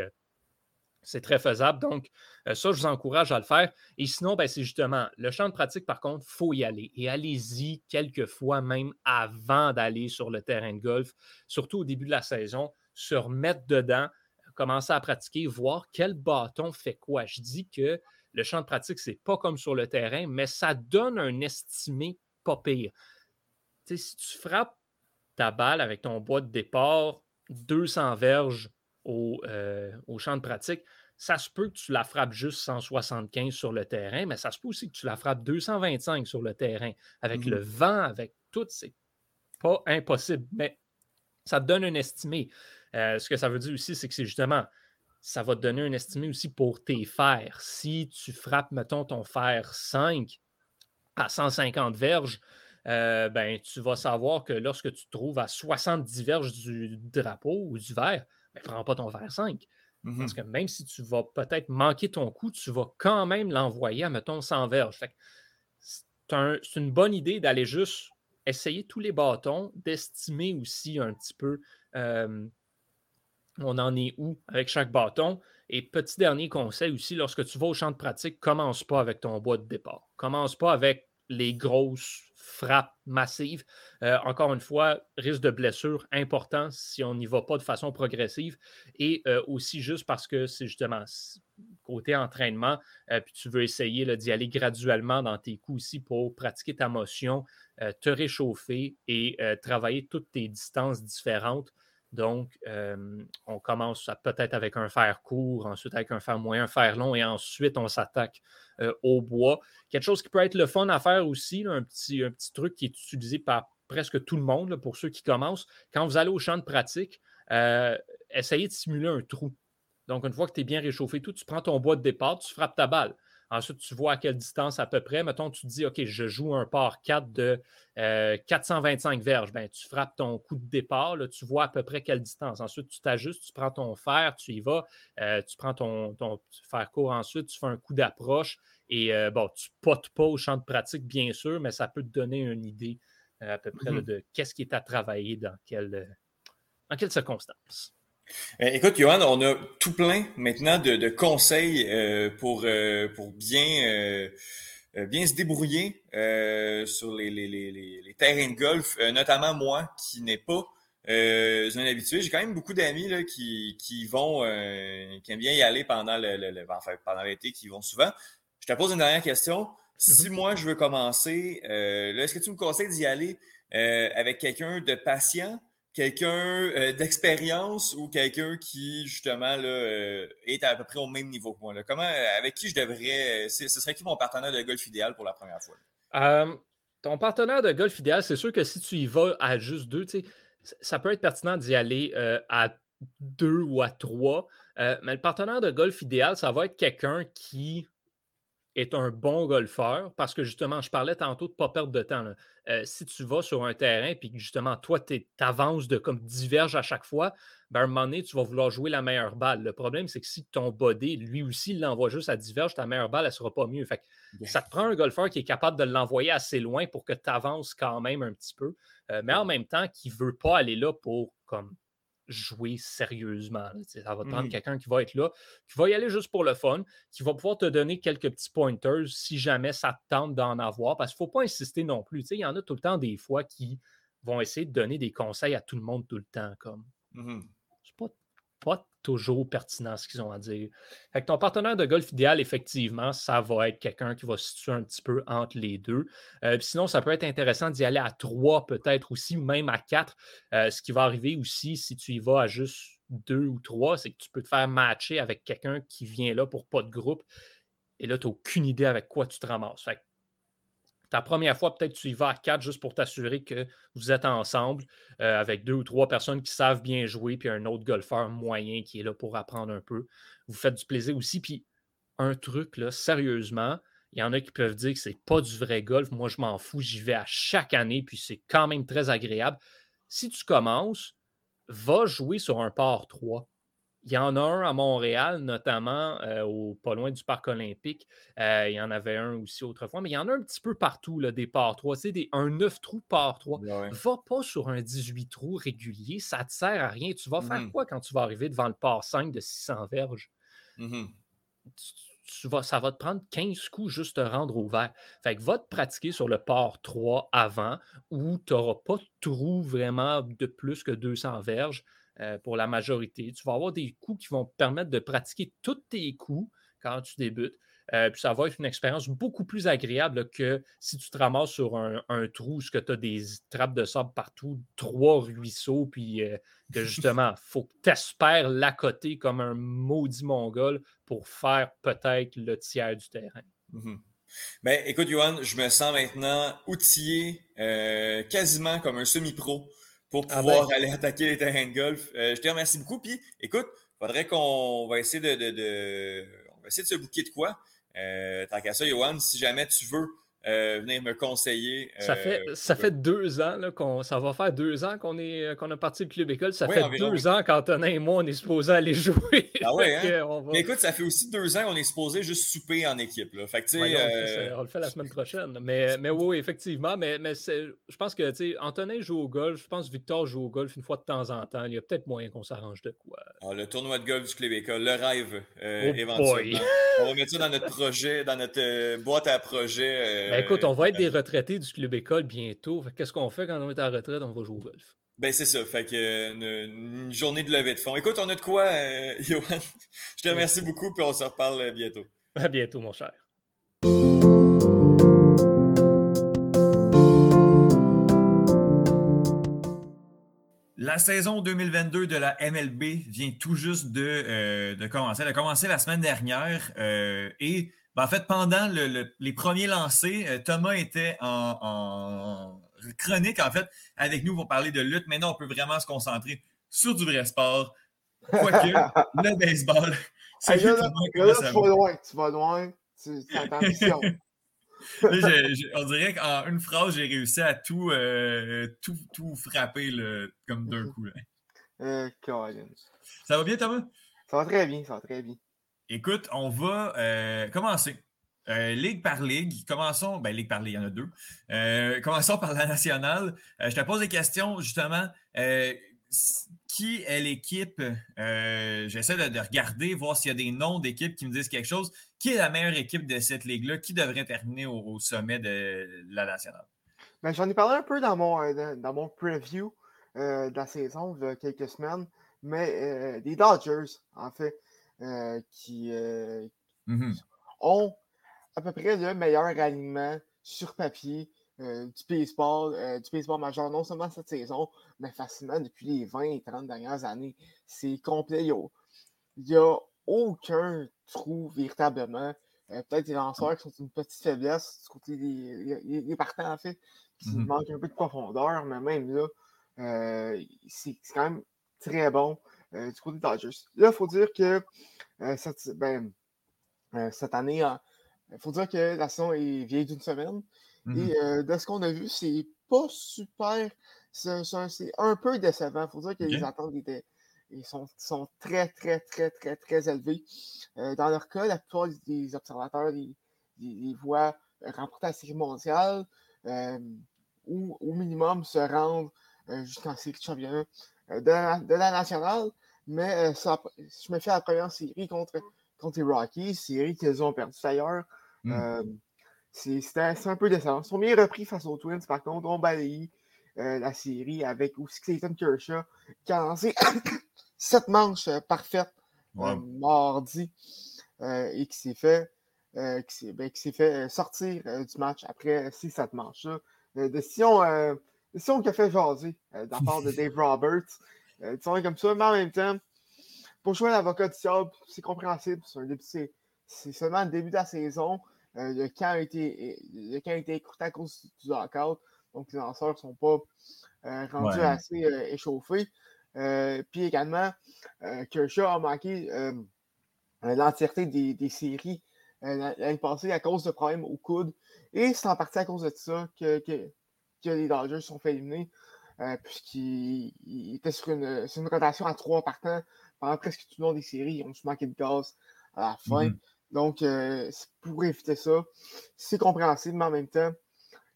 S2: c'est très faisable. Donc, euh, ça, je vous encourage à le faire. Et sinon, ben, c'est justement le champ de pratique, par contre, il faut y aller. Et allez-y quelquefois même avant d'aller sur le terrain de golf, surtout au début de la saison, se remettre dedans, commencer à pratiquer, voir quel bâton fait quoi. Je dis que le champ de pratique, c'est pas comme sur le terrain, mais ça donne un estimé pas pire. si tu frappes ta balle avec ton bois de départ 200 verges euh, au, champ de pratique, ça se peut que tu la frappes juste 175 sur le terrain, mais ça se peut aussi que tu la frappes 225 sur le terrain. Avec le mmh. vent, avec tout, c'est pas impossible, mais ça te donne un estimé. Euh, ce que ça veut dire aussi, c'est que c'est justement, ça va te donner un estimé aussi pour tes fers. Si tu frappes, mettons, ton fer 5 à 150 verges, euh, ben, tu vas savoir que lorsque tu te trouves à 70 verges du drapeau ou du verre, ne ben, prends pas ton verre 5. Mmh Parce que même si tu vas peut-être manquer ton coup, tu vas quand même l'envoyer à, mettons, 100 verges. C'est une bonne idée d'aller juste essayer tous les bâtons, d'estimer aussi un petit peu on en est où avec chaque bâton. Et petit dernier conseil aussi, lorsque tu vas au champ de pratique, commence pas avec ton bois de départ. Commence pas avec les grosses frappes massives. Euh, encore une fois, risque de blessure important si on n'y va pas de façon progressive. Et euh, aussi juste parce que c'est justement côté entraînement, euh, puis tu veux essayer d'y aller graduellement dans tes coups aussi pour pratiquer ta motion, te réchauffer et travailler toutes tes distances différentes donc, on commence peut-être avec un fer court, ensuite avec un fer moyen, un fer long, et ensuite on s'attaque au bois. Quelque chose qui peut être le fun à faire aussi, un, petit, truc qui est utilisé par presque tout le monde pour ceux qui commencent. Quand vous allez au champ de pratique, essayez de simuler un trou. Donc, une fois que tu es bien réchauffé, tout, tu prends ton bois de départ, tu frappes ta balle. Ensuite, tu vois à quelle distance à peu près. Mettons, tu te dis, OK, je joue un par 4 de 425 euh, verges. Ben, tu frappes ton coup de départ, là, tu vois à peu près quelle distance. Ensuite, tu t'ajustes, tu prends ton fer, tu y vas, euh, tu prends ton, ton fer court ensuite, tu fais un coup d'approche et euh, bon, tu potes pas au champ de pratique, bien sûr, mais ça peut te donner une idée à peu près mm-hmm. de qu'est-ce qui est à travailler dans quelle, dans quelles circonstances.
S1: Euh, écoute, Johan, on a tout plein maintenant de, conseils euh, pour, euh, pour bien, bien se débrouiller sur les, les, les, les, terrains de golf, notamment moi qui n'ai pas un habitué. J'ai quand même beaucoup d'amis qui, qui vont, qui aiment bien y aller pendant le, enfin, pendant l'été, qui vont souvent. Je te pose une dernière question. Si mm-hmm. moi je veux commencer, est-ce que tu me conseilles d'y aller avec quelqu'un de patient? Quelqu'un euh, d'expérience ou quelqu'un qui, justement, euh, est à peu près au même niveau que moi? Comment, euh, avec qui je devrais. ce serait qui mon partenaire de golf idéal pour la première fois?
S2: ton partenaire de golf idéal, c'est sûr que si tu y vas à juste deux, ça peut être pertinent d'y aller à deux ou à trois. mais le partenaire de golf idéal, ça va être quelqu'un qui est un bon golfeur parce que justement, je parlais tantôt de ne pas perdre de temps. Euh, si tu vas sur un terrain et que justement, toi, tu avances de comme diverge à chaque fois, ben, à un moment donné, tu vas vouloir jouer la meilleure balle. Le problème, c'est que si ton body, lui aussi, l'envoie juste à diverge, ta meilleure balle, elle ne sera pas mieux. Fait ça te prend un golfeur qui est capable de l'envoyer assez loin pour que tu avances quand même un petit peu, euh, mais en même temps, qui ne veut pas aller là pour comme jouer sérieusement. Ça va te prendre mmh. quelqu'un qui va être là, qui va y aller juste pour le fun, qui va pouvoir te donner quelques petits pointers si jamais ça te tente d'en avoir, parce qu'il ne faut pas insister non plus. Il y en a tout le temps des fois qui vont essayer de donner des conseils à tout le monde tout le temps. comme. Mmh pas, toujours pertinent ce qu'ils ont à dire. Fait ton partenaire de golf idéal, effectivement, ça va être quelqu'un qui va se situer un petit peu entre les deux. Euh, sinon, ça peut être intéressant d'y aller à trois, peut-être aussi, même à quatre. Euh, ce qui va arriver aussi si tu y vas à juste deux ou trois, c'est que tu peux te faire matcher avec quelqu'un qui vient là pour pas de groupe. Et là, tu n'as aucune idée avec quoi tu te ramasses. Fait ta première fois, peut-être tu y vas à quatre juste pour t'assurer que vous êtes ensemble euh, avec deux ou trois personnes qui savent bien jouer, puis un autre golfeur moyen qui est là pour apprendre un peu. Vous faites du plaisir aussi. Puis un truc, là, sérieusement, il y en a qui peuvent dire que c'est pas du vrai golf. Moi, je m'en fous, j'y vais à chaque année, puis c'est quand même très agréable. Si tu commences, va jouer sur un par 3. Il y en a un à Montréal, notamment euh, au, pas loin du Parc olympique. Euh, il y en avait un aussi autrefois, mais il y en a un petit peu partout, là, des par 3. Tu sais, un 9 trous par 3. Va pas sur un 18 trous régulier, ça ne te sert à rien. Tu vas faire mmh quoi quand tu vas arriver devant le par 5 de 600 verges? Mmh tu, vas, ça va te prendre 15 coups juste te rendre au vert. Fait que va te pratiquer sur le par 3 avant où tu n'auras pas de trou vraiment de plus que 200 verges. Euh, pour la majorité. Tu vas avoir des coups qui vont te permettre de pratiquer tous tes coups quand tu débutes. Euh, puis ça va être une expérience beaucoup plus agréable que si tu te ramasses sur un, trou, ce que tu as des trappes de sable partout, trois ruisseaux, puis euh, que *laughs* justement, il faut que tu espères l'accoter comme un maudit mongol pour faire peut-être le tiers du terrain.
S1: Mm-hmm. Ben, écoute, Johan, je me sens maintenant outillé quasiment comme un semi-pro pour ah pouvoir ben. aller attaquer les terrains de golf. Euh, je te remercie beaucoup. Puis, écoute, il faudrait qu'on va essayer de, on va essayer de se bouquer de quoi. Euh, tant qu'à ça, Johan, si jamais tu veux euh, venir me conseiller.
S2: ça fait, euh, ça fait deux ans, là, qu'on, ça va faire deux ans qu'on, est, qu'on a parti du club école. Ça fait deux ans qu'Antonin et moi, on est supposé aller jouer.
S1: Ah ouais, *laughs* hein? Mais écoute, ça fait aussi deux ans qu'on est supposé juste souper en équipe. Là. Fait que,
S2: euh, on le fait la semaine prochaine. Mais, mais oui, effectivement. Mais, mais je pense que Antonin joue au golf. Je pense que Victor joue au golf une fois de temps en temps. Il y a peut-être moyen qu'on s'arrange de quoi.
S1: Ah, le tournoi de golf du club école, le rêve, oh éventuellement. on va mettre ça dans notre projet, dans notre boîte à projet.
S2: Ben, écoute, on va être des retraités du club école bientôt. Qu'est-ce qu'on fait quand on est en retraite? On va jouer au golf.
S1: Ben c'est ça, fait que une, journée de levée de fond. Écoute, on a de quoi, euh, *laughs* Johan? Je te remercie beaucoup, puis on se reparle euh, bientôt.
S2: À bientôt, mon cher.
S5: La saison 2022 de la MLB vient tout juste de, euh, de commencer. Elle a commencé la semaine dernière et ben, en fait, pendant les premiers lancers, euh, Thomas était en, chronique, en fait, avec nous pour parler de lutte. Maintenant, on peut vraiment se concentrer sur du vrai sport. Quoique, *laughs* le baseball, c'est
S7: là, là, là, tu vas loin, tu vas loin, tu as ambition.
S5: on dirait qu'en une phrase, j'ai réussi à tout, euh, tout, tout frapper comme d'un coup.
S7: Euh,
S5: ça va bien, Thomas?
S7: Ça va très bien, ça va très bien.
S5: Écoute, on va euh, commencer. ligue par ligue, commençons, ben Ligue par ligue, il y en a deux. commençons par la nationale. je te pose des questions, justement qui est l'équipe, euh, j'essaie de, regarder, voir s'il y a des noms d'équipes qui me disent quelque chose. Qui est la meilleure équipe de cette ligue-là? Qui devrait terminer au, sommet de la nationale?
S7: Ben, J'en ai parlé un peu dans mon, euh, dans mon preview euh, de la saison de quelques semaines, mais les Dodgers, en fait, qui mm-hmm. ont à peu près le meilleur alignement sur papier euh, du baseball, euh, du baseball majeur, non seulement cette saison, mais facilement depuis les 20 et 30 dernières années. C'est complet. Il n'y a, aucun trou véritablement. Euh, peut-être des lanceurs qui sont une petite faiblesse du côté des, partants, en fait, qui mm-hmm. manquent un peu de profondeur, mais même là, c'est quand même très bon du côté des Dodgers. Là, il faut dire que cette, ben, cette année, il faut dire que la saison est vieille d'une semaine. Et euh, de ce qu'on a vu, c'est pas super. C'est un, peu décevant. Il faut dire que les attentes étaient, ils sont, sont, très, très, très, très, très élevées. Euh, dans leur cas, la plupart des observateurs les, voient remporter la série mondiale euh, ou au minimum se rendre jusqu'en série de championnat de la, nationale. Mais ça, je me fais la première série contre, contre les Rockies, série qu'ils ont perdu d'ailleurs. Mmh. C'est un peu décevant. Ils sont bien repris face aux Twins, par contre, on balaye euh, la série avec aussi Clayton Kershaw qui a lancé *coughs* sept manches euh, parfaites euh, mardi et qui s'est fait, ben, fait sortir du match après ces sept manches-là. décision, décision qui a fait jaser de la part de *laughs* Dave Roberts. Décision comme ça, mais en même temps, pour jouer l'avocat du diable, c'est compréhensible. C'est seulement le début de la saison. Euh, le, camp a été, le camp a été écouté à cause du lockout. Donc, les lanceurs ne sont pas euh, rendus assez euh, échauffés. puis également, Kershaw a manqué l'entièreté des, séries l'année passée à cause de problèmes au coude. Et c'est en partie à cause de ça que, que, les Dodgers sont fait éliminer, puisqu'ils étaient sur une, sur une, rotation à trois partants pendant presque tout le long des séries. Ils ont juste manqué de gaz à la fin. Mm-hmm. Donc, euh, pour éviter ça, c'est compréhensible, mais en même temps,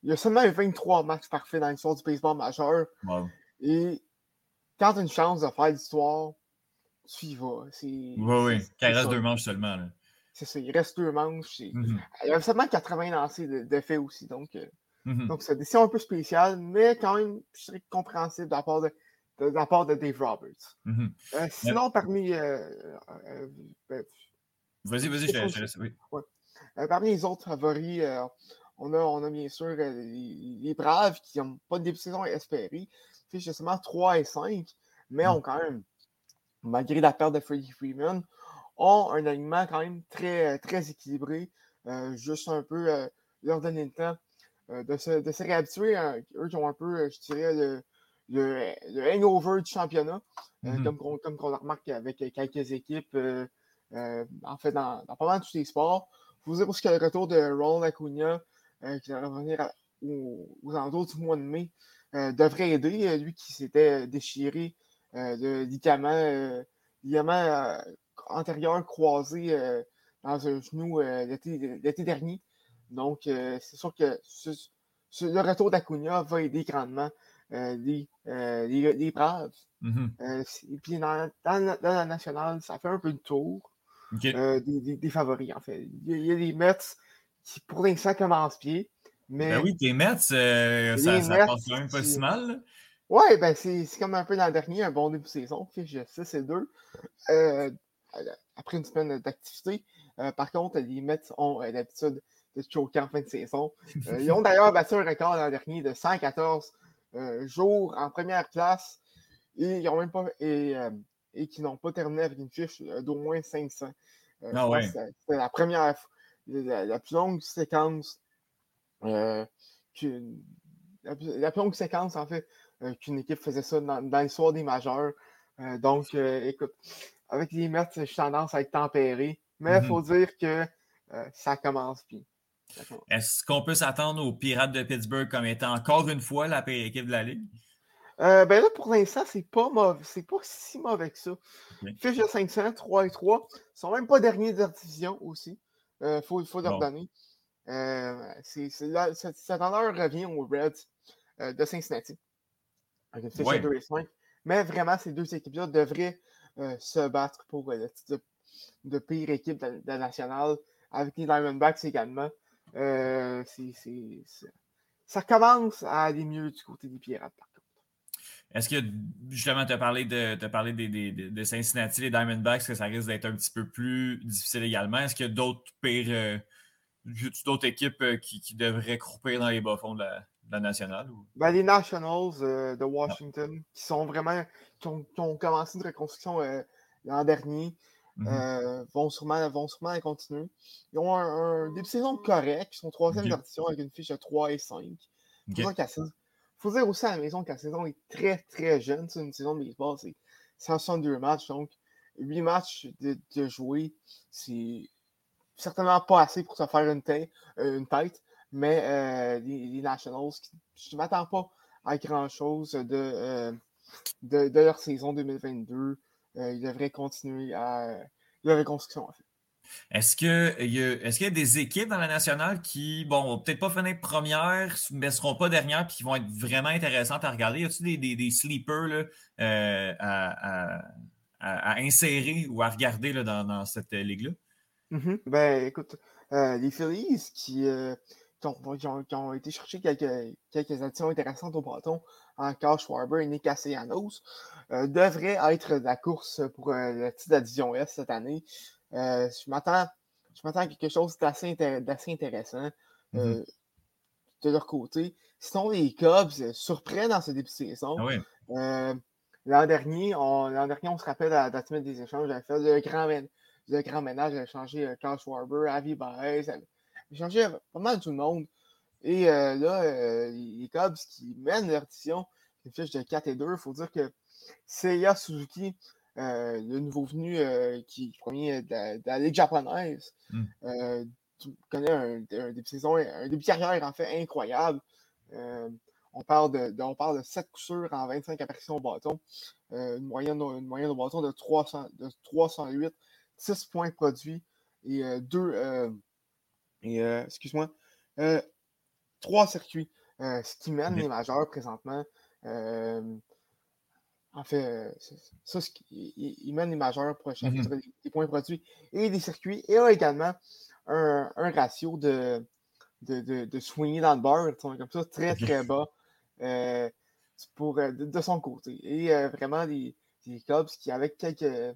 S7: il y a seulement 23 matchs parfaits dans l'histoire du baseball majeur. Et quand tu as une chance de faire l'histoire, tu y vas.
S5: Oui, oui. il reste deux manches seulement.
S7: C'est ça, il reste deux manches. Mm-hmm. Il y a seulement 80 lancés d'effet aussi. Donc, euh, mm-hmm. donc c'est une décision un peu spéciale, mais quand même, je serais compréhensible de la part de, de, la part de Dave Roberts. Mm-hmm. Euh, sinon, parmi. Ben,
S5: Vas-y, vas-y, je, laisse. Oui.
S7: Euh, parmi les autres favoris, euh, on, a, on a bien sûr euh, les, Braves qui n'ont pas de début de saison espéré. justement 3 et 5, mais mmh. ont quand même, malgré la perte de Freddie Freeman, ont un alignement quand même très, très équilibré. juste un peu leur donner le temps de, se, de se réhabituer. eux qui ont un peu, je dirais, le, le, hangover du championnat, mmh comme, comme on le remarque avec quelques équipes euh, en fait, dans, pas mal de tous les sports. Faut dire aussi que le retour de Ronald Acuna, euh, qui va revenir aux, alentours du mois de mai, euh, devrait aider. lui qui s'était déchiré de ligament, ligament antérieur croisé dans un genou l'été dernier. Donc, c'est sûr que le retour d'Acuna va aider grandement les, les, Braves. Mm-hmm. et puis, dans, la nationale, ça fait un peu de tour. Euh, des, favoris, en fait. Il y a, les Mets qui, pour l'instant, commencent pied. Mais
S5: ben oui, tes Mets, euh, ça, ça passe quand même pas si mal.
S7: Ouais, ben c'est comme un peu l'an dernier, un bon début de saison. Fiche 6 et 2. Euh, après une semaine d'activité. par contre, les Mets ont l'habitude de choquer en fin de saison. *laughs* ils ont d'ailleurs battu un record l'an dernier de 114 jours en première classe. Et ils ont même pas. Et, et qui n'ont pas terminé avec une fiche euh, d'au moins 500.
S5: Euh, ah ouais.
S7: C'est la première, la, plus longue séquence, euh, la, plus longue séquence en fait qu'une équipe faisait ça dans, l'histoire des majeurs. donc, écoute, avec les Mets, j'ai tendance à être tempéré, mais il mm-hmm. faut dire que ça commence bien.
S1: Est-ce qu'on peut s'attendre aux Pirates de Pittsburgh comme étant encore une fois la pire équipe de la Ligue?
S7: ben là, pour l'instant, c'est pas mauvais. C'est pas si mauvais que ça. Fiche de 500, 3 et 3. Ils sont même pas derniers de leur division aussi. Il faut, faut leur donner. Euh, cette honneur revient aux Reds euh, de Cincinnati. Mais vraiment, ces deux équipes-là devraient euh, se battre pour le titre de, pire équipe de, la nationale, avec les Diamondbacks également. Ça commence à aller mieux du côté des Pirates, par contre.
S1: Est-ce que, justement, tu as parlé, de, parlé de Cincinnati, les Diamondbacks, que ça risque d'être un petit peu plus difficile également? Est-ce qu'il y a d'autres pires d'autres équipes euh, qui, devraient croupir dans les bas-fonds de, la, nationale?
S7: Ben, les Nationals euh, de Washington, qui sont vraiment. qui ont, commencé une reconstruction euh, l'an dernier, mm-hmm. vont, sûrement, vont sûrement continuer. Ils ont un, début de saison correct, ils sont troisième okay. partition avec une fiche de 3 et 5. Il faut dire aussi à la maison que la saison est très, très jeune. C'est une saison de baseball, c'est 162 matchs, donc 8 matchs de, de jouer, c'est certainement pas assez pour se faire une, tête, euh, une tête mais euh, les, Nationals, je ne m'attends pas à grand-chose de, euh, de, leur saison 2022. Ils devraient continuer à leur reconstruction, en fait.
S1: Est-ce qu'il y, y a des équipes dans la nationale qui, bon, vont peut-être pas finir première, mais ne seront pas dernières et qui vont être vraiment intéressantes à regarder? Y a-t-il des, des, sleepers là, à, à, insérer ou à regarder là, dans, dans cette ligue-là?
S7: Mmh ben, écoute, euh, les Phillies qui, euh, qui, ont, été chercher quelques, quelques additions intéressantes au bâton en Carl Schwarber et Nick Castellanos euh, devraient être de la course pour le titre d'addition S cette année. je m'attends à quelque chose d'assez intéressant mmh de leur côté. Sinon, les Cubs surprennent dans ce début de saison. Ah l'an dernier, on, dernier, on se rappelle à la semaine des échanges, j'avais fait le grand, le grand ménage, a changé Carl euh, Schwarber, Avi Baez, a changé pas mal tout le monde. Et euh, là, euh, les Cubs qui mènent leur édition, une fiche de 4 et 2, il faut dire que Seiya Suzuki, le nouveau venu qui premier de la, Ligue japonaise, mm. connaît un, début de saison, un début de carrière en fait incroyable. on, parle de, on parle de 7 coups sûrs en 25 apparitions au bâton, une, moyenne, une moyenne au bâton de, 300, de 308 6 points produits et 2. Euh, euh, et euh, excuse-moi, 3 circuits, ce qui mène les majeurs présentement. en fait, ça, il, mène les majeurs pour mmh points produits et des circuits. Et a également un, ratio de, de, de, dans le bar, comme ça, très très bas pour, de, son côté. Et vraiment des, des Cubs qui, avec quelques,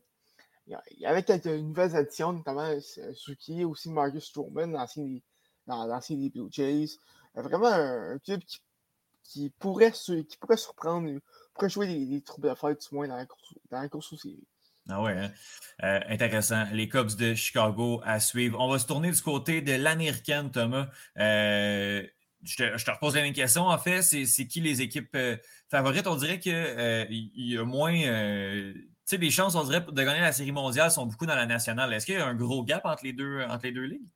S7: il y avait quelques nouvelles additions, notamment euh, Suki, aussi Marcus Stroman, l'ancien des, dans des Blue Jays. Euh, vraiment un, club qui, qui, pourrait, qui pourrait surprendre, pourrait jouer des, troubles de fête, du moins, dans la course, dans.
S1: Ah ouais, hein? euh, intéressant. Les Cubs de Chicago à suivre. On va se tourner du côté de l'américaine, Thomas. je, te, je, te, repose la même question, en fait. C'est qui les équipes favorites? On dirait qu'il y a moins sais, les chances, on dirait, de gagner la Série mondiale sont beaucoup dans la nationale. Est-ce qu'il y a un gros gap entre les deux, entre les deux ligues?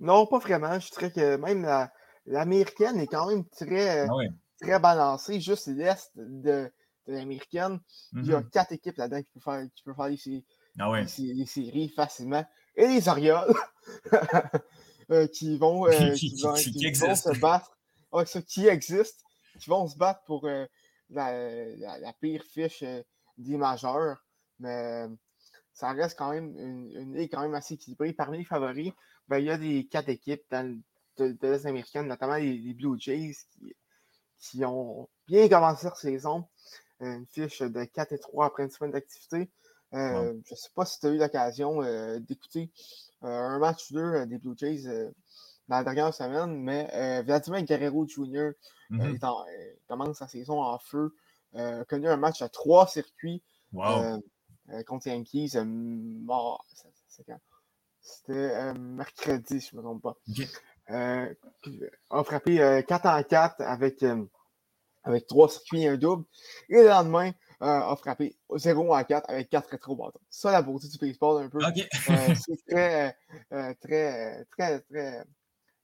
S7: Non, pas vraiment. Je dirais que même l'américaine est quand même très, ah très balancée. Juste l'est de, l'américaine, il y a mm-hmm. quatre équipes là-dedans qui peuvent faire, qui peuvent faire les, ah les, séries facilement. Et les Orioles *laughs* euh, qui vont, euh, *laughs* qui, vont, se battre. qui existent, qui vont se battre pour euh, la, pire fiche des majeurs. Mais ça reste quand même une, ligue quand même assez équilibrée. Parmi les favoris, ben, il y a des quatre équipes dans, de, l'Est américaine, notamment les, Blue Jays, qui, ont bien commencé leur saison. Une fiche de 4 et 3 après une semaine d'activité. Euh, je ne sais pas si tu as eu l'occasion euh, d'écouter euh, un match 2 des Blue Jays dans la dernière semaine, mais Vladimir Guerrero Jr. Mm-hmm. commence sa saison en feu. a connu un match à trois circuits. Wow. Euh, contre Yankees. Euh, mort. C'était euh, mercredi, si je ne me trompe pas. Okay. a frappé 4 en 4 avec, avec 3 circuits et un double. Et le lendemain, a frappé 0 à 4 avec 4 rétro bâtons. Ça, la beauté du baseball, un peu. c'est très, très, très, très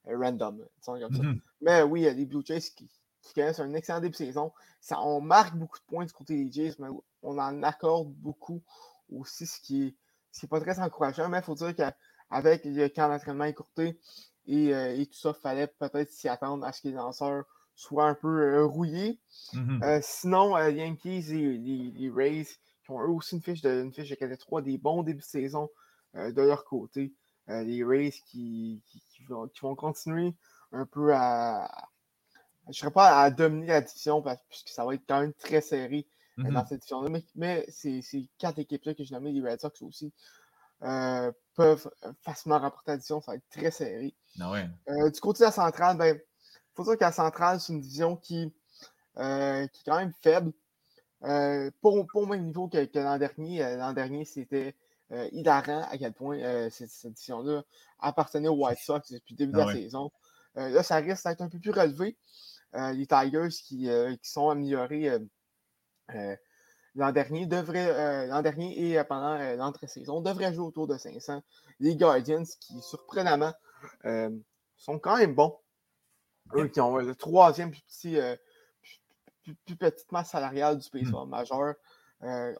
S7: random. Mm-hmm. Mais oui, il y a des Blue Jays qui, qui connaissent un excellent début de saison. Ça, on marque beaucoup de points du côté des Jays, mais on en accorde beaucoup aussi, ce qui n'est pas très encourageant. Mais il faut dire qu'avec le camp d'entraînement écourté et, euh, et, tout ça, il fallait peut-être s'y attendre à ce que les lanceurs soient un peu euh, rouillés. Mm-hmm. Euh, sinon, les Yankees et les, Rays, qui ont eux aussi une fiche de, une fiche de 3 des bons débuts de saison de leur côté. les Rays qui, qui, vont, qui, vont, continuer un peu à, je ne serais pas à dominer la division parce, puisque ça va être quand même très serré euh, dans mm-hmm. cette division-là. Mais, ces, quatre équipes-là que j'ai nommées, les Red Sox aussi, euh, peuvent facilement remporter la division. Ça va être très serré.
S5: Ah
S7: euh, du côté de la centrale, il ben, faut dire que la centrale, c'est une division qui, qui est quand même faible. pas, au même niveau que, l'an dernier. L'an dernier, c'était hilarant à quel point cette, division-là appartenait aux White Sox depuis le début de ah la saison. là, ça risque d'être un peu plus relevé. Euh, les Tigers qui, euh, qui sont améliorés euh, l'an dernier devraient, l'an dernier et pendant l'entre-saison devraient jouer autour de 500. Les Guardians qui, surprenamment, sont quand même bons. Eux qui ont le troisième plus petit, plus, petite masse salariale du baseball hmm. majeur,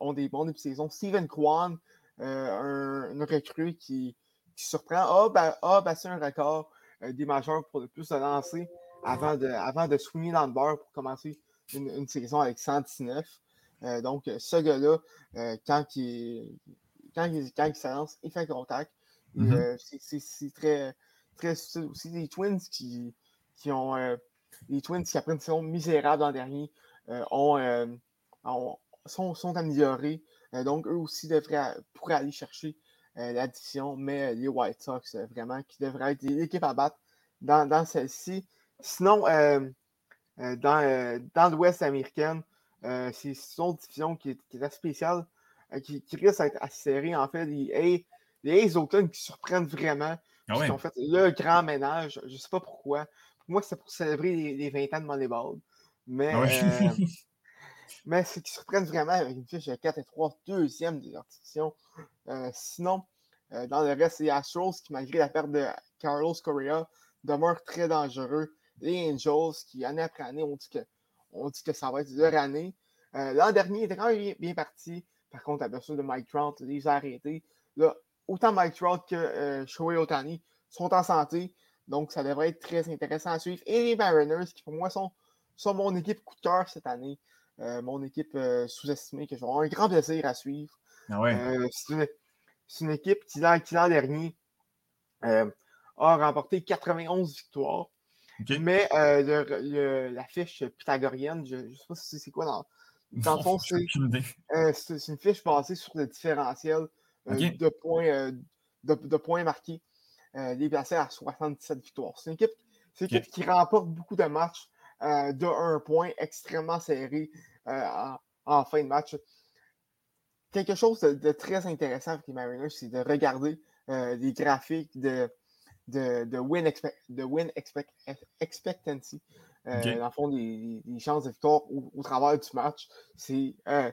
S7: ont des bons depuis saison. Steven Kwan, un, recrue qui, qui surprend, a, a battu un record des majeurs pour le plus de lancers avant de, avant de swinger dans le beurre pour commencer une, saison avec 119. Euh, donc, ce gars-là, euh, quand, il, quand, il, quand il se lance, il fait contact. Euh, c'est très, très subtil aussi. Les Twins qui, qui ont. les Twins qui, après une saison misérable l'an dernier, ont, sont, sont, améliorés. donc, eux aussi devraient, pourraient aller chercher l'addition, mais les White Sox, vraiment, qui devraient être l'équipe à battre dans, dans celle-ci. Sinon, euh, euh, euh, dans, l'Ouest américaine, c'est une autre division qui est, qui est assez spéciale, qui, risque d'être assez serrée. En fait, les, les A's qui surprennent vraiment, ah qui ont fait le grand ménage. Je ne sais pas pourquoi. Pour moi, c'est pour célébrer les, 20 ans de Moneyball. Mais, ah *laughs* mais c'est qu'ils surprennent vraiment avec une fiche de 4 et 3, deuxième de leur division. sinon, dans le reste, c'est Astros qui, malgré la perte de Carlos Correa, demeure très dangereux les Angels qui, année après année, ont dit que, on dit que ça va être leur année. Euh, l'an dernier, il était quand même bien, parti. Par contre, la blessure de Mike Trout les a arrêtés. Là, autant Mike Trout que euh, Shohei Otani sont en santé. Donc, ça devrait être très intéressant à suivre. Et les Mariners, qui pour moi sont, sont mon équipe coup de cœur cette année. Euh, mon équipe sous-estimée que j'aurai un grand plaisir à suivre.
S5: Ah ouais.
S7: c'est une, équipe qui, l'an dernier, a remporté 91 victoires. Mais euh, la fiche pythagorienne, je ne sais pas si c'est quoi dans, dans le fond, euh, c'est une fiche basée sur le différentiel euh, de, points, de, points marqués. il est placé à 77 victoires. C'est une équipe, qui remporte beaucoup de matchs de un point extrêmement serré en, fin de match. Quelque chose de, très intéressant avec les Mariners, c'est de regarder les graphiques de, de, win, de win expectancy. Euh, dans le fond, les, chances de victoire au, travers du match. C'est euh,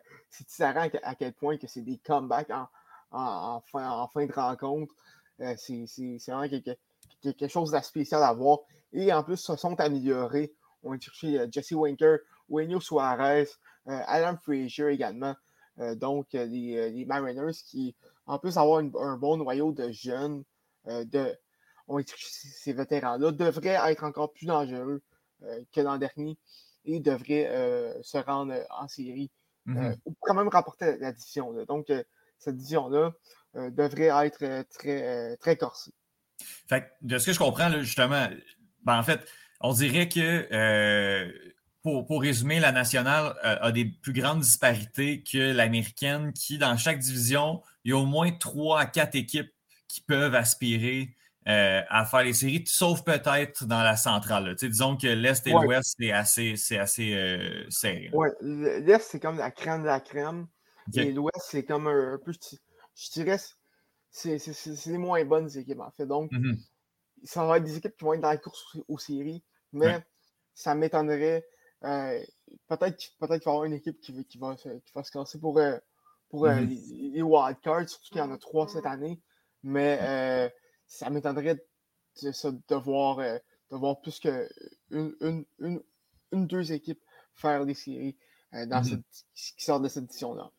S7: à, quel point que c'est des comebacks en, en, fin, de rencontre. Euh, c'est vraiment quelque, quelque chose de spécial à voir. Et en plus, se sont améliorés. On a cherché euh, Jesse Winker, Wayne Suarez, Adam Frazier également. donc, les, Mariners qui, en plus, avoir un bon noyau de jeunes, de, ces vétérans-là devraient être encore plus dangereux euh, que l'an dernier et devraient euh, se rendre euh, en série mm-hmm. ou quand même remporter la division. Donc, cette division-là devrait être très, très corsée.
S5: Fait de ce que je comprends, justement, ben, en fait, on dirait que pour, pour, résumer, la nationale a des plus grandes disparités que l'américaine, qui, dans chaque division, il y a au moins trois à quatre équipes qui peuvent aspirer euh, à faire les séries, sauf peut-être dans la centrale. Disons que l'Est et l'Ouest, c'est assez, c'est assez euh, serré.
S7: Oui, l'Est, c'est comme la crème de la crème. Et l'Ouest, c'est comme un, peu, je dirais, c'est les moins bonnes équipes, en fait. Donc, mm-hmm. ça va être des équipes qui vont être dans la course aux, séries, mais ça m'étonnerait. Euh, peut-être peut qu'il va y avoir une équipe qui, qui, va, qui va se classer pour, pour mm-hmm. les, wildcards, surtout qu'il y en a trois cette année. Mais ça m'étonnerait de, voir, de voir plus qu'une une, une, une, deux équipes faire des séries dans mm-hmm. cette, qui sortent de cette édition-là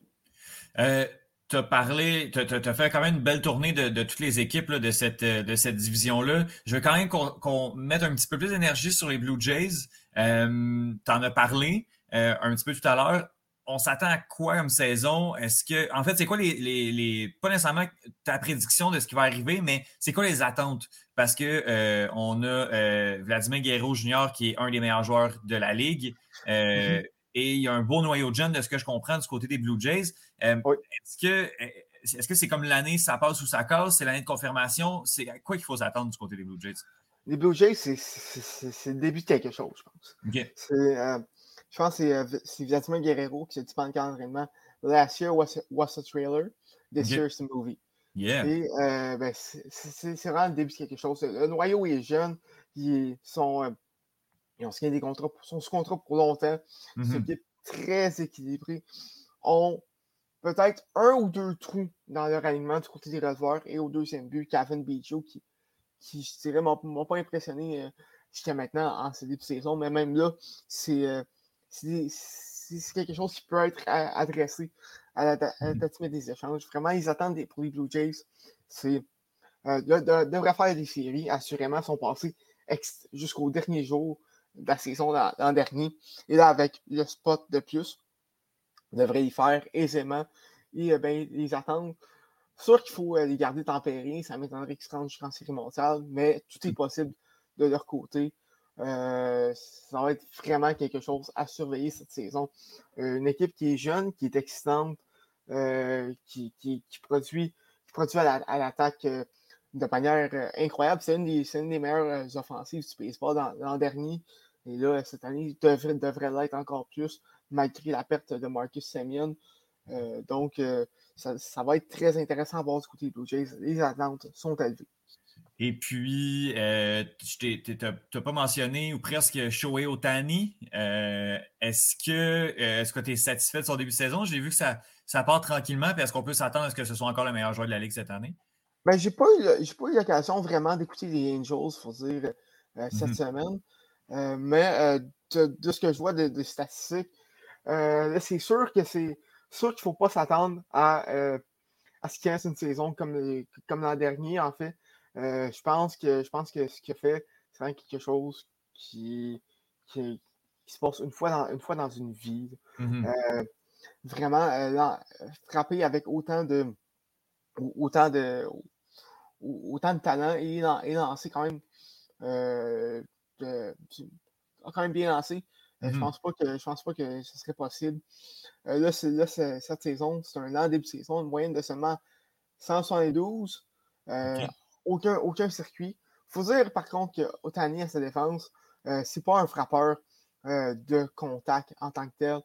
S1: tu as parlé, tu as, fait quand même une belle tournée de, toutes les équipes de cette, de cette division-là. Je veux quand même qu'on mette un petit peu plus d'énergie sur les Blue Jays. Euh, tu en as parlé euh, un petit peu tout à l'heure. On s'attend à quoi comme saison? Est-ce que. En fait, c'est quoi les, les, Pas nécessairement ta prédiction de ce qui va arriver, mais c'est quoi les attentes? Parce que euh, on a Vladimir Guerrero Jr., qui est un des meilleurs joueurs de la Ligue. Mm-hmm. Et il y a un beau noyau de jeunes de ce que je comprends du côté des Blue Jays. Euh, est-ce que euh, c'est comme l'année ça passe ou ça casse? C'est l'année de confirmation? C'est quoi qu'il faut s'attendre du côté des Blue Jays?
S7: Les Blue Jays, c'est le début de quelque chose, je pense. Euh, je pense que c'est Vladimir Guerrero qui s'est dit pendant le d'entraînement Last year was, was, a trailer, this year is a movie.
S1: Yeah.
S7: Et ben, c'est vraiment le début de quelque chose. Le noyau est jeune, ils sont ils ont signé des contrats, sont sous contrat pour longtemps. C'est une mm-hmm. équipe très équilibrée. Ont peut-être un ou deux trous dans leur alignement du côté des receveurs. Et au deuxième but, Kevin Bijo, qui, qui je dirais, m'a pas impressionné euh, jusqu'à maintenant en ces début de saison. Mais même là, euh, c'est quelque chose qui peut être adressé à la, mm-hmm. des échanges. Vraiment, ils attendent des, pour les Blue Jays. C'est euh, devraient faire des séries, assurément, sont passés jusqu'au dernier jour de la saison l'an dernier. Et là, avec le spot de plus, on devrait y faire aisément et euh, ben, les attendre. Sûr qu'il faut euh, les garder tempérés, ça m'étonnerait qu'ils se rendent jusqu'en série mondiale, mais tout est possible de leur côté. Euh, ça va être vraiment quelque chose à surveiller cette saison. une équipe qui est jeune, qui est excitante, qui, qui, produit, à l'attaque de manière incroyable. C'est une, des meilleures offensives du baseball l'an dernier. Et là, cette année, devrait, devrait l'être encore plus, malgré la perte de Marcus Semyon. Euh, donc, euh, ça, va être très intéressant à voir du côté des Blue Jays. Les attentes sont élevées.
S1: Et puis, euh, tu n'as pas mentionné ou presque Shohei Otani. est-ce que est-ce que tu es satisfait de son début de saison? J'ai vu que ça, ça part tranquillement. Est-ce qu'on peut s'attendre à ce que ce soit encore le meilleur joueur de la Ligue cette année?
S7: Ben, j'ai pas eu, l'occasion vraiment d'écouter les Angels, faut dire, cette mm-hmm. semaine. Euh, mais euh, de, ce que je vois des statistiques, euh, c'est sûr que c'est sûr qu'il ne faut pas s'attendre à, à ce qu'il reste une saison comme, comme l'an dernier, en fait. Je, pense que, je pense que ce qu'il a fait, c'est vraiment quelque chose qui, qui, se passe une fois dans une, fois dans une vie. Mm-hmm. vraiment, frapper avec autant de autant de autant de talent et, et lancer quand même quand même bien lancé. Euh, je ne mmh pense pas que je pense pas que ce serait possible. Euh, là, cette saison, c'est un an début de saison, une moyenne de seulement 172. Euh, aucun, aucun circuit. Il faut dire par contre que Otani à sa défense, c'est pas un frappeur de contact en tant que tel.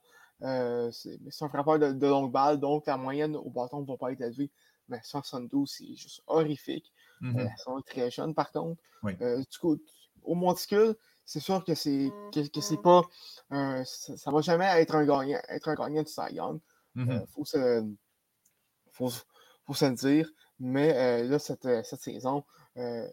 S7: c'est un frappeur de, longue balle, donc la moyenne au bâton ne va pas être élevée. Mais 172, c'est juste horrifique. Mmh ils sont très jeunes par contre. du coup, au monticule, c'est sûr que c'est que, c'est pas ça, va jamais être un gagnant être un gagnant du Cy Young. Mm -hmm. faut se faut, faut, se le dire. Mais euh, là, cette, cette saison, euh,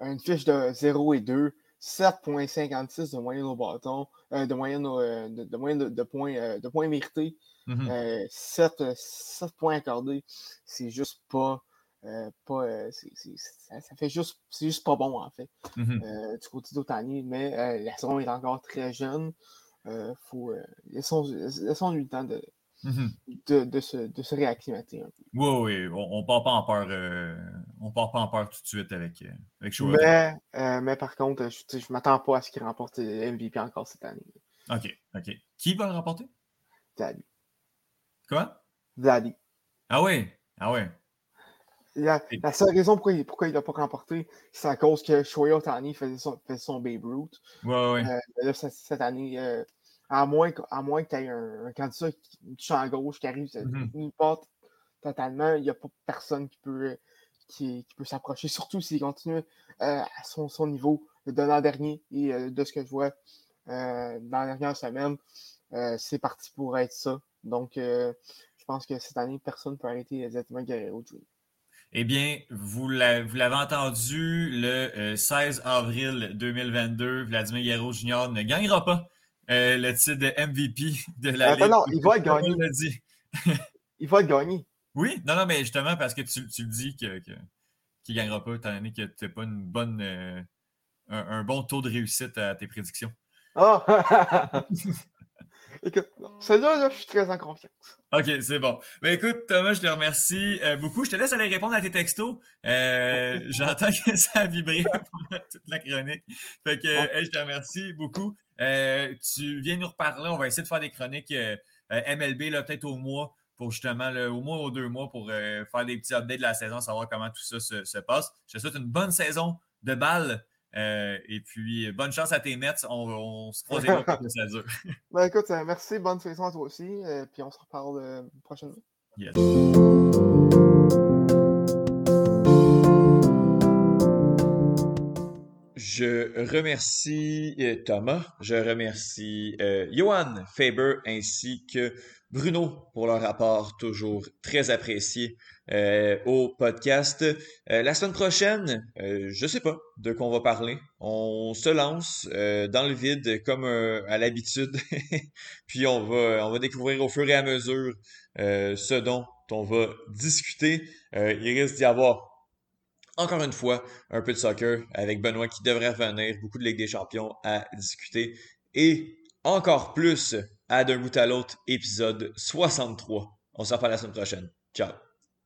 S7: une fiche de 0 et 2, 7.56 de moyenne au bâton, euh, de moyenne, de, de, moyenne de, de points, de points mérités, mm -hmm. 7, 7, points accordés. C'est juste pas euh, pas, euh, ça, fait juste, c'est juste pas bon en fait mmh euh, du côté d'Otani, mais la saison est encore très jeune. faut, laissons, lui le temps de, mmh de, de, se, de se réacclimater un peu.
S1: Oui, oui, on ne part pas en peur, on part pas en peur tout de suite avec, avec
S7: mais, mais par contre, je ne m'attends pas à ce qu'il remporte MVP encore cette année.
S1: OK, OK. Qui va le remporter?
S7: Daddy.
S1: Quoi?
S7: Daddy.
S1: Ah oui, ah oui.
S7: La, seule raison pourquoi, il n'a pas remporté, c'est à cause que Shohei Otani faisait son, faisait son Babe Ruth.
S1: Ouais, ouais.
S7: Euh, cette, année, euh, à moins, à moins qu'il y ait un, un candidat qui, qui à gauche, qui arrive, mm -hmm. totalement, il n'y a pas personne qui peut, qui, qui peut s'approcher, *laughs* surtout s'il continue euh, à son, son niveau de l'an dernier et de ce que je vois dans la dernière semaine, c'est parti pour être ça. Donc, je pense que cette année, personne ne peut arrêter exactement Guerrero Jr.
S5: Eh bien, vous l'avez entendu, le 16 avril 2022, Vladimir Guerrero Jr. ne gagnera pas le titre de MVP de la
S7: Ligue. Non, il va être gagné. il va être gagné.
S5: Oui, non, non, mais justement, parce que tu, tu le dis que, qu'il ne gagnera pas, étant donné que tu n'as pas une bonne, euh, un, bon taux de réussite à tes prédictions.
S7: Oh! *laughs* écoute, celle-là, je suis très en confiance.
S5: OK, c'est bon. Ben, écoute, Thomas, je te remercie euh, beaucoup. Je te laisse aller répondre à tes textos. Euh, *laughs* j'entends que ça a vibré *laughs* pendant toute la chronique. Fait que, je te remercie beaucoup. Tu viens nous reparler. On va essayer de faire des chroniques MLB, peut-être au mois pour justement au mois ou deux mois pour euh, faire des petits updates de la saison, savoir comment tout ça se, passe. Je te souhaite une bonne saison de balle. Euh, et puis, bonne chance à tes Mets. On, se croise les doigts pour que ça dure. *laughs*
S7: ben, écoute, euh, merci. Bonne saison à toi aussi. puis, on se reparle prochainement. Yes.
S1: Je remercie Thomas, je remercie Johan Faber ainsi que Bruno pour leur rapport toujours très apprécié euh, au podcast. Euh, la semaine prochaine, euh, je sais pas de quoi on va parler. On se lance dans le vide comme à l'habitude, *laughs* puis on va on va découvrir au fur et à mesure ce dont on va discuter. il risque d'y avoir encore une fois un peu de soccer avec Benoît qui devrait revenir, beaucoup de Ligue des Champions à discuter et encore plus à d'un bout à l'autre, épisode 63. On se reparle la semaine prochaine. Ciao.